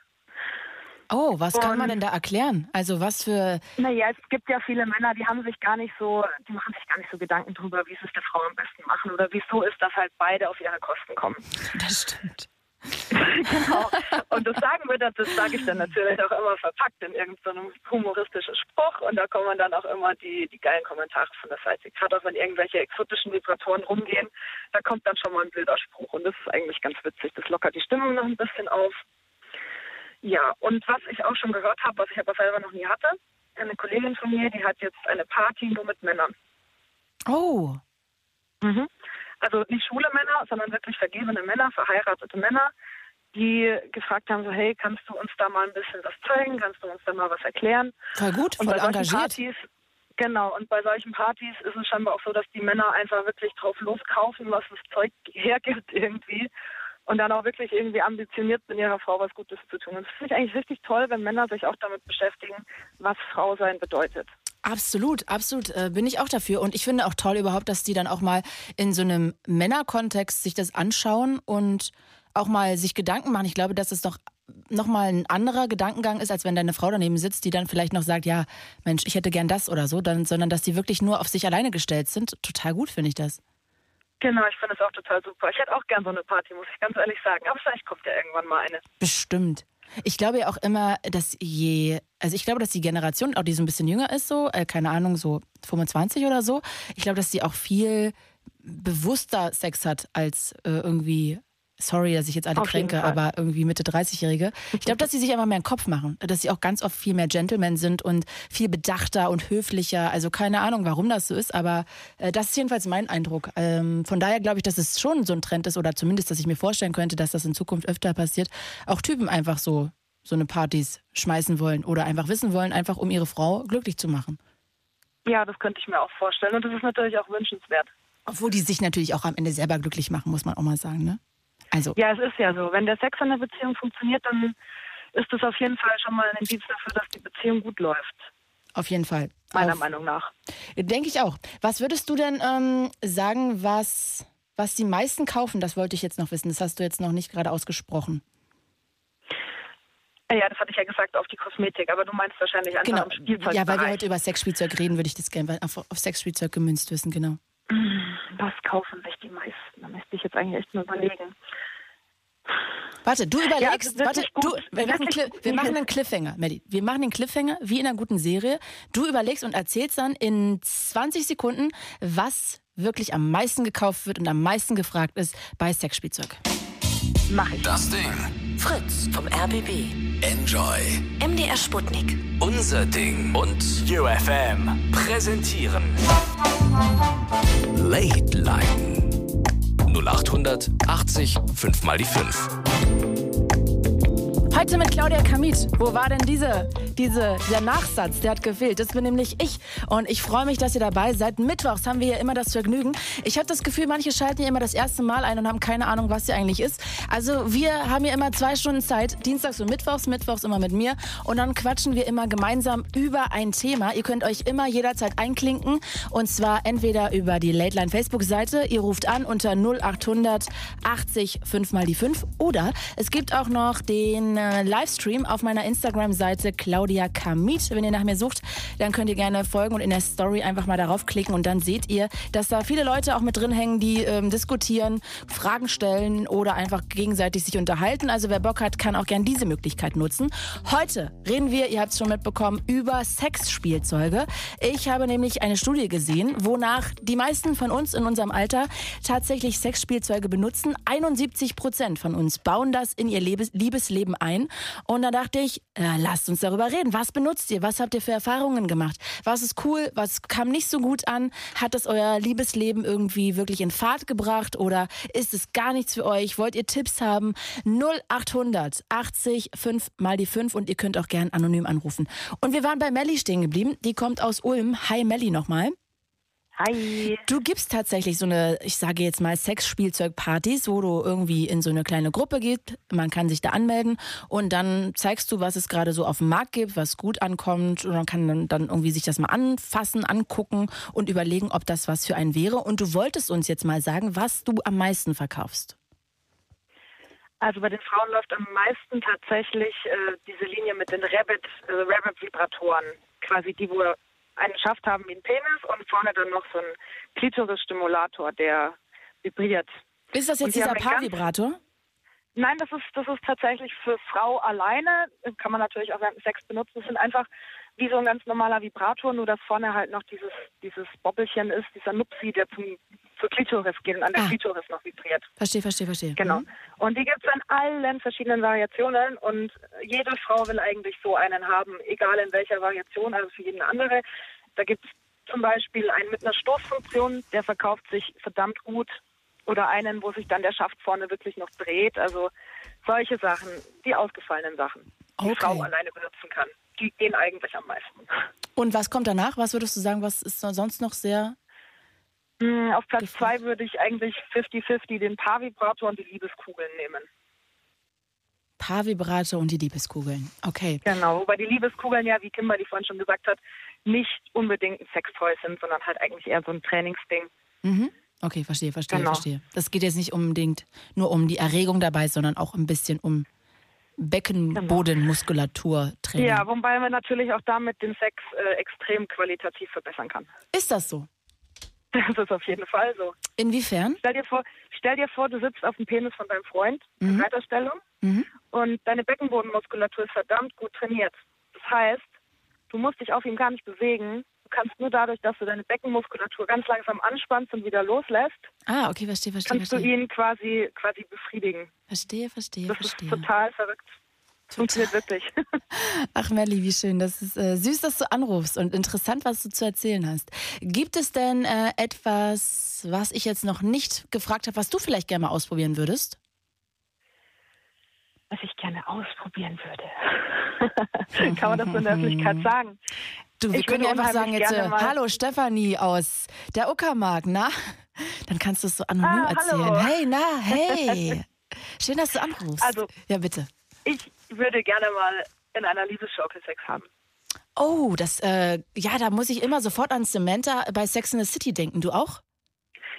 Oh, was kann man Und- denn da erklären? Also was für, Naja, es gibt ja viele Männer, die haben sich gar nicht so, die machen sich gar nicht so Gedanken drüber, wie sie es der Frau am besten machen oder wieso ist, dass halt beide auf ihre Kosten kommen. das stimmt. genau. Und das sagen wir dann, das sage ich dann natürlich auch immer verpackt in irgendeinem humoristischen Spruch und da kommen dann auch immer die, die geilen Kommentare von der Seite. Gerade auch wenn irgendwelche exotischen Vibratoren rumgehen, da kommt dann schon mal ein blöder Spruch und das ist eigentlich ganz witzig. Das lockert die Stimmung noch ein bisschen auf. Ja, und was ich auch schon gehört habe, was ich aber selber noch nie hatte, eine Kollegin von mir, die hat jetzt eine Party nur mit Männern. Oh, Mhm. Also nicht schwule Männer, sondern wirklich vergebene Männer, verheiratete Männer, die gefragt haben, so hey, kannst du uns da mal ein bisschen was zeigen, kannst du uns da mal was erklären? voll gut, Und voll bei solchen engagiert. Partys, Genau, und bei solchen Partys ist es scheinbar auch so, dass die Männer einfach wirklich drauf loskaufen, was das Zeug hergibt irgendwie. Und dann auch wirklich irgendwie ambitioniert sind, ihrer Frau was Gutes zu tun. Und das finde ich eigentlich richtig toll, wenn Männer sich auch damit beschäftigen, was Frau sein bedeutet. Absolut, absolut, äh, bin ich auch dafür. Und ich finde auch toll überhaupt, dass die dann auch mal in so einem Männerkontext sich das anschauen und auch mal sich Gedanken machen. Ich glaube, dass es doch nochmal ein anderer Gedankengang ist, als wenn deine Frau daneben sitzt, die dann vielleicht noch sagt, ja, Mensch, ich hätte gern das oder so, dann, sondern dass die wirklich nur auf sich alleine gestellt sind. Total gut finde ich das. Genau, ich finde es auch total super. Ich hätte auch gern so eine Party, muss ich ganz ehrlich sagen. Aber vielleicht kommt ja irgendwann mal eine. Bestimmt. Ich glaube ja auch immer, dass je, also ich glaube, dass die Generation, auch die so ein bisschen jünger ist, so, äh, keine Ahnung, so 25 oder so, ich glaube, dass die auch viel bewusster Sex hat als äh, irgendwie sorry, dass ich jetzt alle Auf kränke, aber irgendwie Mitte 30-Jährige. Ich glaube, dass sie sich einfach mehr einen Kopf machen. Dass sie auch ganz oft viel mehr Gentlemen sind und viel bedachter und höflicher. Also keine Ahnung, warum das so ist, aber äh, das ist jedenfalls mein Eindruck. Ähm, von daher glaube ich, dass es schon so ein Trend ist oder zumindest, dass ich mir vorstellen könnte, dass das in Zukunft öfter passiert. Auch Typen einfach so so eine Partys schmeißen wollen oder einfach wissen wollen, einfach um ihre Frau glücklich zu machen. Ja, das könnte ich mir auch vorstellen. Und das ist natürlich auch wünschenswert. Obwohl die sich natürlich auch am Ende selber glücklich machen, muss man auch mal sagen, ne? Also, Ja, es ist ja so. Wenn der Sex in der Beziehung funktioniert, dann ist das auf jeden Fall schon mal ein Indiz dafür, dass die Beziehung gut läuft. auf jeden Fall. Meiner auf, Meinung nach. Denke ich auch. Was würdest du denn ähm, sagen, was, was die meisten kaufen? Das wollte ich jetzt noch wissen. Das hast du jetzt noch nicht gerade ausgesprochen. Ja, das hatte ich ja gesagt, auf die Kosmetik. Aber du meinst wahrscheinlich einfach Genau. Spielzeug. Ja, weil wir heute über Sexspielzeug reden, würde ich das gerne auf, auf Sexspielzeug gemünzt wissen, genau. Was kaufen sich die meisten? Da müsste ich jetzt eigentlich echt mal überlegen. Warte, du überlegst, also warte, du, wir, machen, wir machen einen Cliffhanger, Maddie. Wir machen den Cliffhanger wie in einer guten Serie. Du überlegst und erzählst dann in 20 Sekunden, was wirklich am meisten gekauft wird und am meisten gefragt ist bei Sexspielzeug. Mach ich. Das Ding. Fritz vom RBB. Enjoy. MDR Sputnik. Unser Ding. Und UFM. präsentieren. Late Line. 0800 80 5 mal die 5. Heute mit Claudia Kamit. Wo war denn diese, diese, der Nachsatz? Der hat gefehlt. Das bin nämlich ich. Und ich freue mich, dass ihr dabei seid. Mittwochs haben wir hier immer das Vergnügen. Ich habe das Gefühl, manche schalten hier immer das erste Mal ein und haben keine Ahnung, was sie eigentlich ist. Also wir haben hier immer zwei Stunden Zeit. Dienstags und Mittwochs. Mittwochs immer mit mir. Und dann quatschen wir immer gemeinsam über ein Thema. Ihr könnt euch immer jederzeit einklinken. Und zwar entweder über die Late Line Facebook-Seite. Ihr ruft an unter 0800 80 5 mal die 5. Oder es gibt auch noch den äh, Livestream auf meiner Instagram-Seite Claudia Kamit. Wenn ihr nach mir sucht, dann könnt ihr gerne folgen und in der Story einfach mal darauf klicken und dann seht ihr, dass da viele Leute auch mit drin hängen, die ähm, diskutieren, Fragen stellen oder einfach gegenseitig sich unterhalten. Also wer Bock hat, kann auch gerne diese Möglichkeit nutzen. Heute reden wir, ihr habt es schon mitbekommen, über Sexspielzeuge. Ich habe nämlich eine Studie gesehen, wonach die meisten von uns in unserem Alter tatsächlich Sexspielzeuge benutzen. 71 Prozent von uns bauen das in ihr Lebes Liebesleben ein. Und da dachte ich, äh, lasst uns darüber reden. Was benutzt ihr? Was habt ihr für Erfahrungen gemacht? Was ist cool? Was kam nicht so gut an? Hat es euer Liebesleben irgendwie wirklich in Fahrt gebracht oder ist es gar nichts für euch? Wollt ihr Tipps haben? 0800 80 5 mal die 5 und ihr könnt auch gern anonym anrufen. Und wir waren bei Melli stehen geblieben. Die kommt aus Ulm. Hi Melli nochmal. Hi. Du gibst tatsächlich so eine, ich sage jetzt mal Sexspielzeugpartys, wo du irgendwie in so eine kleine Gruppe gehst. Man kann sich da anmelden und dann zeigst du, was es gerade so auf dem Markt gibt, was gut ankommt und man kann dann, irgendwie sich das mal anfassen, angucken und überlegen, ob das was für einen wäre. Und du wolltest uns jetzt mal sagen, was du am meisten verkaufst. Also bei den Frauen läuft am meisten tatsächlich äh, diese Linie mit den Rabbit, äh, Rabbit-Vibratoren. Quasi die, wo einen Schaft haben wie ein Penis und vorne dann noch so ein Klitoris-Stimulator, der vibriert. Ist das jetzt die dieser Paarvibrator? Nein, das ist, das ist tatsächlich für Frau alleine. Kann man natürlich auch während Sex benutzen. Das sind einfach wie so ein ganz normaler Vibrator, nur dass vorne halt noch dieses, dieses Bobbelchen ist, dieser Nupsi, der zum, zur Klitoris geht und an der Ah. Klitoris noch vibriert. Verstehe, verstehe, verstehe. Genau. Mhm. Und die gibt es in allen verschiedenen Variationen und jede Frau will eigentlich so einen haben, egal in welcher Variation, also für jeden andere. Da gibt es zum Beispiel einen mit einer Stoßfunktion, der verkauft sich verdammt gut. Oder einen, wo sich dann der Schaft vorne wirklich noch dreht. Also solche Sachen, die ausgefallenen Sachen, die Okay. Frau alleine benutzen kann. die gehen eigentlich am meisten. Und was kommt danach? Was würdest du sagen, was ist sonst noch sehr Auf Platz zwei würde ich eigentlich 50-50 den Paarvibrator und die Liebeskugeln nehmen. Paarvibrator und die Liebeskugeln? Okay. Genau, wobei die Liebeskugeln ja, wie Kimberly vorhin schon gesagt hat, nicht unbedingt ein Sextoy sind, sondern halt eigentlich eher so ein Trainingsding. Mhm. Okay, verstehe, verstehe, Genau. verstehe. Das geht jetzt nicht unbedingt nur um die Erregung dabei, sondern auch ein bisschen um Beckenbodenmuskulaturtraining. Ja, wobei man natürlich auch damit den Sex äh, extrem qualitativ verbessern kann. Ist das so? Das ist auf jeden Fall so. Inwiefern? Stell dir vor, stell dir vor du sitzt auf dem Penis von deinem Freund in Mhm. Reiterstellung Mhm. und deine Beckenbodenmuskulatur ist verdammt gut trainiert. Das heißt, du musst dich auf ihm gar nicht bewegen. Du kannst nur dadurch, dass du deine Beckenmuskulatur ganz langsam anspannst und wieder loslässt, Ah, okay, verstehe, verstehe, kannst du verstehe. ihn quasi, quasi befriedigen. Verstehe, verstehe, Das verstehe. ist total verrückt. Funktioniert wirklich. Ach Melli, wie schön. Das ist äh, süß, dass du anrufst und interessant, was du zu erzählen hast. Gibt es denn äh, etwas, was ich jetzt noch nicht gefragt habe, was du vielleicht gerne mal ausprobieren würdest? Was ich gerne ausprobieren würde. Kann man das so in der Öffentlichkeit sagen? Du, wir Ich können einfach sagen jetzt, äh, hallo Stefanie aus der Uckermark, na? Dann kannst du es so anonym Ah, erzählen. hallo. Hey, na, hey. Schön, dass du anrufst. Also- ja, bitte. Ich würde gerne mal in einer Liebesschaukel Sex haben. Oh, das, äh, ja, da muss ich immer sofort an Samantha bei Sex in the City denken. Du auch?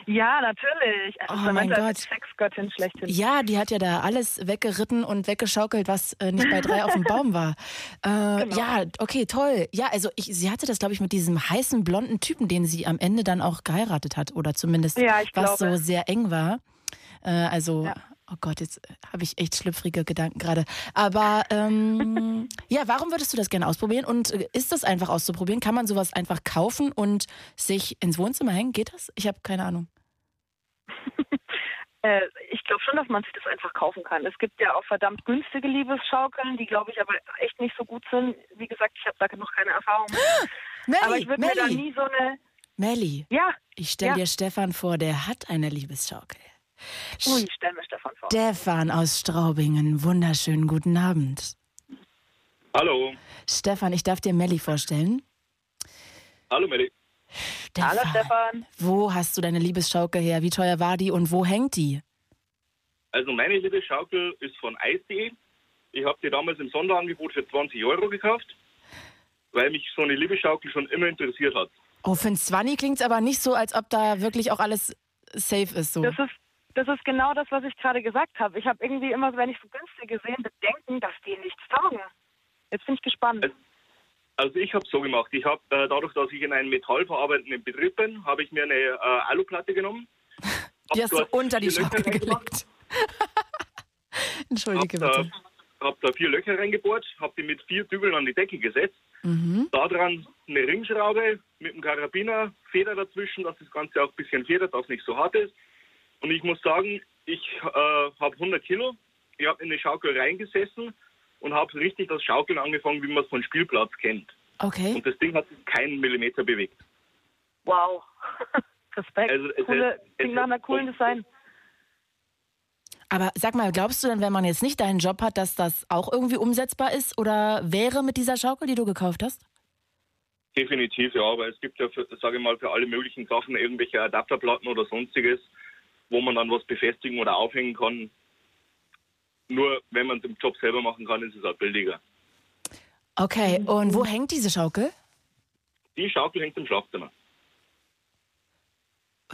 Ja, natürlich. Oh Also mein Samantha Gott. ist die Sexgöttin schlechthin. Ja, die hat ja da alles weggeritten und weggeschaukelt, was äh, nicht bei drei auf dem Baum war. Äh, Genau. Ja, okay, toll. Ja, also ich, sie hatte das, glaube ich, mit diesem heißen blonden Typen, den sie am Ende dann auch geheiratet hat oder zumindest Ja, was glaube. so sehr eng war. Äh, also, Ja. Oh Gott, jetzt habe ich echt schlüpfrige Gedanken gerade. Aber ähm, ja, warum würdest du das gerne ausprobieren? Und äh, ist das einfach auszuprobieren? Kann man sowas einfach kaufen und sich ins Wohnzimmer hängen? Geht das? Ich habe keine Ahnung. Äh, ich glaube schon, dass man sich das einfach kaufen kann. Es gibt ja auch verdammt günstige Liebesschaukeln, die glaube ich aber echt nicht so gut sind. Wie gesagt, ich habe da noch keine Erfahrung. Melli, aber ich würde mir da nie so eine. Melli. Ja, Ich stell Ja. dir Stefan vor, der hat eine Liebesschaukel. Ui, stell mir Stefan vor. Stefan aus Straubingen, wunderschönen guten Abend. Hallo. Stefan, ich darf dir Melli vorstellen. Hallo, Melli. Hallo Stefan. Wo hast du deine Liebesschaukel her? Wie teuer war die und wo hängt die? Also meine Liebesschaukel ist von Eis.de. Ich habe die damals im Sonderangebot für 20 Euro gekauft, weil mich so eine Liebesschaukel schon immer interessiert hat. Oh, für ein 20 klingt es aber nicht so, als ob da wirklich auch alles safe ist. So. Das ist, das ist genau das, was ich gerade gesagt habe. Ich habe irgendwie immer, wenn ich so günstige sehe, Bedenken, dass die nichts taugen. Jetzt bin ich gespannt. Also ich habe so gemacht. Ich habe äh, dadurch, dass ich in einem metallverarbeitenden Betrieb bin, habe ich mir eine äh, Aluplatte genommen. Die hast du unter die reingemacht, gelegt. Entschuldige Hab da, bitte. hab da vier Löcher reingebohrt, habe die mit vier Dübeln an die Decke gesetzt. Mhm. Da dran eine Ringschraube mit einem Karabiner, Feder dazwischen, dass das Ganze auch ein bisschen federt, dass es nicht so hart ist. Und ich muss sagen, ich äh, habe 100 Kilo. Ich habe in eine Schaukel reingesessen und habe richtig das Schaukeln angefangen, wie man es von Spielplatz kennt. Okay. Und das Ding hat sich keinen Millimeter bewegt. Wow. Respekt. Also, es Coole, ist- es klingt nach einer coolen Design. Aber sag mal, glaubst du denn, wenn man jetzt nicht deinen Job hat, dass das auch irgendwie umsetzbar ist oder wäre mit dieser Schaukel, die du gekauft hast? Definitiv, ja, aber es gibt ja, für, sage ich mal, für alle möglichen Sachen irgendwelche Adapterplatten oder sonstiges, wo man dann was befestigen oder aufhängen kann. Nur wenn man es im Job selber machen kann, ist es auch billiger. Okay, und wo hängt diese Schaukel? Die Schaukel hängt im Schlafzimmer.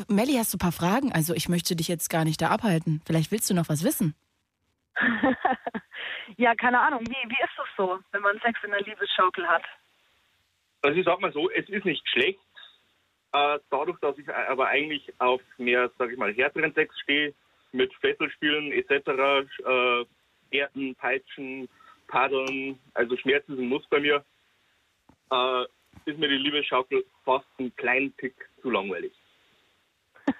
Melli, hast du ein paar Fragen? Also ich möchte dich jetzt gar nicht da abhalten. Vielleicht willst du noch was wissen. Ja, keine Ahnung. Wie, wie ist das so, wenn man Sex in der Liebesschaukel hat? Also ich sag mal so, es ist nicht schlecht, äh, dadurch, dass ich aber eigentlich auf mehr, sag ich mal, härteren Sex stehe, mit Fesselspielen etc., äh, Gärten, Peitschen, Paddeln, also Schmerz ist ein Muss bei mir, äh, ist mir die Liebesschaukel fast einen kleinen Tick zu langweilig.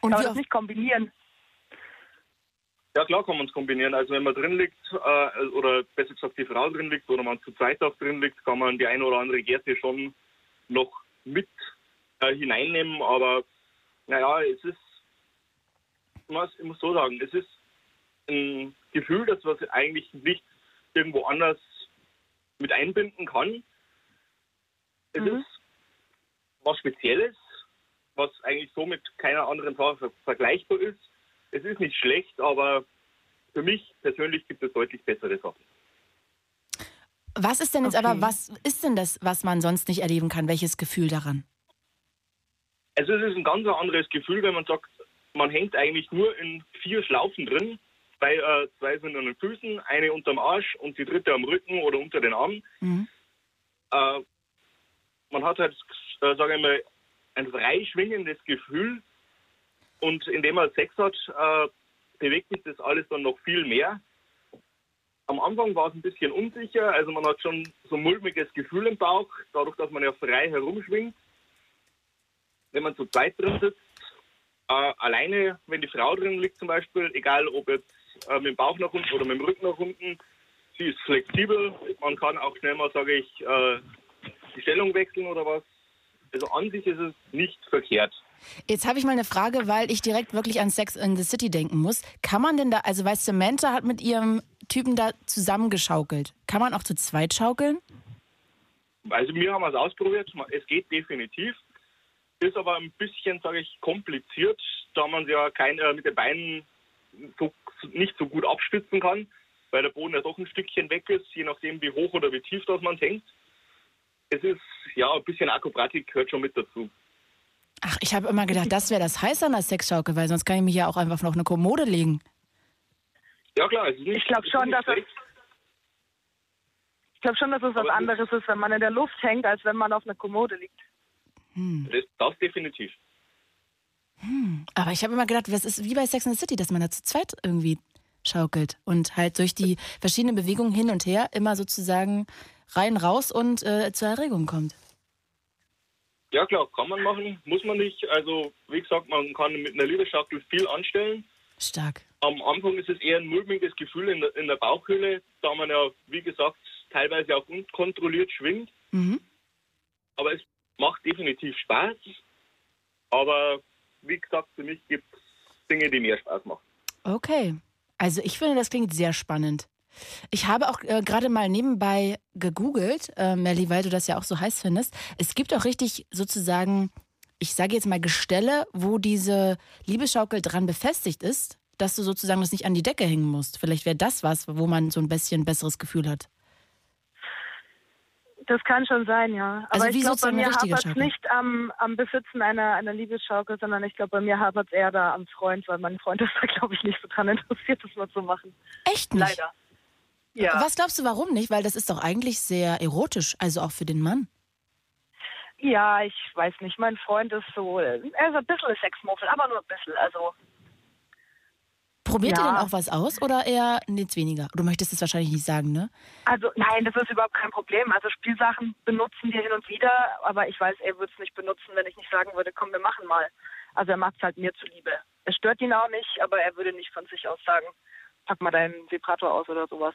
Und Kann man das nicht kombinieren? Ja klar kann man es kombinieren. Also wenn man drin liegt, äh, oder besser gesagt die Frau drin liegt oder man zu zweit auch drin liegt, kann man die eine oder andere Gerte schon noch mit äh, hineinnehmen. Aber naja, es ist, ich muss, ich muss so sagen, es ist ein Gefühl, das was eigentlich nicht irgendwo anders mit einbinden kann. Es Mhm. ist was Spezielles, was eigentlich so mit keiner anderen Sache ver vergleichbar ist. Es ist nicht schlecht, aber für mich persönlich gibt es deutlich bessere Sachen. Was ist denn jetzt aber, was ist denn das, was man sonst nicht erleben kann? Welches Gefühl daran? Also es ist ein ganz anderes Gefühl, wenn man sagt, man hängt eigentlich nur in vier Schlaufen drin. Zwei, äh, zwei sind an den Füßen, eine unterm Arsch und die dritte am Rücken oder unter den Armen. Mhm. Äh, man hat halt, äh, sage ich mal, ein frei schwingendes Gefühl und indem man Sex hat, äh, bewegt sich das alles dann noch viel mehr. Am Anfang war es ein bisschen unsicher, also man hat schon so ein mulmiges Gefühl im Bauch, dadurch, dass man ja frei herumschwingt. Wenn man zu zweit drin sitzt, äh, alleine, wenn die Frau drin liegt zum Beispiel, egal ob jetzt äh, mit dem Bauch nach unten oder mit dem Rücken nach unten, sie ist flexibel, man kann auch schnell mal, sage ich, äh, die Stellung wechseln oder was. Also an sich ist es nicht verkehrt. Jetzt habe ich mal eine Frage, weil ich direkt wirklich an Sex in the City denken muss. Kann man denn da, also weil Samantha hat mit ihrem Typen da zusammengeschaukelt. Kann man auch zu zweit schaukeln? Also wir haben es ausprobiert, es geht definitiv. Ist aber ein bisschen, sage ich, kompliziert, da man ja kein, äh, mit den Beinen so, nicht so gut abstützen kann, weil der Boden ja doch ein Stückchen weg ist, je nachdem wie hoch oder wie tief das man hängt. Es ist, ja, ein bisschen Akrobatik gehört schon mit dazu. Ach, ich habe immer gedacht, das wäre das Heiße an der Sexschaukel, weil sonst kann ich mich ja auch einfach noch eine Kommode legen. Ja klar, es ist nicht, Ich glaube schon, dass es, ich glaube schon, dass es was anderes ist, wenn man in der Luft hängt, als wenn man auf einer Kommode liegt. Das, das definitiv. Aber ich habe immer gedacht, das ist wie bei Sex in the City, dass man da zu zweit irgendwie schaukelt und halt durch die verschiedenen Bewegungen hin und her immer sozusagen rein, raus und äh, zur Erregung kommt. Ja klar, kann man machen, muss man nicht. Also wie gesagt, man kann mit einer Liederschaukel viel anstellen. Stark. Am Anfang ist es eher ein mulmiges Gefühl in der, in der Bauchhöhle, da man ja, wie gesagt, teilweise auch unkontrolliert schwingt. Mhm. Aber es macht definitiv Spaß. Aber wie gesagt, für mich gibt es Dinge, die mehr Spaß machen. Okay. Also ich finde, das klingt sehr spannend. Ich habe auch äh, gerade mal nebenbei gegoogelt, äh, Melli, weil du das ja auch so heiß findest. Es gibt auch richtig sozusagen, ich sage jetzt mal Gestelle, wo diese Liebesschaukel dran befestigt ist, dass du sozusagen das nicht an die Decke hängen musst. Vielleicht wäre das was, wo man so ein bisschen besseres Gefühl hat. Das kann schon sein, ja. Aber Also ich glaube, bei mir hapert es nicht am, am Besitzen einer, einer Liebesschaukel, sondern ich glaube, bei mir hapert es eher da am Freund, weil mein Freund ist da, glaube ich, nicht so dran interessiert, das mal zu machen. Echt nicht? Leider. Ja. Was glaubst du, warum nicht? Weil das ist doch eigentlich sehr erotisch, also auch für den Mann. Ja, ich weiß nicht. Mein Freund ist so, er ist ein bisschen Sexmuffel, aber nur ein bisschen. Also, Probiert ihr Ja. denn auch was aus oder eher nichts weniger? Du möchtest es wahrscheinlich nicht sagen, ne? also nein, das ist überhaupt kein Problem. Also Spielsachen benutzen wir hin und wieder, aber ich weiß, er würde es nicht benutzen, wenn ich nicht sagen würde, komm, wir machen mal. Also er macht es halt mir zuliebe. Es stört ihn auch nicht, aber er würde nicht von sich aus sagen, pack mal deinen Vibrator aus oder sowas.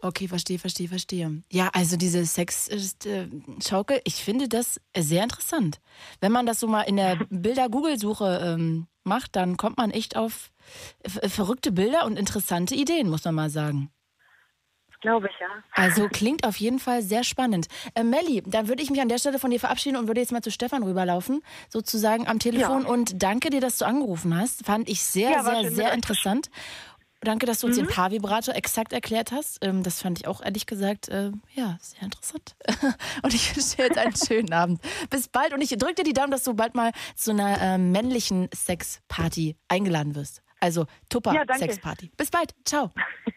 Okay, verstehe, verstehe, verstehe. Ja, also diese Sex-Schaukel, ich finde das sehr interessant. Wenn man das so mal in der Bilder-Google-Suche ähm, macht, dann kommt man echt auf f- verrückte Bilder und interessante Ideen, muss man mal sagen. Glaube ich, ja. Also klingt auf jeden Fall sehr spannend. Äh, Melli, dann würde ich mich an der Stelle von dir verabschieden und würde jetzt mal zu Stefan rüberlaufen, sozusagen am Telefon. Ja. Und danke dir, dass du angerufen hast. Fand ich sehr, Ja, sehr, schön sehr interessant. Danke, dass du uns Mhm. den Paarvibrator exakt erklärt hast. Ähm, das fand ich auch ehrlich gesagt, äh, ja, sehr interessant. und ich wünsche dir jetzt einen schönen Abend. Bis bald und ich drücke dir die Daumen, dass du bald mal zu einer äh, männlichen Sexparty eingeladen wirst. Also Tupper Ja. Sexparty. Bis bald. Ciao.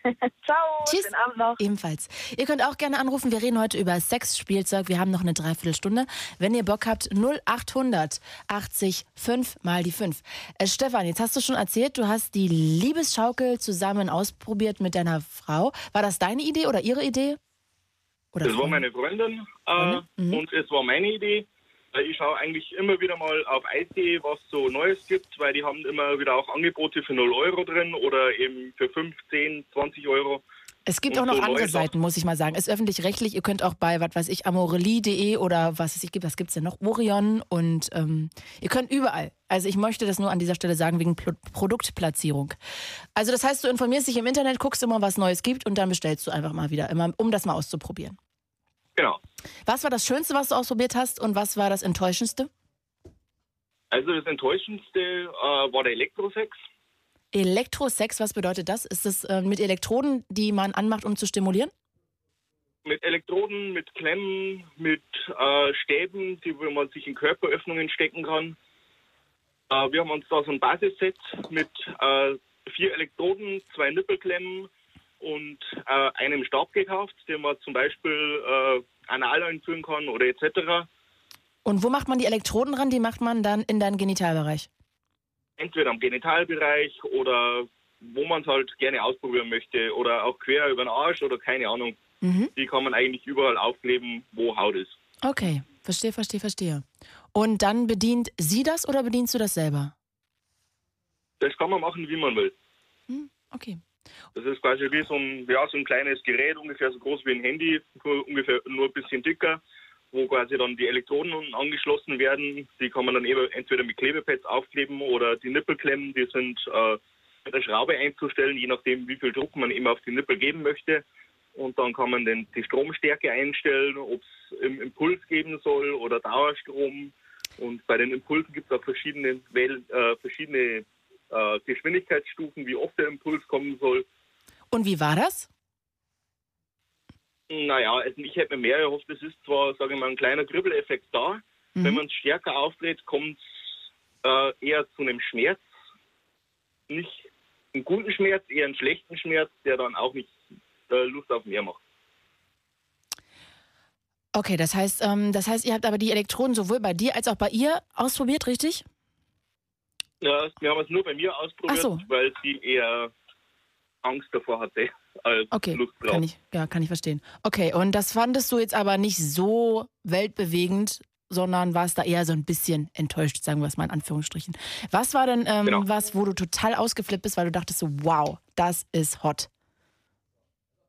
Ciao. Tschüss. Schönen Abend noch. Ebenfalls. Ihr könnt auch gerne anrufen. Wir reden heute über Sexspielzeug. Wir haben noch eine Dreiviertelstunde. Wenn ihr Bock habt, 0800 80 5 mal die 5. Äh, Stefan, jetzt hast du schon erzählt, du hast die Liebesschaukel zusammen ausprobiert mit deiner Frau. War das deine Idee oder ihre Idee? Oder Das war meine Freundin äh? Mhm. und es war meine Idee. Weil Ich schaue eigentlich immer wieder mal auf Eis.de, was so Neues gibt, weil die haben immer wieder auch Angebote für 0 Euro drin oder eben für 5, 10, 20 Euro. Es gibt Und auch noch so andere. Seiten, muss ich mal sagen. Ist öffentlich-rechtlich. Ihr könnt auch bei, was weiß ich, amorelie.de oder was es gibt, was gibt's denn noch? Orion und ähm, ihr könnt überall. Also ich möchte das nur an dieser Stelle sagen, wegen Pro Produktplatzierung. Also das heißt, du informierst dich im Internet, guckst immer, was Neues gibt und dann bestellst du einfach mal wieder, immer, um das mal auszuprobieren. Genau. Was war das Schönste, was du ausprobiert hast und was war das Enttäuschendste? Also das Enttäuschendste äh, war der Elektrosex. Elektrosex, was bedeutet das? Ist das äh, mit Elektroden, die man anmacht, um zu stimulieren? Mit Elektroden, mit Klemmen, mit äh, Stäben, die wo man sich in Körperöffnungen stecken kann. Äh, wir haben uns da so ein Basisset mit äh, vier Elektroden, zwei Nippelklemmen und äh, einem Stab gekauft, den man zum Beispiel anal einführen kann oder etc. Und wo macht man die Elektroden ran? Die macht man dann in deinen Genitalbereich. Entweder am Genitalbereich oder wo man es halt gerne ausprobieren möchte oder auch quer über den Arsch oder keine Ahnung. Mhm. Die kann man eigentlich überall aufkleben, wo Haut ist. Okay, verstehe, verstehe, verstehe. Und dann bedient sie das oder bedienst du das selber? Das kann man machen, wie man will. Hm, okay. Das ist quasi wie so ein, ja, so ein kleines Gerät, ungefähr so groß wie ein Handy, ungefähr nur ein bisschen dicker, wo quasi dann die Elektroden angeschlossen werden. Die kann man dann eben entweder mit Klebepads aufkleben oder die Nippelklemmen, die sind äh, mit der Schraube einzustellen, je nachdem, wie viel Druck man eben auf die Nippel geben möchte. Und dann kann man den, die Stromstärke einstellen, ob es im Impuls geben soll oder Dauerstrom. Und bei den Impulsen gibt es auch verschiedene, äh, verschiedene äh, Geschwindigkeitsstufen, wie oft der Impuls kommen soll. Und wie war das? Naja, also ich hätte mir mehr erhofft. Es ist zwar, sage ich mal, ein kleiner Kribbeleffekt da. Mhm. Wenn man es stärker aufdreht, kommt es äh, eher zu einem Schmerz. Nicht einen guten Schmerz, eher einen schlechten Schmerz, der dann auch nicht äh, Lust auf mehr macht. Okay, das heißt, ähm, das heißt, ihr habt aber die Elektroden sowohl bei dir als auch bei ihr ausprobiert, richtig? Ja, wir haben es nur bei mir ausprobiert, so. weil sie eher Angst davor hatte als Okay, Lust drauf. kann ich, ja, kann ich verstehen. Okay, und das fandest du jetzt aber nicht so weltbewegend, sondern warst da eher so ein bisschen enttäuscht, sagen wir es mal in Anführungsstrichen. Was war denn ähm, Genau. was, wo du total ausgeflippt bist, weil du dachtest so, wow, das ist hot.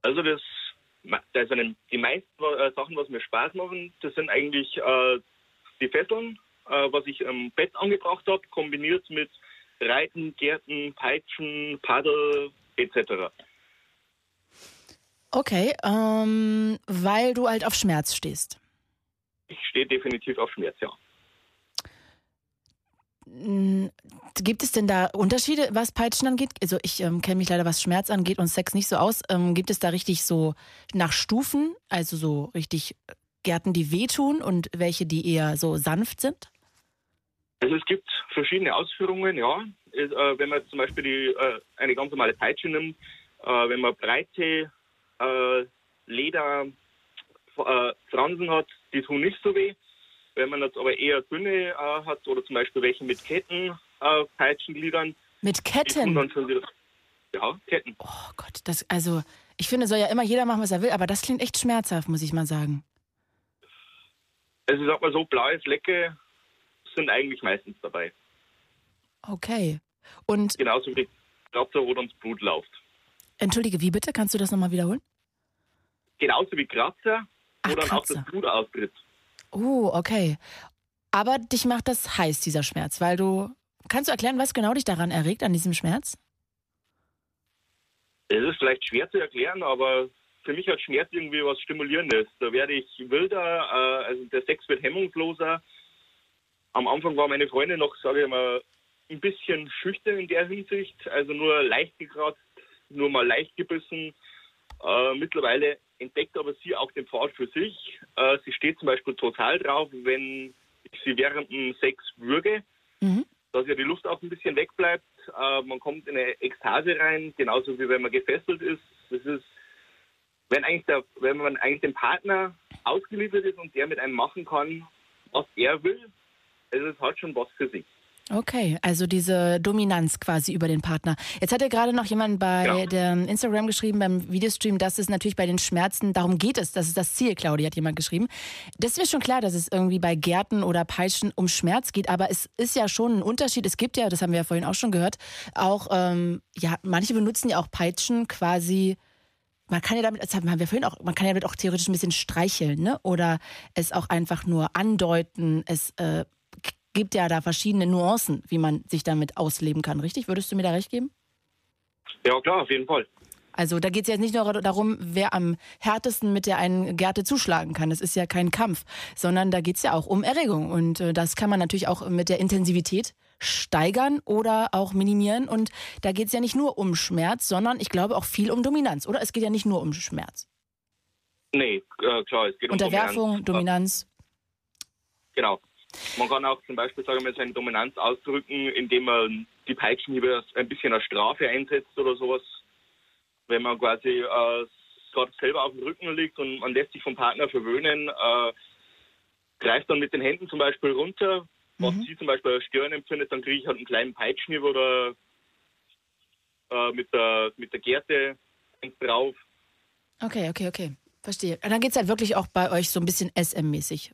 Also das, also die meisten äh, Sachen, was mir Spaß machen, das sind eigentlich äh, die Fesseln, was ich im Bett angebracht habe, kombiniert mit Reiten, Gärten, Peitschen, Paddel etc. Okay, ähm, weil du halt auf Schmerz stehst. Ich stehe definitiv auf Schmerz, ja. Mm, Gibt es denn da Unterschiede, was Peitschen angeht? Also ich ähm, kenne mich leider, was Schmerz angeht und Sex nicht so aus. Ähm, gibt es da richtig so nach Stufen, also so richtig Gärten, die wehtun und welche, die eher so sanft sind? Also es gibt verschiedene Ausführungen, ja. Äh, wenn man zum Beispiel die, äh, eine ganz normale Peitsche nimmt, äh, wenn man breite äh, Leder äh, Fransen hat, die tun nicht so weh. Wenn man jetzt aber eher dünne äh, hat oder zum Beispiel welche mit Ketten, äh, Peitschengliedern, Mit Ketten? wieder. Ja, Ketten. Oh Gott, das, also ich finde, soll ja immer jeder machen, was er will, aber das klingt echt schmerzhaft, muss ich mal sagen. Also ich sag mal so, blaue Flecke sind eigentlich meistens dabei. Okay. Und Genauso wie Kratzer, wo dann das Blut läuft. entschuldige, wie bitte? Kannst du das nochmal wiederholen? Genauso wie Kratzer, wo Ach, dann auch Kratzer. das Blut austritt. Oh, okay. Aber dich macht das heiß, dieser Schmerz, weil du. Kannst du erklären, was genau dich daran erregt, an diesem Schmerz? Es ist vielleicht schwer zu erklären, aber für mich hat Schmerz irgendwie was Stimulierendes. Da werde ich wilder, äh, also der Sex wird hemmungsloser. Am Anfang war meine Freundin noch, sage ich mal, ein bisschen schüchtern in der Hinsicht, also nur leicht gekratzt, nur mal leicht gebissen. Äh, mittlerweile entdeckt aber sie auch den Pfad für sich. Äh, sie steht zum Beispiel total drauf, wenn ich sie während dem Sex würge, Mhm. dass ja die Luft auch ein bisschen wegbleibt. Äh, man kommt in eine Ekstase rein, genauso wie wenn man gefesselt ist. Das ist, wenn, eigentlich der, wenn man eigentlich dem Partner ausgeliefert ist und der mit einem machen kann, was er will, also es hat schon was für sich. Okay, also diese Dominanz quasi über den Partner. Jetzt hat ja gerade noch jemand bei Ja. dem Instagram geschrieben, beim Videostream, dass es natürlich bei den Schmerzen, darum geht es, das ist das Ziel, Claudia hat jemand geschrieben. Das ist mir schon klar, dass es irgendwie bei Gärten oder Peitschen um Schmerz geht, aber es ist ja schon ein Unterschied. Es gibt ja, das haben wir ja vorhin auch schon gehört, auch, ähm, ja, manche benutzen ja auch Peitschen quasi man kann ja damit, das haben wir vorhin auch, man kann ja damit auch theoretisch ein bisschen streicheln, ne? Oder es auch einfach nur andeuten. Es äh, gibt ja da verschiedene Nuancen, wie man sich damit ausleben kann, richtig? Würdest du mir da recht geben? Ja, klar, auf jeden Fall. Also da geht es jetzt nicht nur darum, wer am härtesten mit der einen Gerte zuschlagen kann. Das ist ja kein Kampf, sondern da geht es ja auch um Erregung. Und äh, das kann man natürlich auch mit der Intensivität steigern oder auch minimieren. Und da geht es ja nicht nur um Schmerz, sondern ich glaube auch viel um Dominanz, oder? Es geht ja nicht nur um Schmerz. Nee, äh, klar, es geht um Unterwerfung, Dominanz. Dominanz. Genau. Man kann auch zum Beispiel, sagen wir, seine Dominanz ausdrücken, indem man die Peitschenhiebe ein bisschen als Strafe einsetzt oder sowas. Wenn man quasi äh, gerade selber auf dem Rücken liegt und man lässt sich vom Partner verwöhnen, äh, greift dann mit den Händen zum Beispiel runter, was sie zum Beispiel als Stirn empfindet, dann kriege ich halt einen kleinen Peitschenhieb oder äh, mit, der, mit der Gerte drauf. Okay, okay, okay. Verstehe. Und dann geht es halt wirklich auch bei euch so ein bisschen SM-mäßig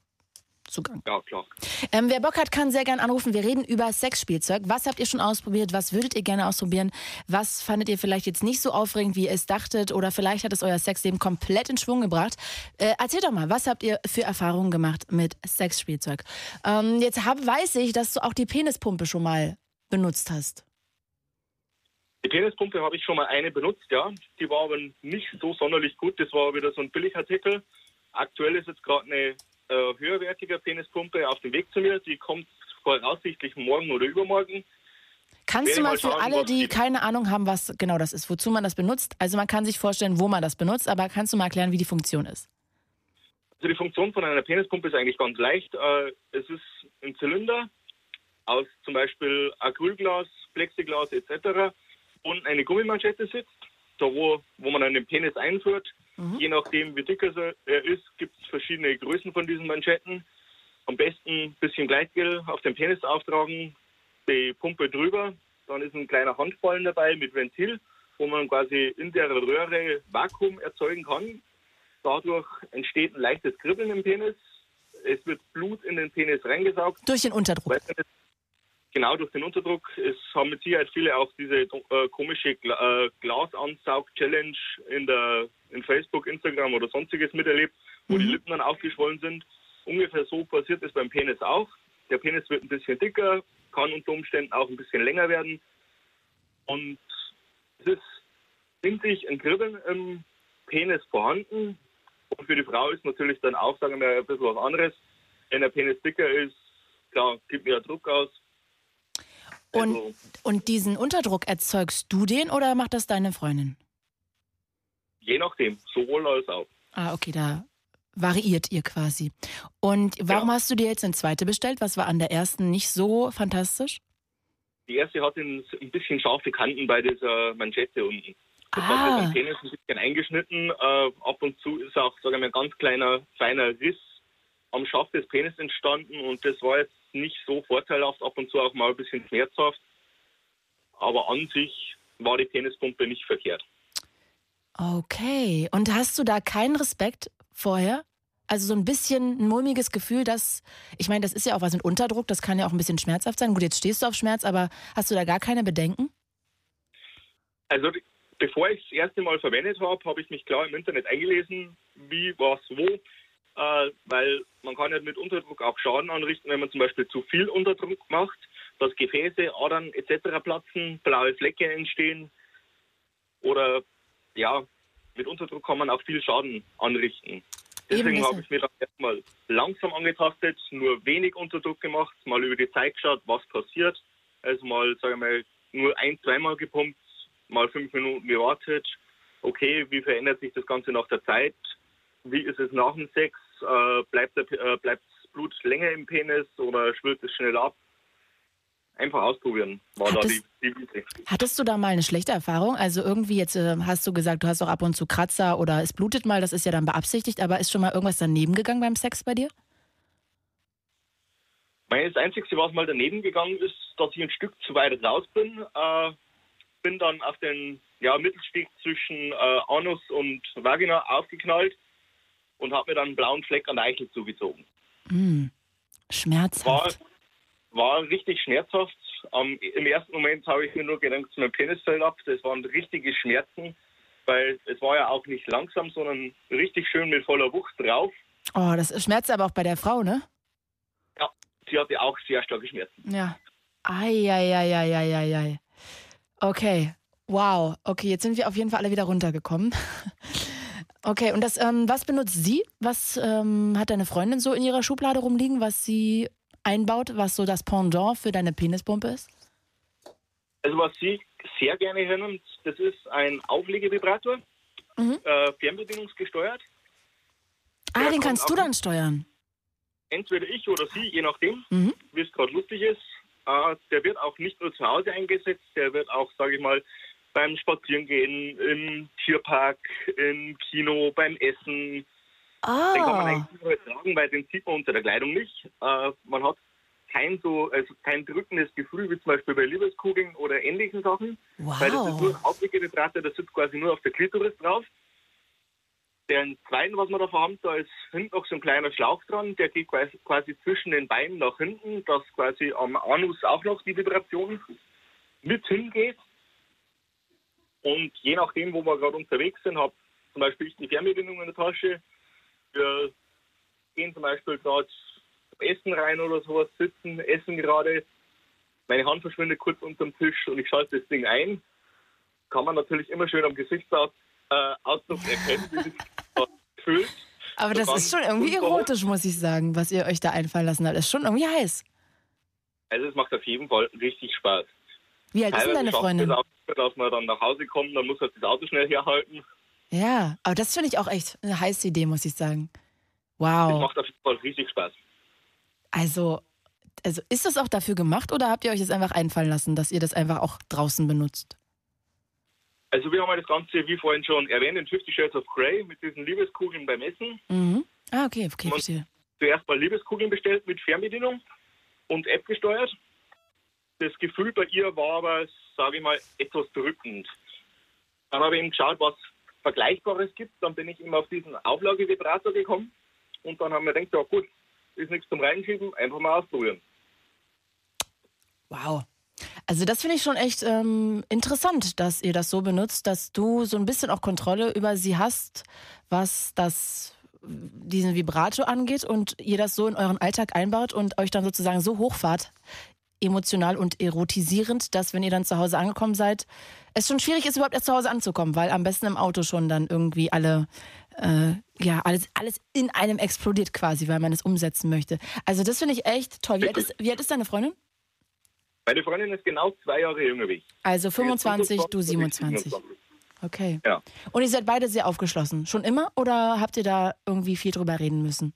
Zugang. Ja, klar. Ähm, wer Bock hat, kann sehr gern anrufen. Wir reden über Sexspielzeug. Was habt ihr schon ausprobiert? Was würdet ihr gerne ausprobieren? Was fandet ihr vielleicht jetzt nicht so aufregend, wie ihr es dachtet? Oder vielleicht hat es euer Sexleben komplett in Schwung gebracht? Äh, erzählt doch mal, was habt ihr für Erfahrungen gemacht mit Sexspielzeug? Ähm, jetzt hab, weiß ich, dass du auch die Penispumpe schon mal benutzt hast. Die Penispumpe habe ich schon mal eine benutzt, ja. Die war aber nicht so sonderlich gut. Das war wieder so ein Billigartikel. Aktuell ist jetzt gerade eine äh, höherwertige Penispumpe auf dem Weg zu mir. Die kommt voraussichtlich morgen oder übermorgen. Kannst Werde du mal für schauen, alle, die keine Ahnung haben, was genau das ist, wozu man das benutzt? Also man kann sich vorstellen, wo man das benutzt, aber kannst du mal erklären, wie die Funktion ist? Also die Funktion von einer Penispumpe ist eigentlich ganz leicht. Äh, es ist ein Zylinder aus zum Beispiel Acrylglas, Plexiglas etc. und eine Gummimanschette sitzt, da wo, wo man dann den Penis einführt. Je nachdem, wie dick er ist, gibt es verschiedene Größen von diesen Manschetten. Am besten ein bisschen Gleitgel auf den Penis auftragen, die Pumpe drüber. Dann ist ein kleiner Handballen dabei mit Ventil, wo man quasi in der Röhre Vakuum erzeugen kann. Dadurch entsteht ein leichtes Kribbeln im Penis. Es wird Blut in den Penis reingesaugt. Durch den Unterdruck. Genau, durch den Unterdruck. Es haben mit Sicherheit viele auch diese äh, komische Gla äh, Glasansaug-Challenge in, der, in Facebook, Instagram oder sonstiges miterlebt, wo die Lippen dann aufgeschwollen sind. Ungefähr so passiert es beim Penis auch. Der Penis wird ein bisschen dicker, kann unter Umständen auch ein bisschen länger werden. Und es ist in sich ein Kribbeln im Penis vorhanden. Und für die Frau ist natürlich dann auch, sagen wir, ein bisschen was anderes. Wenn der Penis dicker ist, klar, gibt mehr Druck aus. Und, Also- und diesen Unterdruck erzeugst du den oder macht das deine Freundin? Je nachdem, sowohl als auch. Ah, okay, da variiert ihr quasi. Und warum hast du dir jetzt eine zweite bestellt? Was war an der ersten nicht so fantastisch? Die erste hat ein, ein bisschen scharfe Kanten bei dieser Manschette unten. Das Ah. hat den Penis ein bisschen eingeschnitten. Äh, ab und zu ist auch, sagen wir, ein ganz kleiner, feiner Riss am Schaft des Penis entstanden und das war jetzt nicht so vorteilhaft, ab und zu auch mal ein bisschen schmerzhaft. Aber an sich war die Penispumpe nicht verkehrt. Okay. Und hast du da keinen Respekt vorher? Also so ein bisschen ein mulmiges Gefühl, dass, ich meine, das ist ja auch was mit Unterdruck, das kann ja auch ein bisschen schmerzhaft sein. Gut, jetzt stehst du auf Schmerz, aber hast du da gar keine Bedenken? Also bevor ich das erste Mal verwendet habe, habe ich mich klar im Internet eingelesen, wie, was, wo, äh, weil man kann ja mit Unterdruck auch Schaden anrichten, wenn man zum Beispiel zu viel Unterdruck macht, dass Gefäße, Adern etc. platzen, blaue Flecke entstehen oder ja, mit Unterdruck kann man auch viel Schaden anrichten. Deswegen habe ich mir dann erstmal langsam angetastet, nur wenig Unterdruck gemacht, mal über die Zeit geschaut, was passiert. Also mal, sagen wir mal, nur ein, zweimal gepumpt, mal fünf Minuten gewartet. Okay, wie verändert sich das Ganze nach der Zeit? Wie ist es nach dem Sex? Äh, bleibt, äh, bleibt das Blut länger im Penis oder schwillt es schnell ab? Einfach ausprobieren, war Hat da die, die Bitte. Hattest du da mal eine schlechte Erfahrung? Also irgendwie jetzt äh, hast du gesagt, du hast auch ab und zu Kratzer oder es blutet mal, das ist ja dann beabsichtigt, aber ist schon mal irgendwas daneben gegangen beim Sex bei dir? Das Einzige, was mal daneben gegangen ist, dass ich ein Stück zu weit raus bin. Äh, bin dann auf den ja, Mittelsteg zwischen äh, Anus und Vagina aufgeknallt und habe mir dann einen blauen Fleck an der Eichel zugezogen. War, Schmerzhaft. war richtig schmerzhaft. Ähm, Im ersten Moment habe ich mir nur gedacht, mein Penis fällt ab. Das waren richtige Schmerzen. weil es war ja auch nicht langsam, sondern richtig schön mit voller Wucht drauf. Oh, das schmerzt aber auch bei der Frau, ne? Ja, sie hatte auch sehr starke Schmerzen. Ja. Eieieiei. Okay. Wow. Okay, jetzt sind wir auf jeden Fall alle wieder runtergekommen. Okay, und das, ähm, was benutzt sie? Was ähm, hat deine Freundin so in ihrer Schublade rumliegen, was sie einbaut, was so das Pendant für deine Penispumpe ist? Also was sie sehr gerne hernimmt, das ist ein Auflegevibrator, Mhm. äh, fernbedienungsgesteuert. Ah, Der den kannst du dann steuern. Entweder ich oder sie, je nachdem, Mhm. wie es gerade lustig ist. Äh, der wird auch nicht nur zu Hause eingesetzt, der wird auch, sage ich mal, beim Spazierengehen, im Tierpark, im Kino, beim Essen. Den kann man Ah, eigentlich überall tragen, weil den sieht man unter der Kleidung nicht. Äh, man hat kein so, also kein drückendes Gefühl, wie zum Beispiel bei Liebeskugeln oder ähnlichen Sachen. Weil das ist nur wow. ein Auflegevibrator, der sitzt quasi nur auf der Klitoris drauf. Den zweiten, was wir davon haben, da ist hinten noch so ein kleiner Schlauch dran, der geht quasi, quasi zwischen den Beinen nach hinten, dass quasi am Anus auch noch die Vibration mit hingeht. Und je nachdem, wo wir gerade unterwegs sind, habe zum Beispiel ich die Fernbedienung in der Tasche. Wir gehen zum Beispiel gerade zum Essen rein oder sowas, sitzen, essen gerade. Meine Hand verschwindet kurz unterm Tisch und ich schalte das Ding ein. Kann man natürlich immer schön am Gesichtsausdruck äh, erkennen, wie sich das fühlt. Aber das ist schon irgendwie erotisch, muss ich sagen, was ihr euch da einfallen lassen habt. Das ist schon irgendwie heiß. Also es macht auf jeden Fall richtig Spaß. Wie alt ist denn deine Freundin? Dass man dann nach Hause kommt, dann muss halt das Auto schnell herhalten. Ja, aber das finde ich auch echt eine heiße Idee, muss ich sagen. Das Wow. macht auf jeden Fall richtig Spaß. Also, also ist das auch dafür gemacht oder habt ihr euch das einfach einfallen lassen, dass ihr das einfach auch draußen benutzt? Also wir haben halt das Ganze, wie vorhin schon erwähnt, in 50 Shades of Grey mit diesen Liebeskugeln beim Essen. Mhm. Ah, okay, okay, verstehe. Zuerst mal Liebeskugeln bestellt mit Fernbedienung und App gesteuert. Das Gefühl bei ihr war aber, sage ich mal, etwas drückend. Dann habe ich eben geschaut, was Vergleichbares gibt. Dann bin ich eben auf diesen Auflagevibrator gekommen. Und dann haben wir gedacht, ja gut, ist nichts zum Reinschieben, einfach mal ausprobieren. Wow. Also das finde ich schon echt ähm, interessant, dass ihr das so benutzt, dass du so ein bisschen auch Kontrolle über sie hast, was das diesen Vibrato angeht und ihr das so in euren Alltag einbaut und euch dann sozusagen so hochfahrt, emotional und erotisierend, dass wenn ihr dann zu Hause angekommen seid, es schon schwierig ist, überhaupt erst zu Hause anzukommen, weil am besten im Auto schon dann irgendwie alle, äh, ja, alles, alles in einem explodiert quasi, weil man es umsetzen möchte. Also das finde ich echt toll. Wie alt, ist, wie alt ist deine Freundin? Meine Freundin ist genau zwei Jahre jünger wie ich. Also 25, du und ich 27. 27. Okay. Ja. Und ihr seid beide sehr aufgeschlossen. Schon immer oder habt ihr da irgendwie viel drüber reden müssen?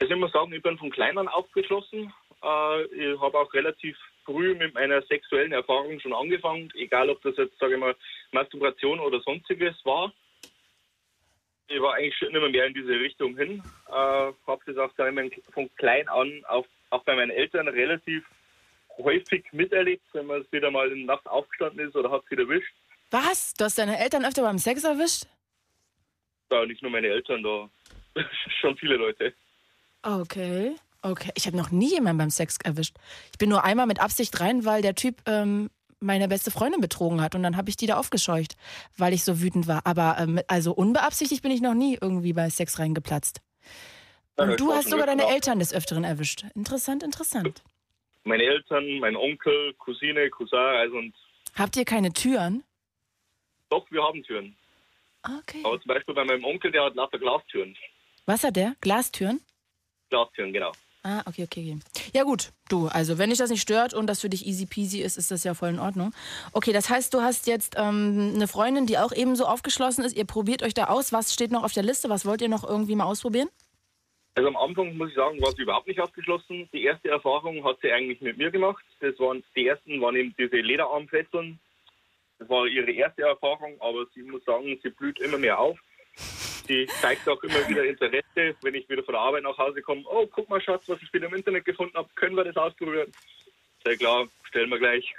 Also ich muss sagen, ich bin von klein an aufgeschlossen. Äh, ich habe auch relativ früh mit meiner sexuellen Erfahrung schon angefangen, egal ob das jetzt, sage ich mal, Masturbation oder sonstiges war. Ich war eigentlich schon immer mehr in diese Richtung hin. Äh, habe das auch sag ich mal, von klein an auch, auch bei meinen Eltern relativ häufig miterlebt, wenn man wieder mal in der Nacht aufgestanden ist oder hat sie erwischt. Was? Du hast deine Eltern öfter beim Sex erwischt? Da nicht nur meine Eltern, da schon viele Leute. Okay. Okay. Ich habe noch nie jemanden beim Sex erwischt. Ich bin nur einmal mit Absicht rein, weil der Typ ähm, meine beste Freundin betrogen hat und dann habe ich die da aufgescheucht, weil ich so wütend war. Aber ähm, also unbeabsichtigt bin ich noch nie irgendwie bei Sex reingeplatzt. Und du hast sogar deine. Eltern des Öfteren erwischt. Interessant, interessant. Meine Eltern, mein Onkel, Cousine, Cousin, also und Habt ihr keine Türen? doch, wir haben Türen. Okay. Aber zum Beispiel bei meinem Onkel, der hat lauter Glastüren. Was hat der? Glastüren? Glastüren, genau. Ah, okay, okay, okay. Ja gut, du, also wenn dich das nicht stört und das für dich easy peasy ist, ist das ja voll in Ordnung. Okay, das heißt, du hast jetzt ähm, eine Freundin, die auch ebenso aufgeschlossen ist. Ihr probiert euch da aus. Was steht noch auf der Liste? Was wollt ihr noch irgendwie mal ausprobieren? Also am Anfang muss ich sagen, war sie überhaupt nicht ausgeschlossen. Die erste Erfahrung hat sie eigentlich mit mir gemacht. Das waren die ersten waren eben diese Lederarmfesseln. Das war ihre erste Erfahrung, aber sie muss sagen, sie blüht immer mehr auf. Sie zeigt auch immer wieder Interesse, wenn ich wieder von der Arbeit nach Hause komme. Oh, guck mal, Schatz, was ich wieder im Internet gefunden habe. Können wir das ausprobieren? Sehr klar, stellen wir gleich.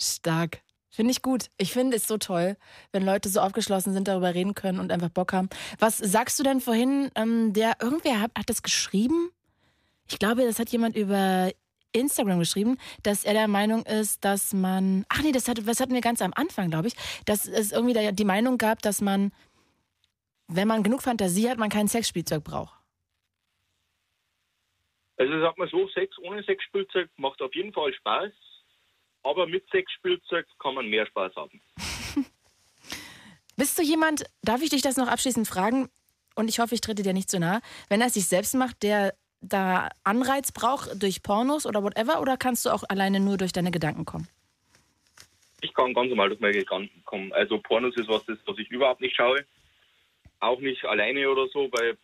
Stark. Finde ich gut. Ich finde es so toll, wenn Leute so aufgeschlossen sind, darüber reden können und einfach Bock haben. Was sagst du denn vorhin? Ähm, der irgendwer hat, hat das geschrieben? Ich glaube, das hat jemand über Instagram geschrieben, dass er der Meinung ist, dass man. Ach nee, das, hat, das hatten wir ganz am Anfang, glaube ich, dass es irgendwie die Meinung gab, dass man, wenn man genug Fantasie hat, man kein Sexspielzeug braucht. Also sag mal so, Sex ohne Sexspielzeug macht auf jeden Fall Spaß, aber mit Sexspielzeug kann man mehr Spaß haben. Bist du jemand, darf ich dich das noch abschließend fragen? Und ich hoffe, ich trete dir nicht zu nah. Wenn er es sich selbst macht, der da Anreiz braucht durch Pornos oder whatever, oder kannst du auch alleine nur durch deine Gedanken kommen? Ich kann ganz normal durch meine Gedanken kommen. Also Pornos ist was, das, was ich überhaupt nicht schaue. Auch nicht alleine oder so, weil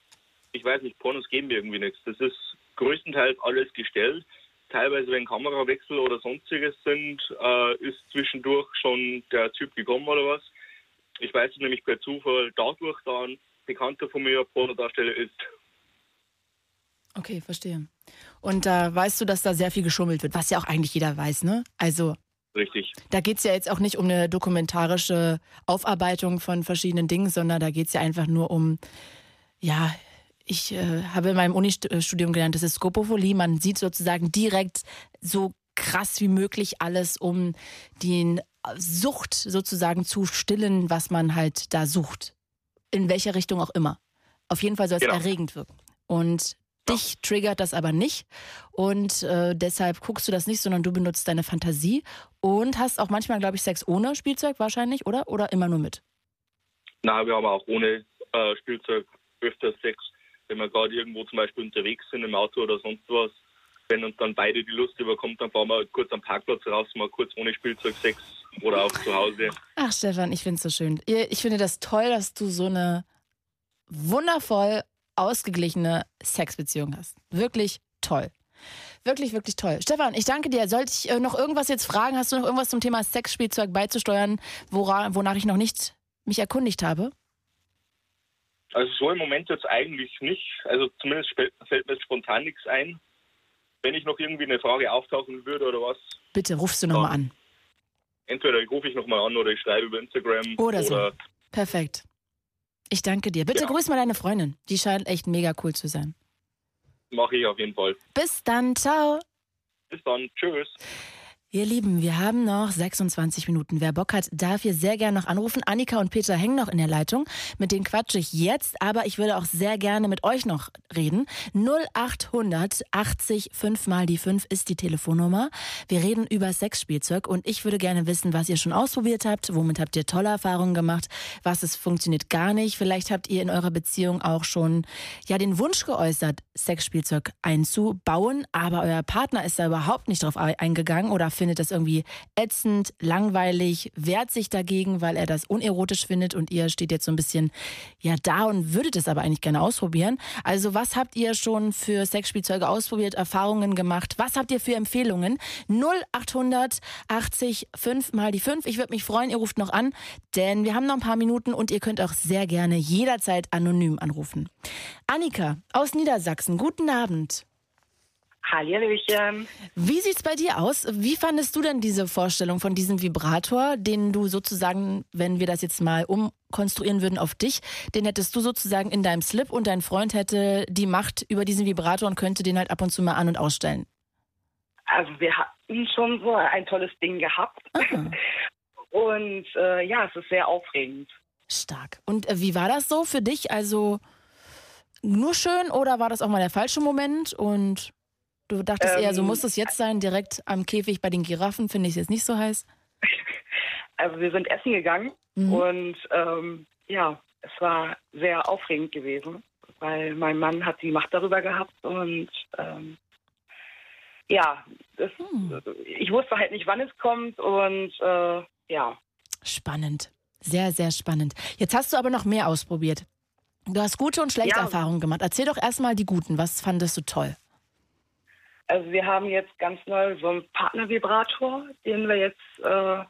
ich weiß nicht, Pornos geben mir irgendwie nichts. Das ist größtenteils alles gestellt. Teilweise, wenn Kamerawechsel oder sonstiges sind, äh, ist zwischendurch schon der Typ gekommen oder was. Ich weiß es nämlich per Zufall dadurch, da ein Bekannter von mir Pornodarsteller ist. Okay, verstehe. Und äh, weißt du, dass da sehr viel geschummelt wird, was ja auch eigentlich jeder weiß, ne? Also. Richtig. Da geht es ja jetzt auch nicht um eine dokumentarische Aufarbeitung von verschiedenen Dingen, sondern da geht es ja einfach nur um, ja, ich äh, habe in meinem Unistudium gelernt, das ist Skopophilie. Man sieht sozusagen direkt so krass wie möglich alles, um die Sucht sozusagen zu stillen, was man halt da sucht. In welcher Richtung auch immer. Auf jeden Fall soll es genau. erregend wirken. Und dich triggert das aber nicht. Und äh, deshalb guckst du das nicht, sondern du benutzt deine Fantasie und hast auch manchmal, glaube ich, Sex ohne Spielzeug wahrscheinlich, oder? Oder immer nur mit? Na, wir haben auch ohne äh, Spielzeug öfter Sex wenn wir gerade irgendwo zum Beispiel unterwegs sind im Auto oder sonst was, wenn uns dann beide die Lust überkommt, dann fahren wir kurz am Parkplatz raus, mal kurz ohne Spielzeug Sex oder auch zu Hause. Ach Stefan, ich finde es so schön. Ich finde das toll, dass du so eine wundervoll ausgeglichene Sexbeziehung hast. Wirklich toll. Wirklich, wirklich toll. Stefan, ich danke dir. Sollte ich äh, noch irgendwas jetzt fragen? Hast du noch irgendwas zum Thema Sexspielzeug beizusteuern, wora, wonach ich noch nicht mich erkundigt habe? Also so im Moment jetzt eigentlich nicht. Also zumindest fällt mir spontan nichts ein. Wenn ich noch irgendwie eine Frage auftauchen würde oder was. Bitte rufst du nochmal an. Entweder rufe ich nochmal an oder ich schreibe über Instagram. Oder, oder so. Perfekt. Ich danke dir. Bitte ja. grüß mal deine Freundin. Die scheint echt mega cool zu sein. Mache ich auf jeden Fall. Bis dann. Ciao. Bis dann. Tschüss. Ihr Lieben, wir haben noch 26 Minuten. Wer Bock hat, darf hier sehr gerne noch anrufen. Annika und Peter hängen noch in der Leitung. Mit denen quatsche ich jetzt, aber ich würde auch sehr gerne mit euch noch reden. 0800 80 5 mal die 5 ist die Telefonnummer. Wir reden über Sexspielzeug und ich würde gerne wissen, was ihr schon ausprobiert habt. Womit habt ihr tolle Erfahrungen gemacht? Was es funktioniert gar nicht? Vielleicht habt ihr in eurer Beziehung auch schon ja den Wunsch geäußert, Sexspielzeug einzubauen, aber euer Partner ist da überhaupt nicht drauf eingegangen oder findet das irgendwie ätzend, langweilig, wehrt sich dagegen, weil er das unerotisch findet und ihr steht jetzt so ein bisschen ja da und würdet es aber eigentlich gerne ausprobieren. Also was habt ihr schon für Sexspielzeuge ausprobiert, Erfahrungen gemacht? Was habt ihr für Empfehlungen? 0800 80 5 mal die 5. Ich würde mich freuen, ihr ruft noch an, denn wir haben noch ein paar Minuten und ihr könnt auch sehr gerne jederzeit anonym anrufen. Annika aus Niedersachsen, guten Abend. Hallöchen. Wie sieht's bei dir aus? Wie fandest du denn diese Vorstellung von diesem Vibrator, den du sozusagen, wenn wir das jetzt mal umkonstruieren würden auf dich, den hättest du sozusagen in deinem Slip und dein Freund hätte die Macht über diesen Vibrator und könnte den halt ab und zu mal an- und ausstellen? Also wir hatten schon so ein tolles Ding gehabt. Aha. Und äh, ja, es ist sehr aufregend. Stark. Und äh, wie war das so für dich? Also nur schön oder war das auch mal der falsche Moment? Und Du dachtest ähm, eher, so ähm, muss es jetzt sein, direkt am Käfig bei den Giraffen, finde ich es jetzt nicht so heiß. Also wir sind essen gegangen mhm. und ähm, ja, es war sehr aufregend gewesen, weil mein Mann hat die Macht darüber gehabt und ähm, ja, das, mhm. ich wusste halt nicht, wann es kommt und äh, ja. Spannend. Sehr, sehr spannend. Jetzt hast du aber noch mehr ausprobiert. Du hast gute und schlechte ja. Erfahrungen gemacht. Erzähl doch erstmal die guten. Was fandest du toll? Also wir haben jetzt ganz neu so einen Partnervibrator, den wir jetzt äh,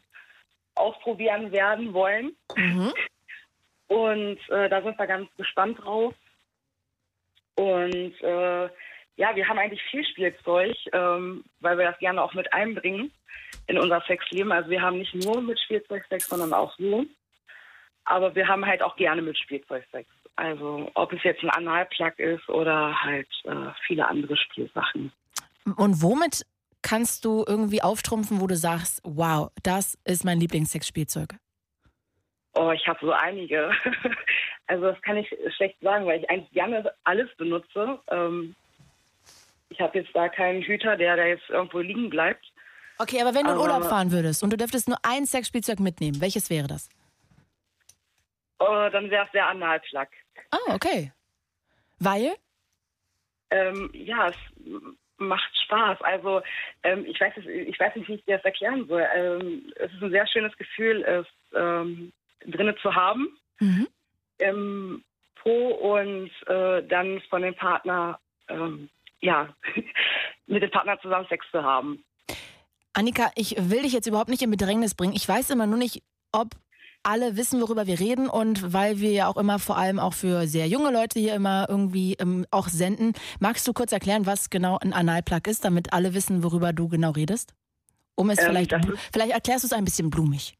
ausprobieren werden wollen. Mhm. Und äh, da sind wir ganz gespannt drauf. Und äh, ja, wir haben eigentlich viel Spielzeug, ähm, weil wir das gerne auch mit einbringen in unser Sexleben. Also wir haben nicht nur mit Spielzeug Sex, sondern auch so. Aber wir haben halt auch gerne mit Spielzeug Sex. Also ob es jetzt ein Analplug ist oder halt äh, viele andere Spielsachen. Und womit kannst du irgendwie auftrumpfen, wo du sagst, wow, das ist mein Lieblingssexspielzeug? Oh, ich habe so einige. Also das kann ich schlecht sagen, weil ich eigentlich gerne alles benutze. Ähm, ich habe jetzt da keinen Hüter, der da jetzt irgendwo liegen bleibt. Okay, aber wenn du in Urlaub fahren würdest und du dürftest nur ein Sexspielzeug mitnehmen, welches wäre das? Oh, dann wäre es der Analplug. Ah, okay. Weil? Ähm, ja, es macht Spaß. Also ähm, ich weiß ich weiß nicht, wie ich dir das erklären soll. Ähm, es ist ein sehr schönes Gefühl, es ähm, drinnen zu haben Mhm. im Po und äh, dann von dem Partner, ähm, ja, mit dem Partner zusammen Sex zu haben. Annika, ich will dich jetzt überhaupt nicht in Bedrängnis bringen. Ich weiß immer nur nicht, ob alle wissen, worüber wir reden und weil wir ja auch immer vor allem auch für sehr junge Leute hier immer irgendwie ähm, auch senden. Magst du kurz erklären, was genau ein Analplug ist, damit alle wissen, worüber du genau redest? Um es Ähm, vielleicht, vielleicht erklärst du es ein bisschen blumig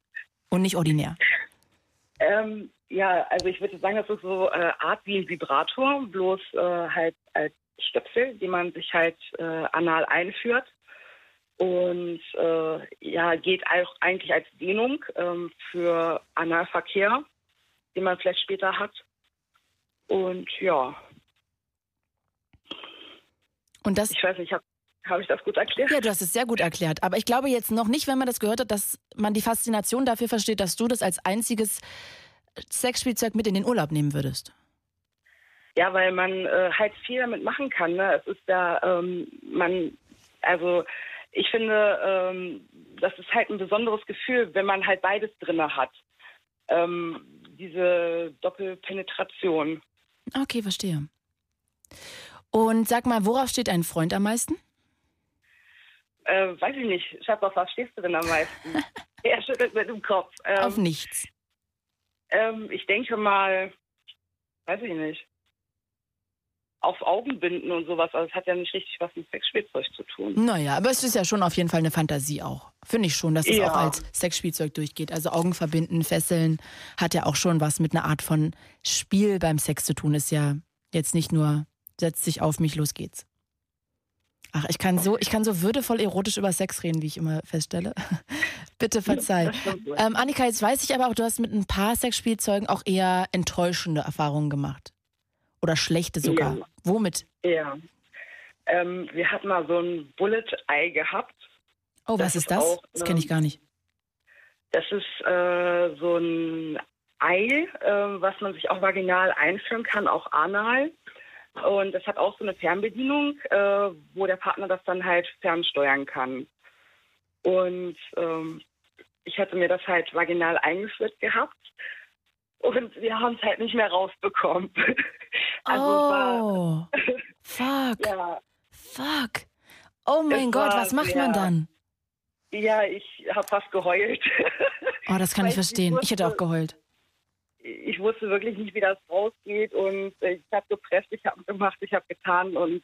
und nicht ordinär. Ähm, ja, also ich würde sagen, das ist so äh, Art wie ein Vibrator, bloß äh, halt als Stöpsel, die man sich halt äh, anal einführt. Und äh, ja, geht auch eigentlich als Dehnung ähm, für Analverkehr, den man vielleicht später hat. Und ja, Und das, ich weiß nicht, habe hab ich das gut erklärt? ja, du hast es sehr gut erklärt. Aber ich glaube jetzt noch nicht, wenn man das gehört hat, dass man die Faszination dafür versteht, dass du das als einziges Sexspielzeug mit in den Urlaub nehmen würdest. Ja, weil man äh, halt viel damit machen kann. Ne? Es ist ja, ähm, man, also ich finde, ähm, das ist halt ein besonderes Gefühl, wenn man halt beides drinne hat. Ähm, diese Doppelpenetration. Okay, verstehe. Und sag mal, worauf steht ein Freund am meisten? Äh, weiß ich nicht. Schatz, auf was stehst du denn am meisten? er schüttelt mit dem Kopf. Ähm, Auf nichts. ähm, ich denke mal, weiß ich nicht. Auf Augenbinden und sowas. Also es hat ja nicht richtig was mit Sexspielzeug zu tun. Naja, aber es ist ja schon auf jeden Fall eine Fantasie auch. Finde ich schon, dass es Ja. auch als Sexspielzeug durchgeht. Also Augen verbinden, fesseln, hat ja auch schon was mit einer Art von Spiel beim Sex zu tun. Ist ja jetzt nicht nur, setzt sich auf mich, los geht's. Ach, ich kann so, ich kann so würdevoll erotisch über Sex reden, wie ich immer feststelle. Bitte verzeih. Ähm, Annika, jetzt weiß ich aber auch, du hast mit ein paar Sexspielzeugen auch eher enttäuschende Erfahrungen gemacht. Oder schlechte sogar. Ja. Womit? Ja. Ähm, wir hatten mal so ein Bullet-Ei gehabt. Oh, Das was ist das? auch, Das kenne ich gar nicht. Das ist äh, so ein Ei, äh, was man sich auch vaginal einführen kann, auch anal. Und das hat auch so eine Fernbedienung, äh, wo der Partner das dann halt fernsteuern kann. Und ähm, ich hatte mir das halt vaginal eingeführt gehabt. Und wir haben es halt nicht mehr rausbekommen. also es war, oh, fuck, ja, fuck. Oh mein Es Gott, war was macht man sehr- dann? ja, ich habe fast geheult. Oh, das kann ich verstehen. Ich hätte auch wusste- geheult. ich wusste wirklich nicht, wie das rausgeht und äh, ich habe gepresst, ich habe gemacht, ich habe getan und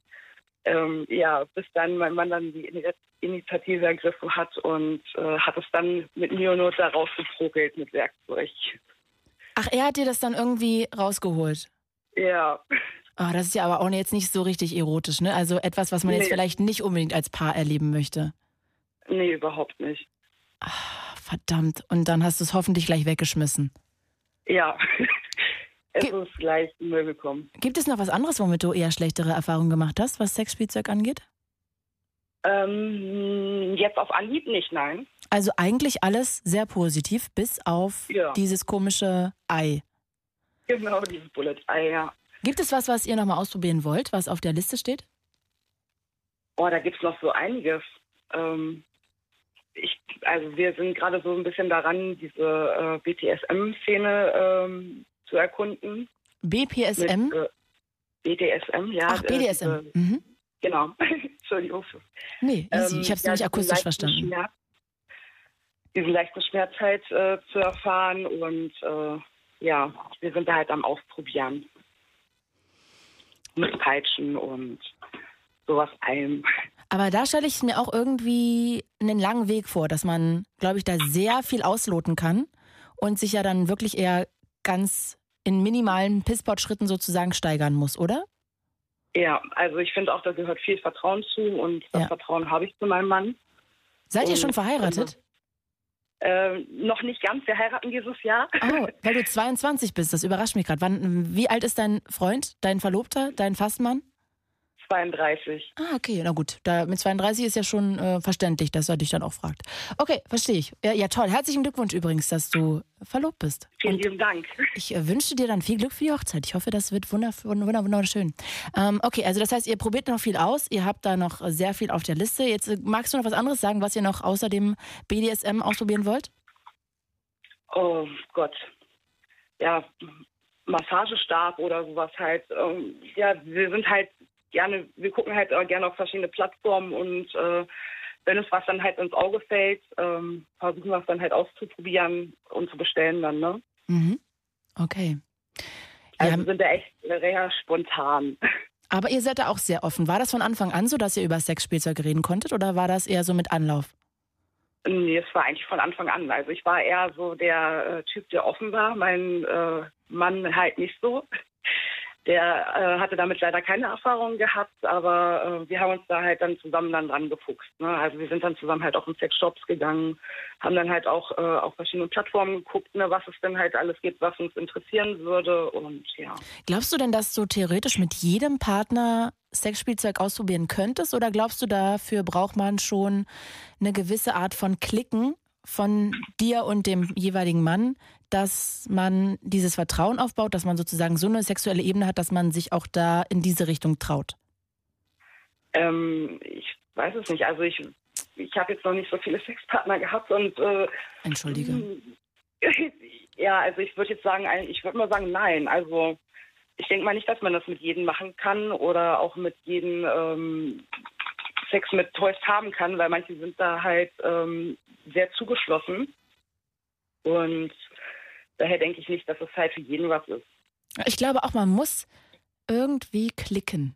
ähm, ja, bis dann mein Mann dann die Ini- Initiative ergriffen hat und äh, hat es dann mit mir und Not da rausgeprogelt mit Werkzeug. Ach, er hat dir das dann irgendwie rausgeholt. Ja, Oh, das ist ja aber auch jetzt nicht so richtig erotisch, ne? Also etwas, was man jetzt Nee. vielleicht nicht unbedingt als Paar erleben möchte. nee, überhaupt nicht. Ah, verdammt. Und dann hast du es hoffentlich gleich weggeschmissen. Ja, es Ge- ist gleich in Müll gekommen. Gibt es noch was anderes, womit du eher schlechtere Erfahrungen gemacht hast, was Sexspielzeug angeht? Ähm, jetzt auf Anhieb nicht, nein. Also eigentlich alles sehr positiv, bis auf Ja. dieses komische Ei. Genau, dieses Bullet-Ei, ja. Gibt es was, was ihr nochmal ausprobieren wollt, was auf der Liste steht? Oh, da gibt's noch so einiges. Ähm, ich, also wir sind gerade so ein bisschen daran, diese äh, BTSM-Szene ähm, zu erkunden. BPSM? Mit, äh, BDSM, ja. Ach, äh, BDSM. diese- Mhm. genau. Entschuldigung. Nee, easy. Ähm, ich habe es ja, nämlich akustisch verstanden. Schmerz, diesen leichten Schmerz halt äh, zu erfahren und äh, ja, wir sind da halt am Ausprobieren. Mit Peitschen und sowas allem. Aber da stelle ich mir auch irgendwie einen langen Weg vor, dass man, glaube ich, da sehr viel ausloten kann und sich ja dann wirklich eher ganz in minimalen Pisspot-Schritten sozusagen steigern muss, oder? Ja, also ich finde auch, da gehört viel Vertrauen zu und das Ja. Vertrauen habe ich zu meinem Mann. Seid ihr Und- schon verheiratet? Äh, noch nicht ganz, wir heiraten dieses Jahr. Oh, weil du 22 bist, das überrascht mich gerade. Wann, wie alt ist dein Freund, dein Verlobter, dein Fastmann? 32. Ah, okay, na gut. Da, mit 32 ist ja schon äh, verständlich, dass er dich dann auch fragt. Okay, verstehe ich. Ja, ja, toll. Herzlichen Glückwunsch übrigens, dass du verlobt bist. Vielen lieben Dank. Ich äh, wünsche dir dann viel Glück für die Hochzeit. Ich hoffe, das wird wunder, wunder, wunderschön. Ähm, okay, also das heißt, ihr probiert noch viel aus. Ihr habt da noch sehr viel auf der Liste. Jetzt äh, magst du noch was anderes sagen, was ihr noch außer dem BDSM ausprobieren wollt? Oh Gott. Ja, Massagestab oder sowas halt. Ähm, ja, wir sind halt gerne, wir gucken halt äh, gerne auf verschiedene Plattformen und äh, wenn uns was dann halt ins Auge fällt, ähm, versuchen wir es dann halt auszuprobieren und zu bestellen dann, ne? Mhm. Okay. Also wir sind da echt sehr spontan. Aber ihr seid da auch sehr offen. War das von Anfang an so, dass ihr über Sexspielzeug reden konntet oder war das eher so mit Anlauf? Nee, es war eigentlich von Anfang an. Also ich war eher so der äh, Typ, der offen war. Mein äh, Mann halt nicht so. Der äh, hatte damit leider keine Erfahrung gehabt, aber äh, wir haben uns da halt dann zusammen dann dran gefuchst. Ne? Also wir sind dann zusammen halt auch in Sexshops gegangen, haben dann halt auch äh, auf verschiedene Plattformen geguckt, ne, was es denn halt alles gibt, was uns interessieren würde und ja. Glaubst du denn, dass du theoretisch mit jedem Partner Sexspielzeug ausprobieren könntest oder glaubst du, dafür braucht man schon eine gewisse Art von Klicken von dir und dem jeweiligen Mann, dass man dieses Vertrauen aufbaut, dass man sozusagen so eine sexuelle Ebene hat, dass man sich auch da in diese Richtung traut? Ähm, ich weiß es nicht. Also ich, ich habe jetzt noch nicht so viele Sexpartner gehabt und äh, Entschuldige. Ja, also ich würde jetzt sagen, ich würde mal sagen, nein. Also ich denke mal nicht, dass man das mit jedem machen kann oder auch mit jedem ähm, Sex mit Toys haben kann, weil manche sind da halt ähm, sehr zugeschlossen. Und daher denke ich nicht, dass es halt für jeden was ist. Ich glaube auch, man muss irgendwie klicken.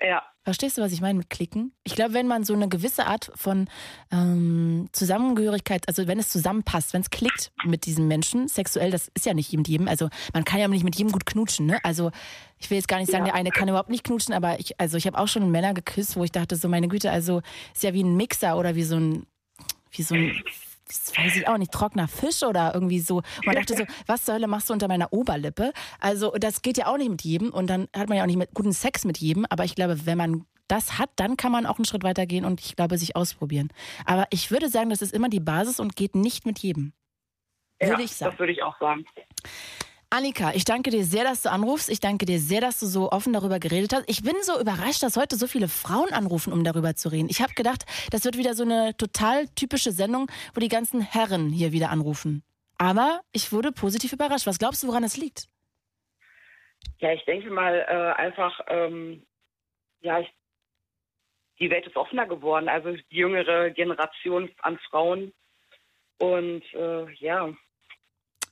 Ja. Verstehst du, was ich meine mit klicken? Ich glaube, wenn man so eine gewisse Art von ähm, Zusammengehörigkeit, also wenn es zusammenpasst, wenn es klickt mit diesem Menschen, sexuell, das ist ja nicht mit jedem, also man kann ja nicht mit jedem gut knutschen, ne? Also ich will jetzt gar nicht sagen, Ja. der eine kann überhaupt nicht knutschen, aber ich, also ich habe auch schon Männer geküsst, wo ich dachte, so meine Güte, also ist ja wie ein Mixer oder wie so ein, wie so ein das weiß ich auch nicht, trockener Fisch oder irgendwie so. Und man dachte so, was zur Hölle machst du unter meiner Oberlippe? Also das geht ja auch nicht mit jedem und dann hat man ja auch nicht mit guten Sex mit jedem. Aber ich glaube, wenn man das hat, dann kann man auch einen Schritt weiter gehen und ich glaube, sich ausprobieren. Aber ich würde sagen, das ist immer die Basis und geht nicht mit jedem. Würde ich sagen. Das würde ich auch sagen. Annika, ich danke dir sehr, dass du anrufst. Ich danke dir sehr, dass du so offen darüber geredet hast. Ich bin so überrascht, dass heute so viele Frauen anrufen, um darüber zu reden. Ich habe gedacht, das wird wieder so eine total typische Sendung, wo die ganzen Herren hier wieder anrufen. Aber ich wurde positiv überrascht. Was glaubst du, woran es liegt? Ja, ich denke mal äh, einfach, ähm, ja, ich, die Welt ist offener geworden. Also die jüngere Generation an Frauen. Und äh, ja.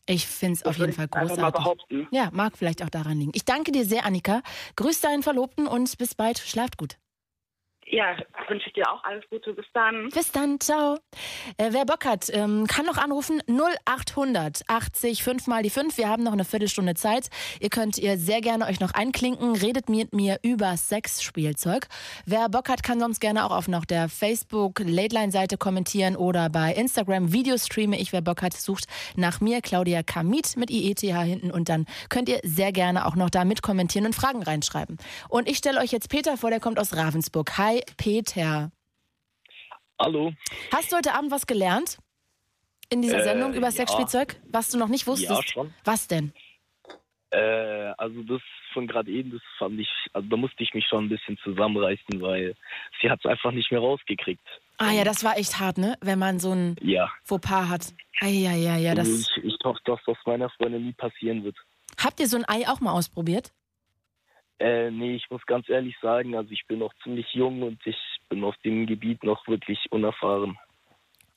Ich finde es auf jeden Fall großartig. Ja, mag vielleicht auch daran liegen. Ich danke dir sehr, Annika. Grüß deinen Verlobten und bis bald. Schlaft gut. Ja, wünsche ich dir auch alles Gute. Bis dann. Bis dann, ciao. Äh, wer Bock hat, ähm, kann noch anrufen 0800 80 5 mal die 5. Wir haben noch eine Viertelstunde Zeit. Ihr könnt ihr sehr gerne euch noch einklinken. Redet mit mir über Sexspielzeug. Wer Bock hat, kann sonst gerne auch auf noch der Facebook Late Line Seite kommentieren oder bei Instagram Videos streame ich. Wer Bock hat, sucht nach mir Claudia Kamit mit IETH hinten und dann könnt ihr sehr gerne auch noch da mit kommentieren und Fragen reinschreiben. Und ich stelle euch jetzt Peter vor, der kommt aus Ravensburg. Hi Peter. Hallo. Hast du heute Abend was gelernt? In dieser Äh, Sendung über ja. Sexspielzeug? Was du noch nicht wusstest? Ja, schon. Was denn? Äh, also das von gerade eben, das fand ich, also da musste ich mich schon ein bisschen zusammenreißen, weil sie hat es einfach nicht mehr rausgekriegt. Ah ja, das war echt hart, ne? Wenn man so ein Ja. Fauxpas hat. Ah, ja, ja, ja. Das... Also ich, ich hoffe, dass das meiner Freundin nie passieren wird. Habt ihr so ein Ei auch mal ausprobiert? Äh, nee, ich muss ganz ehrlich sagen, also ich bin noch ziemlich jung und ich bin auf dem Gebiet noch wirklich unerfahren.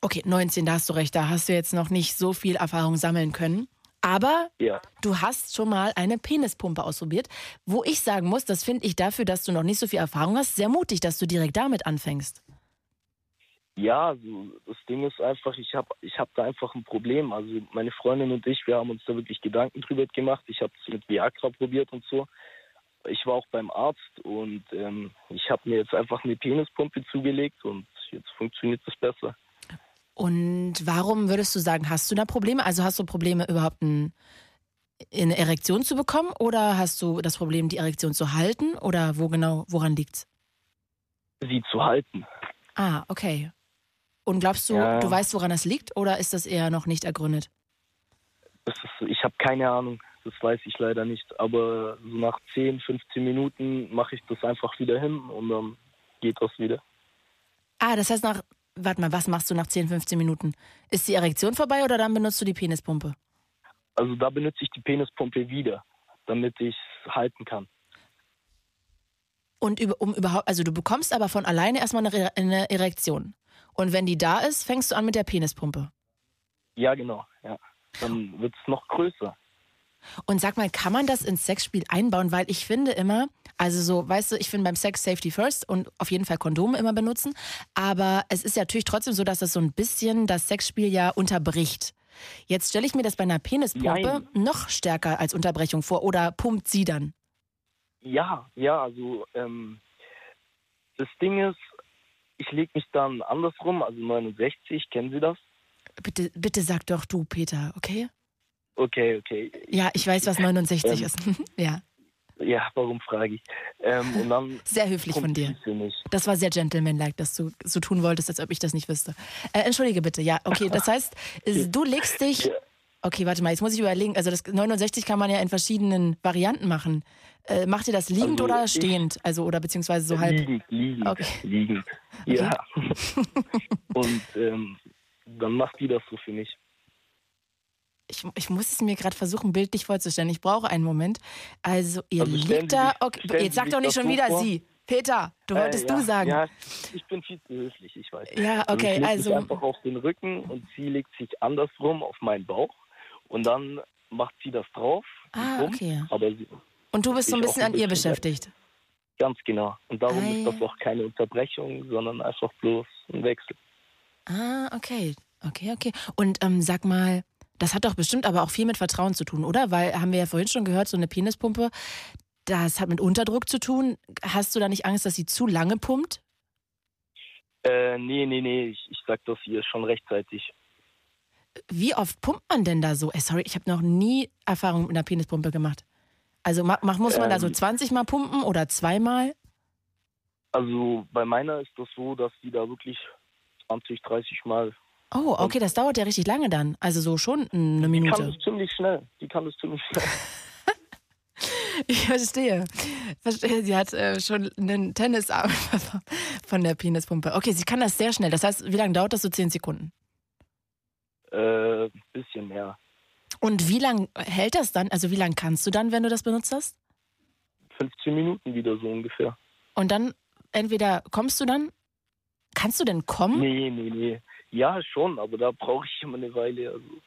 Okay, 19, da hast du recht. Da hast du jetzt noch nicht so viel Erfahrung sammeln können. Aber Ja. du hast schon mal eine Penispumpe ausprobiert. Wo ich sagen muss, das finde ich dafür, dass du noch nicht so viel Erfahrung hast, sehr mutig, dass du direkt damit anfängst. Ja, also das Ding ist einfach, ich habe ich hab da einfach ein Problem. Also meine Freundin und ich, wir haben uns da wirklich Gedanken drüber gemacht. Ich habe es mit Viagra probiert und so. Ich war auch beim Arzt und ähm, ich habe mir jetzt einfach eine Penispumpe zugelegt und jetzt funktioniert es besser. Und warum würdest du sagen, hast du da Probleme? Also hast du Probleme überhaupt ein, eine Erektion zu bekommen oder hast du das Problem, die Erektion zu halten oder wo genau, woran liegt's? Sie zu halten. Ah, okay. Und glaubst du, Ja. du weißt, woran das liegt oder ist das eher noch nicht ergründet? Ist, ich habe keine Ahnung, das weiß ich leider nicht. Aber so nach 10, 15 Minuten mache ich das einfach wieder hin und dann geht das wieder. Ah, das heißt nach, warte mal, was machst du nach 10, 15 Minuten? Ist die Erektion vorbei oder dann benutzt du die Penispumpe? Also da benutze ich die Penispumpe wieder, damit ich es halten kann. Und über, um überhaupt, also du bekommst aber von alleine erstmal eine, eine Erektion. Und wenn die da ist, fängst du an mit der Penispumpe. Ja, genau. Ja. Dann wird es noch größer. Und sag mal, kann man das ins Sexspiel einbauen? Weil ich finde immer, also so, weißt du, ich finde beim Sex Safety First und auf jeden Fall Kondome immer benutzen. Aber es ist ja natürlich trotzdem so, dass das so ein bisschen das Sexspiel ja unterbricht. Jetzt stelle ich mir das bei einer Penispumpe Nein. noch stärker als Unterbrechung vor. Oder pumpt sie dann? Ja, ja, also ähm, das Ding ist, ich lege mich dann andersrum, also 69, kennen Sie das? Bitte, bitte sag doch du, Peter, okay? Okay, okay. Ja, ich weiß, was 69 Ähm, ist. ja, Ja, warum frage ich? Ähm, und dann sehr höflich von dir. Das war sehr gentlemanlike, dass du so tun wolltest, als ob ich das nicht wüsste. Äh, entschuldige bitte, ja, okay. Das heißt, du legst dich. Okay, warte mal, jetzt muss ich überlegen. Also das 69 kann man ja in verschiedenen Varianten machen. Äh, macht ihr das liegend Also oder stehend? Also oder beziehungsweise so halb. Liegend, liegend, Okay. liegend. Ja. und ähm, dann macht die das so für mich. Ich, ich muss es mir gerade versuchen, bildlich vorzustellen. Ich brauche einen Moment. Also ihr Also liegt da. Okay, jetzt sag doch nicht schon wieder vor. sie. Peter, du Äh, wolltest ja, du sagen. Ja, ich bin viel zu höflich, ich weiß. Ja, okay, ich leg also- Mich einfach auf den Rücken und sie legt sich andersrum auf meinen Bauch und dann macht sie das drauf. Ah, pumpt, okay. Aber sie, Und du bist so ein ich bisschen an ihr beschäftigt. ganz genau. Und darum Ah, ist das auch keine Unterbrechung, sondern einfach bloß ein Wechsel. Ah, okay. Okay, okay. Und ähm, sag mal, das hat doch bestimmt aber auch viel mit Vertrauen zu tun, oder? Weil, haben wir ja vorhin schon gehört, so eine Penispumpe, das hat mit Unterdruck zu tun. Hast du da nicht Angst, dass sie zu lange pumpt? Äh, nee, nee, nee, ich, ich sag das ihr schon rechtzeitig. Wie oft pumpt man denn da so? Ey, sorry, ich habe noch nie Erfahrung mit einer Penispumpe gemacht. Also ma, mach, muss man da so Ähm. 20 Mal pumpen oder zweimal? Also bei meiner ist das so, dass die da wirklich 20, 30 Mal. Oh, okay, das dauert ja richtig lange dann. Also so schon eine Die kann Minute. das ziemlich schnell. Die kann das ziemlich schnell. Ich verstehe. Verstehe, sie hat äh, schon einen Tennisarm von der Penispumpe. Okay, sie kann das sehr schnell. Das heißt, wie lange dauert das so? 10 Sekunden. äh, bisschen mehr. Und wie lange hält das dann? Also wie lange kannst du dann, wenn du das benutzt hast? 15 Minuten wieder so ungefähr. Und dann entweder kommst du dann? Kannst du denn kommen? Nee, nee, nee. Ja, schon, aber da brauche ich immer eine Weile. Also,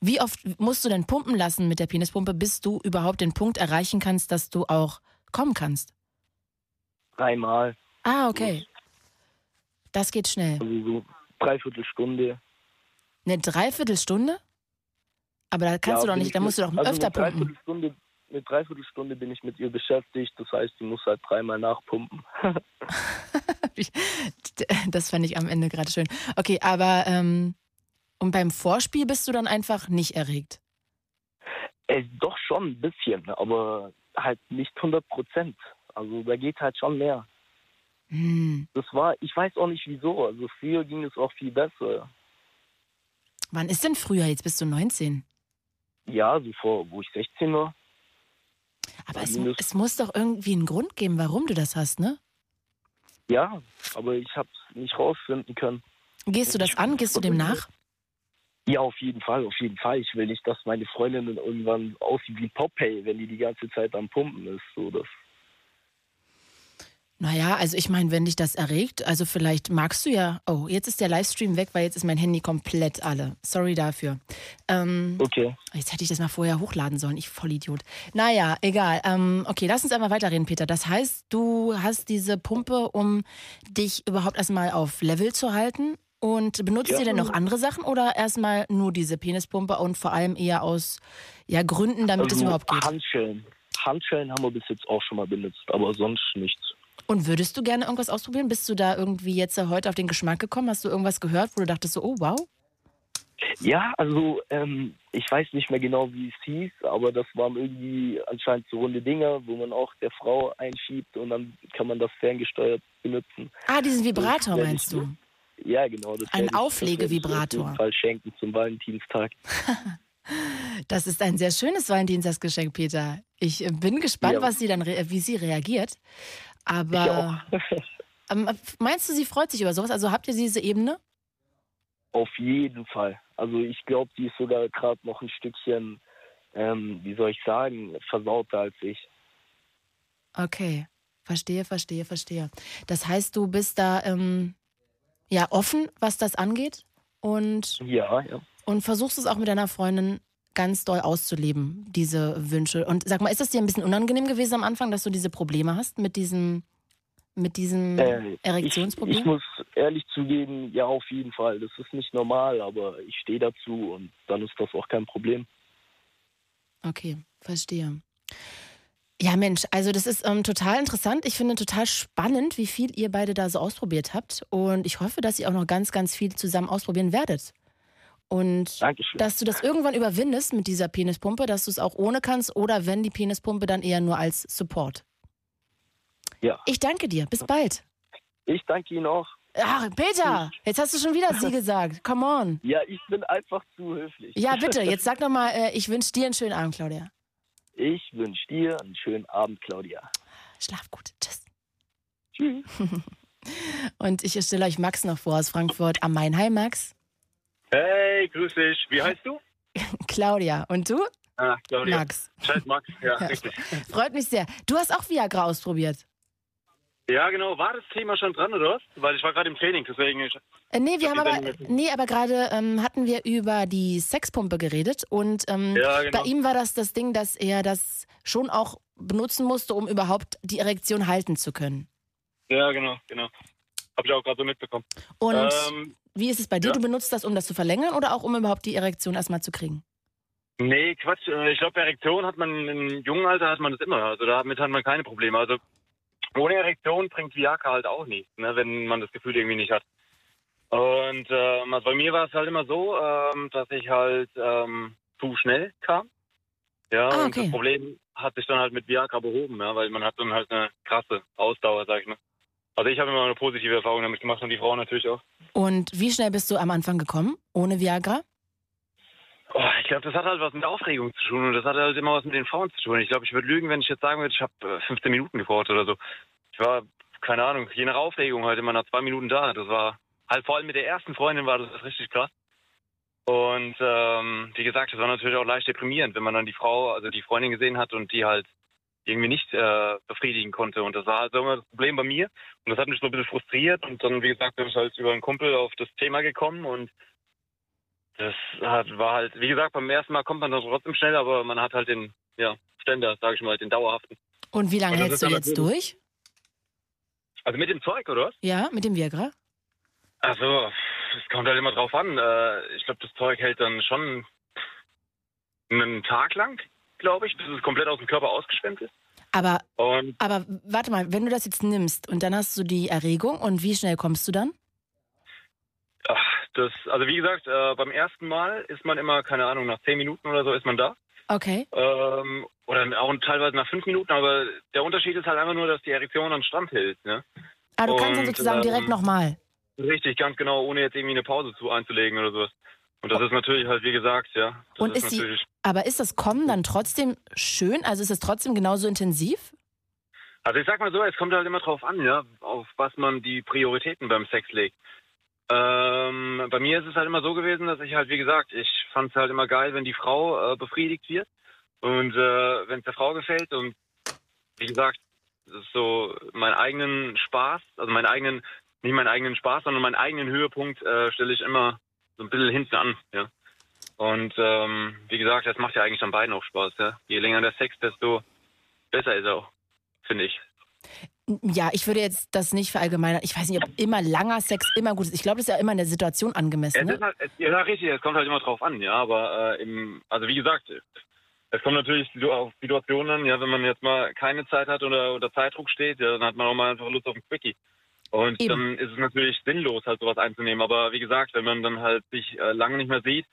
Wie oft musst du denn pumpen lassen mit der Penispumpe, bis du überhaupt den Punkt erreichen kannst, dass du auch kommen kannst? dreimal. Ah, okay. Das geht schnell. Also so dreiviertel Stunde. Eine Dreiviertelstunde? Aber da kannst Ja, du doch nicht, ich da musst du doch also öfter eine pumpen. Dreiviertelstunde, eine Dreiviertelstunde bin ich mit ihr beschäftigt. Das heißt, sie muss halt dreimal nachpumpen. Das fand ich am Ende gerade schön. Okay, aber ähm, und beim Vorspiel bist du dann einfach nicht erregt. äh, doch schon ein bisschen, aber halt nicht 100 Prozent. Also da geht halt schon mehr. Hm. Das war, ich weiß auch nicht wieso. Also früher ging es auch viel besser. Wann ist denn früher? Jetzt bist du 19. Ja, so vor, wo ich 16 war. Aber es, es muss doch irgendwie einen Grund geben, warum du das hast, ne? Ja, aber ich habe es nicht rausfinden können. Gehst du das an? Gehst du dem nach? Ja, auf jeden Fall, auf jeden Fall. Ich will nicht, dass meine Freundin dann irgendwann aussieht wie Popeye, wenn die die ganze Zeit am Pumpen ist. So, das, Naja, also ich meine, wenn dich das erregt, also vielleicht magst du ja. Oh, jetzt ist der Livestream weg, weil jetzt ist mein Handy komplett alle. Sorry dafür. Ähm, okay. Jetzt hätte ich das mal vorher hochladen sollen, ich Vollidiot. Naja, egal. Ähm, okay, lass uns einmal weiterreden, Peter. Das heißt, du hast diese Pumpe, um dich überhaupt erstmal auf Level zu halten. Und benutzt Ja. ihr denn noch andere Sachen oder erstmal nur diese Penispumpe und vor allem eher aus ja, Gründen, damit es also überhaupt geht? Handschellen. Handschellen haben wir bis jetzt auch schon mal benutzt, aber sonst nichts. Und würdest du gerne irgendwas ausprobieren? Bist du da irgendwie jetzt heute auf den Geschmack gekommen? Hast du irgendwas gehört, wo du dachtest so, oh wow? Ja, also ähm, ich weiß nicht mehr genau, wie es hieß, aber das waren irgendwie anscheinend so runde Dinger, wo man auch der Frau einschiebt und dann kann man das ferngesteuert benutzen. Ah, diesen Vibrator Das meinst ich- du? Ja, genau. Das Ein Auflegevibrator. Fall schenken zum Valentinstag. Das ist ein sehr schönes Valentinstagsgeschenk, Peter. Ich äh, bin gespannt, Ja. was sie dann, wie sie reagiert. Aber ähm, meinst du, sie freut sich über sowas? Also habt ihr diese Ebene? Auf jeden Fall. Also ich glaube, die ist sogar gerade noch ein Stückchen, ähm, wie soll ich sagen, versauter als ich. Okay, verstehe, verstehe, verstehe. Das heißt, du bist da ähm, ja offen, was das angeht und, Ja, ja. und versuchst es auch mit deiner Freundin ganz doll auszuleben, diese Wünsche. Und sag mal, ist das dir ein bisschen unangenehm gewesen am Anfang, dass du diese Probleme hast mit diesem, mit diesem Äh, Erektionsproblem? Ich, ich muss ehrlich zugeben, ja, auf jeden Fall. Das ist nicht normal, aber ich stehe dazu und dann ist das auch kein Problem. Okay, verstehe. Ja, Mensch, also das ist ähm, total interessant. Ich finde total spannend, wie viel ihr beide da so ausprobiert habt. Und ich hoffe, dass ihr auch noch ganz, ganz viel zusammen ausprobieren werdet. Und Dankeschön. dass du das irgendwann überwindest mit dieser Penispumpe, dass du es auch ohne kannst oder wenn die Penispumpe dann eher nur als Support. Ja. Ich danke dir. Bis bald. Ich danke Ihnen auch. Ach, Peter, jetzt hast du schon wieder sie gesagt. Come on. Ja, ich bin einfach zu höflich. Ja, bitte, jetzt sag noch mal, äh, ich wünsche dir einen schönen Abend, Claudia. Ich wünsche dir einen schönen Abend, Claudia. Schlaf gut. Tschüss. Tschüss. Und ich stelle euch Max noch vor aus Frankfurt am Main. Hi, Max. Hey, grüß dich. Wie heißt du? Claudia. Und du? Ah, Claudia. Max. Scheiß Max, ja, Ja. richtig. Freut mich sehr. Du hast auch Viagra ausprobiert. Ja, genau. War das Thema schon dran, oder was? Weil ich war gerade im Training, deswegen... Ich, Äh, nee, wir hab haben aber, nee, aber gerade ähm, hatten wir über die Sexpumpe geredet und ähm, Ja, genau. bei ihm war das das Ding, dass er das schon auch benutzen musste, um überhaupt die Erektion halten zu können. ja, genau, genau. Hab ich auch gerade so mitbekommen. Und Ähm, wie ist es bei dir? ja. Du benutzt das, um das zu verlängern oder auch um überhaupt die Erektion erstmal zu kriegen? nee, Quatsch. Äh, Ich glaube, Erektion hat man im jungen Alter hat man das immer. Also damit hat man keine Probleme. Also ohne Erektion bringt Viagra halt auch nichts, ne, wenn man das Gefühl irgendwie nicht hat. Und ähm, also bei mir war es halt immer so, ähm, dass ich halt ähm, zu schnell kam. Ja, Ah, und okay. das Problem hat sich dann halt mit Viagra behoben, ja, weil man hat dann halt eine krasse Ausdauer, sag ich mal. Also ich habe immer eine positive Erfahrung damit gemacht und die Frauen natürlich auch. Und wie schnell bist du am Anfang gekommen, ohne Viagra? Oh, ich glaube, das hat halt was mit Aufregung zu tun und das hat halt immer was mit den Frauen zu tun. Ich glaube, ich würde lügen, wenn ich jetzt sagen würde, ich habe äh, 15 Minuten gebraucht oder so. Ich war, keine Ahnung, je nach Aufregung halt immer nach zwei Minuten da. Das war halt vor allem mit der ersten Freundin war das richtig krass. Und ähm, wie gesagt, das war natürlich auch leicht deprimierend, wenn man dann die Frau, also die Freundin gesehen hat und die halt irgendwie nicht äh, befriedigen konnte. Und das war halt so immer das Problem bei mir. Und das hat mich so ein bisschen frustriert. Und dann, wie gesagt, bin ich halt über einen Kumpel auf das Thema gekommen und das hat, war halt, wie gesagt, beim ersten Mal kommt man dann trotzdem schnell, aber man hat halt den, ja, Ständer, sage ich mal, den dauerhaften. Und wie lange Und das hältst du jetzt durch? Also mit dem Zeug, oder was? Ja, mit dem Viagra? Also, es kommt halt immer drauf an. Äh, Ich glaube, das Zeug hält dann schon einen Tag lang, glaube ich, bis es komplett aus dem Körper ausgeschwemmt ist. Aber, Und aber warte mal, wenn du das jetzt nimmst und dann hast du die Erregung und wie schnell kommst du dann? ach, das, also wie gesagt, äh, beim ersten Mal ist man immer, keine Ahnung, nach zehn Minuten oder so ist man da. Okay. Ähm, oder auch teilweise nach fünf Minuten, aber der Unterschied ist halt einfach nur, dass die Erektion an Stand hält. Ne? Ah, du kannst dann Und, sozusagen direkt ähm, nochmal. Richtig, ganz genau, ohne jetzt irgendwie eine Pause zu einzulegen oder sowas. Und das ist natürlich halt, wie gesagt, ja. Das Und ist die, natürlich. aber ist das Kommen dann trotzdem schön? Also ist es trotzdem genauso intensiv? Also ich sag mal so, es kommt halt immer drauf an, ja, auf was man die Prioritäten beim Sex legt. Ähm, bei mir ist es halt immer so gewesen, dass ich halt, wie gesagt, ich fand es halt immer geil, wenn die Frau äh, befriedigt wird und äh, wenn es der Frau gefällt und wie gesagt, das ist so meinen eigenen Spaß, also meinen eigenen, nicht meinen eigenen Spaß, sondern meinen eigenen Höhepunkt äh, stelle ich immer so ein bisschen hinten an, ja. Und ähm, wie gesagt, das macht ja eigentlich an beiden auch Spaß, ja. Je länger der Sex, desto besser ist er auch, finde ich. Ja, ich würde jetzt das nicht verallgemeinern. Ich weiß nicht, ob immer langer Sex immer gut ist. Ich glaube, das ist ja immer in der Situation angemessen. Es Ne? halt, ja, richtig, es kommt halt immer drauf an, ja, aber äh, im, also wie gesagt, es kommt natürlich auf Situationen, ja, wenn man jetzt mal keine Zeit hat oder unter Zeitdruck steht, ja, dann hat man auch mal einfach Lust auf ein Quickie. Und Eben. dann ist es natürlich sinnlos, halt sowas einzunehmen. Aber wie gesagt, wenn man dann halt sich äh, lange nicht mehr sieht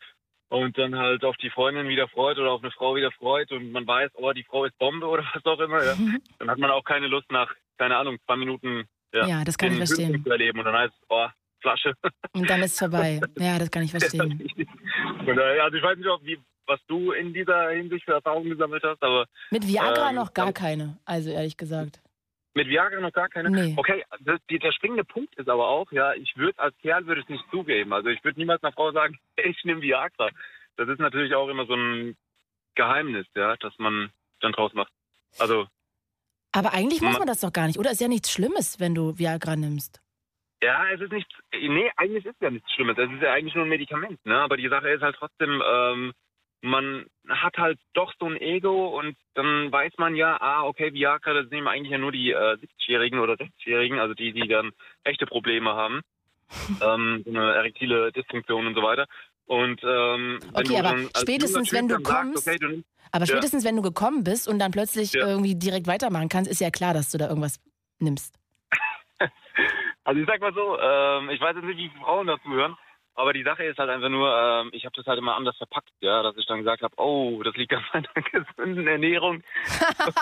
und dann halt auf die Freundin wieder freut oder auf eine Frau wieder freut und man weiß, oh, die Frau ist Bombe oder was auch immer, ja, dann hat man auch keine Lust nach, keine Ahnung, zwei Minuten ja, Ja, das kann den ich verstehen. Zu erleben. Und dann heißt es, oh, Flasche. Und dann ist es vorbei. Ja, das kann ich verstehen. Und, äh, also ich weiß nicht, ob, wie, was du in dieser Hinsicht für Erfahrungen gesammelt hast, aber Mit Viagra ähm, noch gar keine, also ehrlich gesagt. Mit Viagra noch gar keine? Nee. Okay, das, die, der springende Punkt ist aber auch, ja, ich würde als Kerl würde es nicht zugeben. Also ich würde niemals einer Frau sagen, ich nehme Viagra. Das ist natürlich auch immer so ein Geheimnis, ja, dass man dann draus macht. Also, Aber eigentlich muss Ma- man das doch gar nicht, oder? Ist ja nichts Schlimmes, wenn du Viagra nimmst. ja, es ist nichts, nee, eigentlich ist ja nichts Schlimmes. Es ist ja eigentlich nur ein Medikament, ne? Aber die Sache ist halt trotzdem, ähm, man hat halt doch so ein Ego und dann weiß man ja, ah, okay, Viagra, das nehmen eigentlich ja nur die äh, 70-Jährigen oder 60-Jährigen, also die, die dann echte Probleme haben. ähm, so eine erektile Dysfunktion und so weiter. Und ähm, Okay, aber dann spätestens, wenn du dann sagst, kommst- okay, du Aber Ja. spätestens, wenn du gekommen bist und dann plötzlich Ja. irgendwie direkt weitermachen kannst, ist ja klar, dass du da irgendwas nimmst. Also ich sag mal so, ähm, ich weiß jetzt nicht, wie viele Frauen dazu hören, aber die Sache ist halt einfach nur, ähm, ich habe das halt immer anders verpackt, ja, dass ich dann gesagt habe, oh, das liegt an meiner gesunden Ernährung.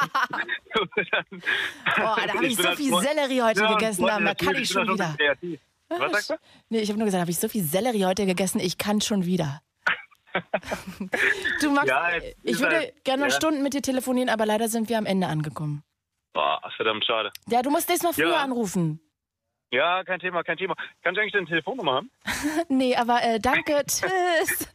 Boah, da habe ich so viel Sellerie heute gegessen, da kann ich schon wieder. Was sagst du? Nee, ich habe nur gesagt, habe ich so viel Sellerie heute gegessen, ich kann schon wieder. du Max, Ja, ich würde halt- gerne noch ja. Stunden mit dir telefonieren, aber leider sind wir am Ende angekommen. Boah, verdammt schade. Ja, du musst nächstes Mal früher Ja. anrufen. Ja, kein Thema, kein Thema. Kannst du eigentlich deine Telefonnummer haben? nee, aber äh, danke, tschüss.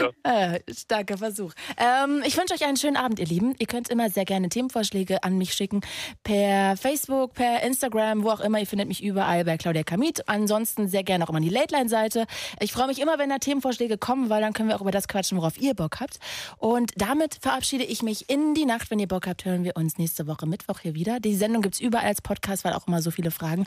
ja. Äh, starker Versuch. Ähm, ich wünsche euch einen schönen Abend, ihr Lieben. Ihr könnt immer sehr gerne Themenvorschläge an mich schicken. Per Facebook, per Instagram, wo auch immer. Ihr findet mich überall bei Claudia Kamit. Ansonsten sehr gerne auch immer an die Late-Line-Seite. Ich freue mich immer, wenn da Themenvorschläge kommen, weil dann können wir auch über das quatschen, worauf ihr Bock habt. Und damit verabschiede ich mich in die Nacht. Wenn ihr Bock habt, hören wir uns nächste Woche Mittwoch hier wieder. Die Sendung gibt's überall als Podcast, weil auch immer so viele Fragen.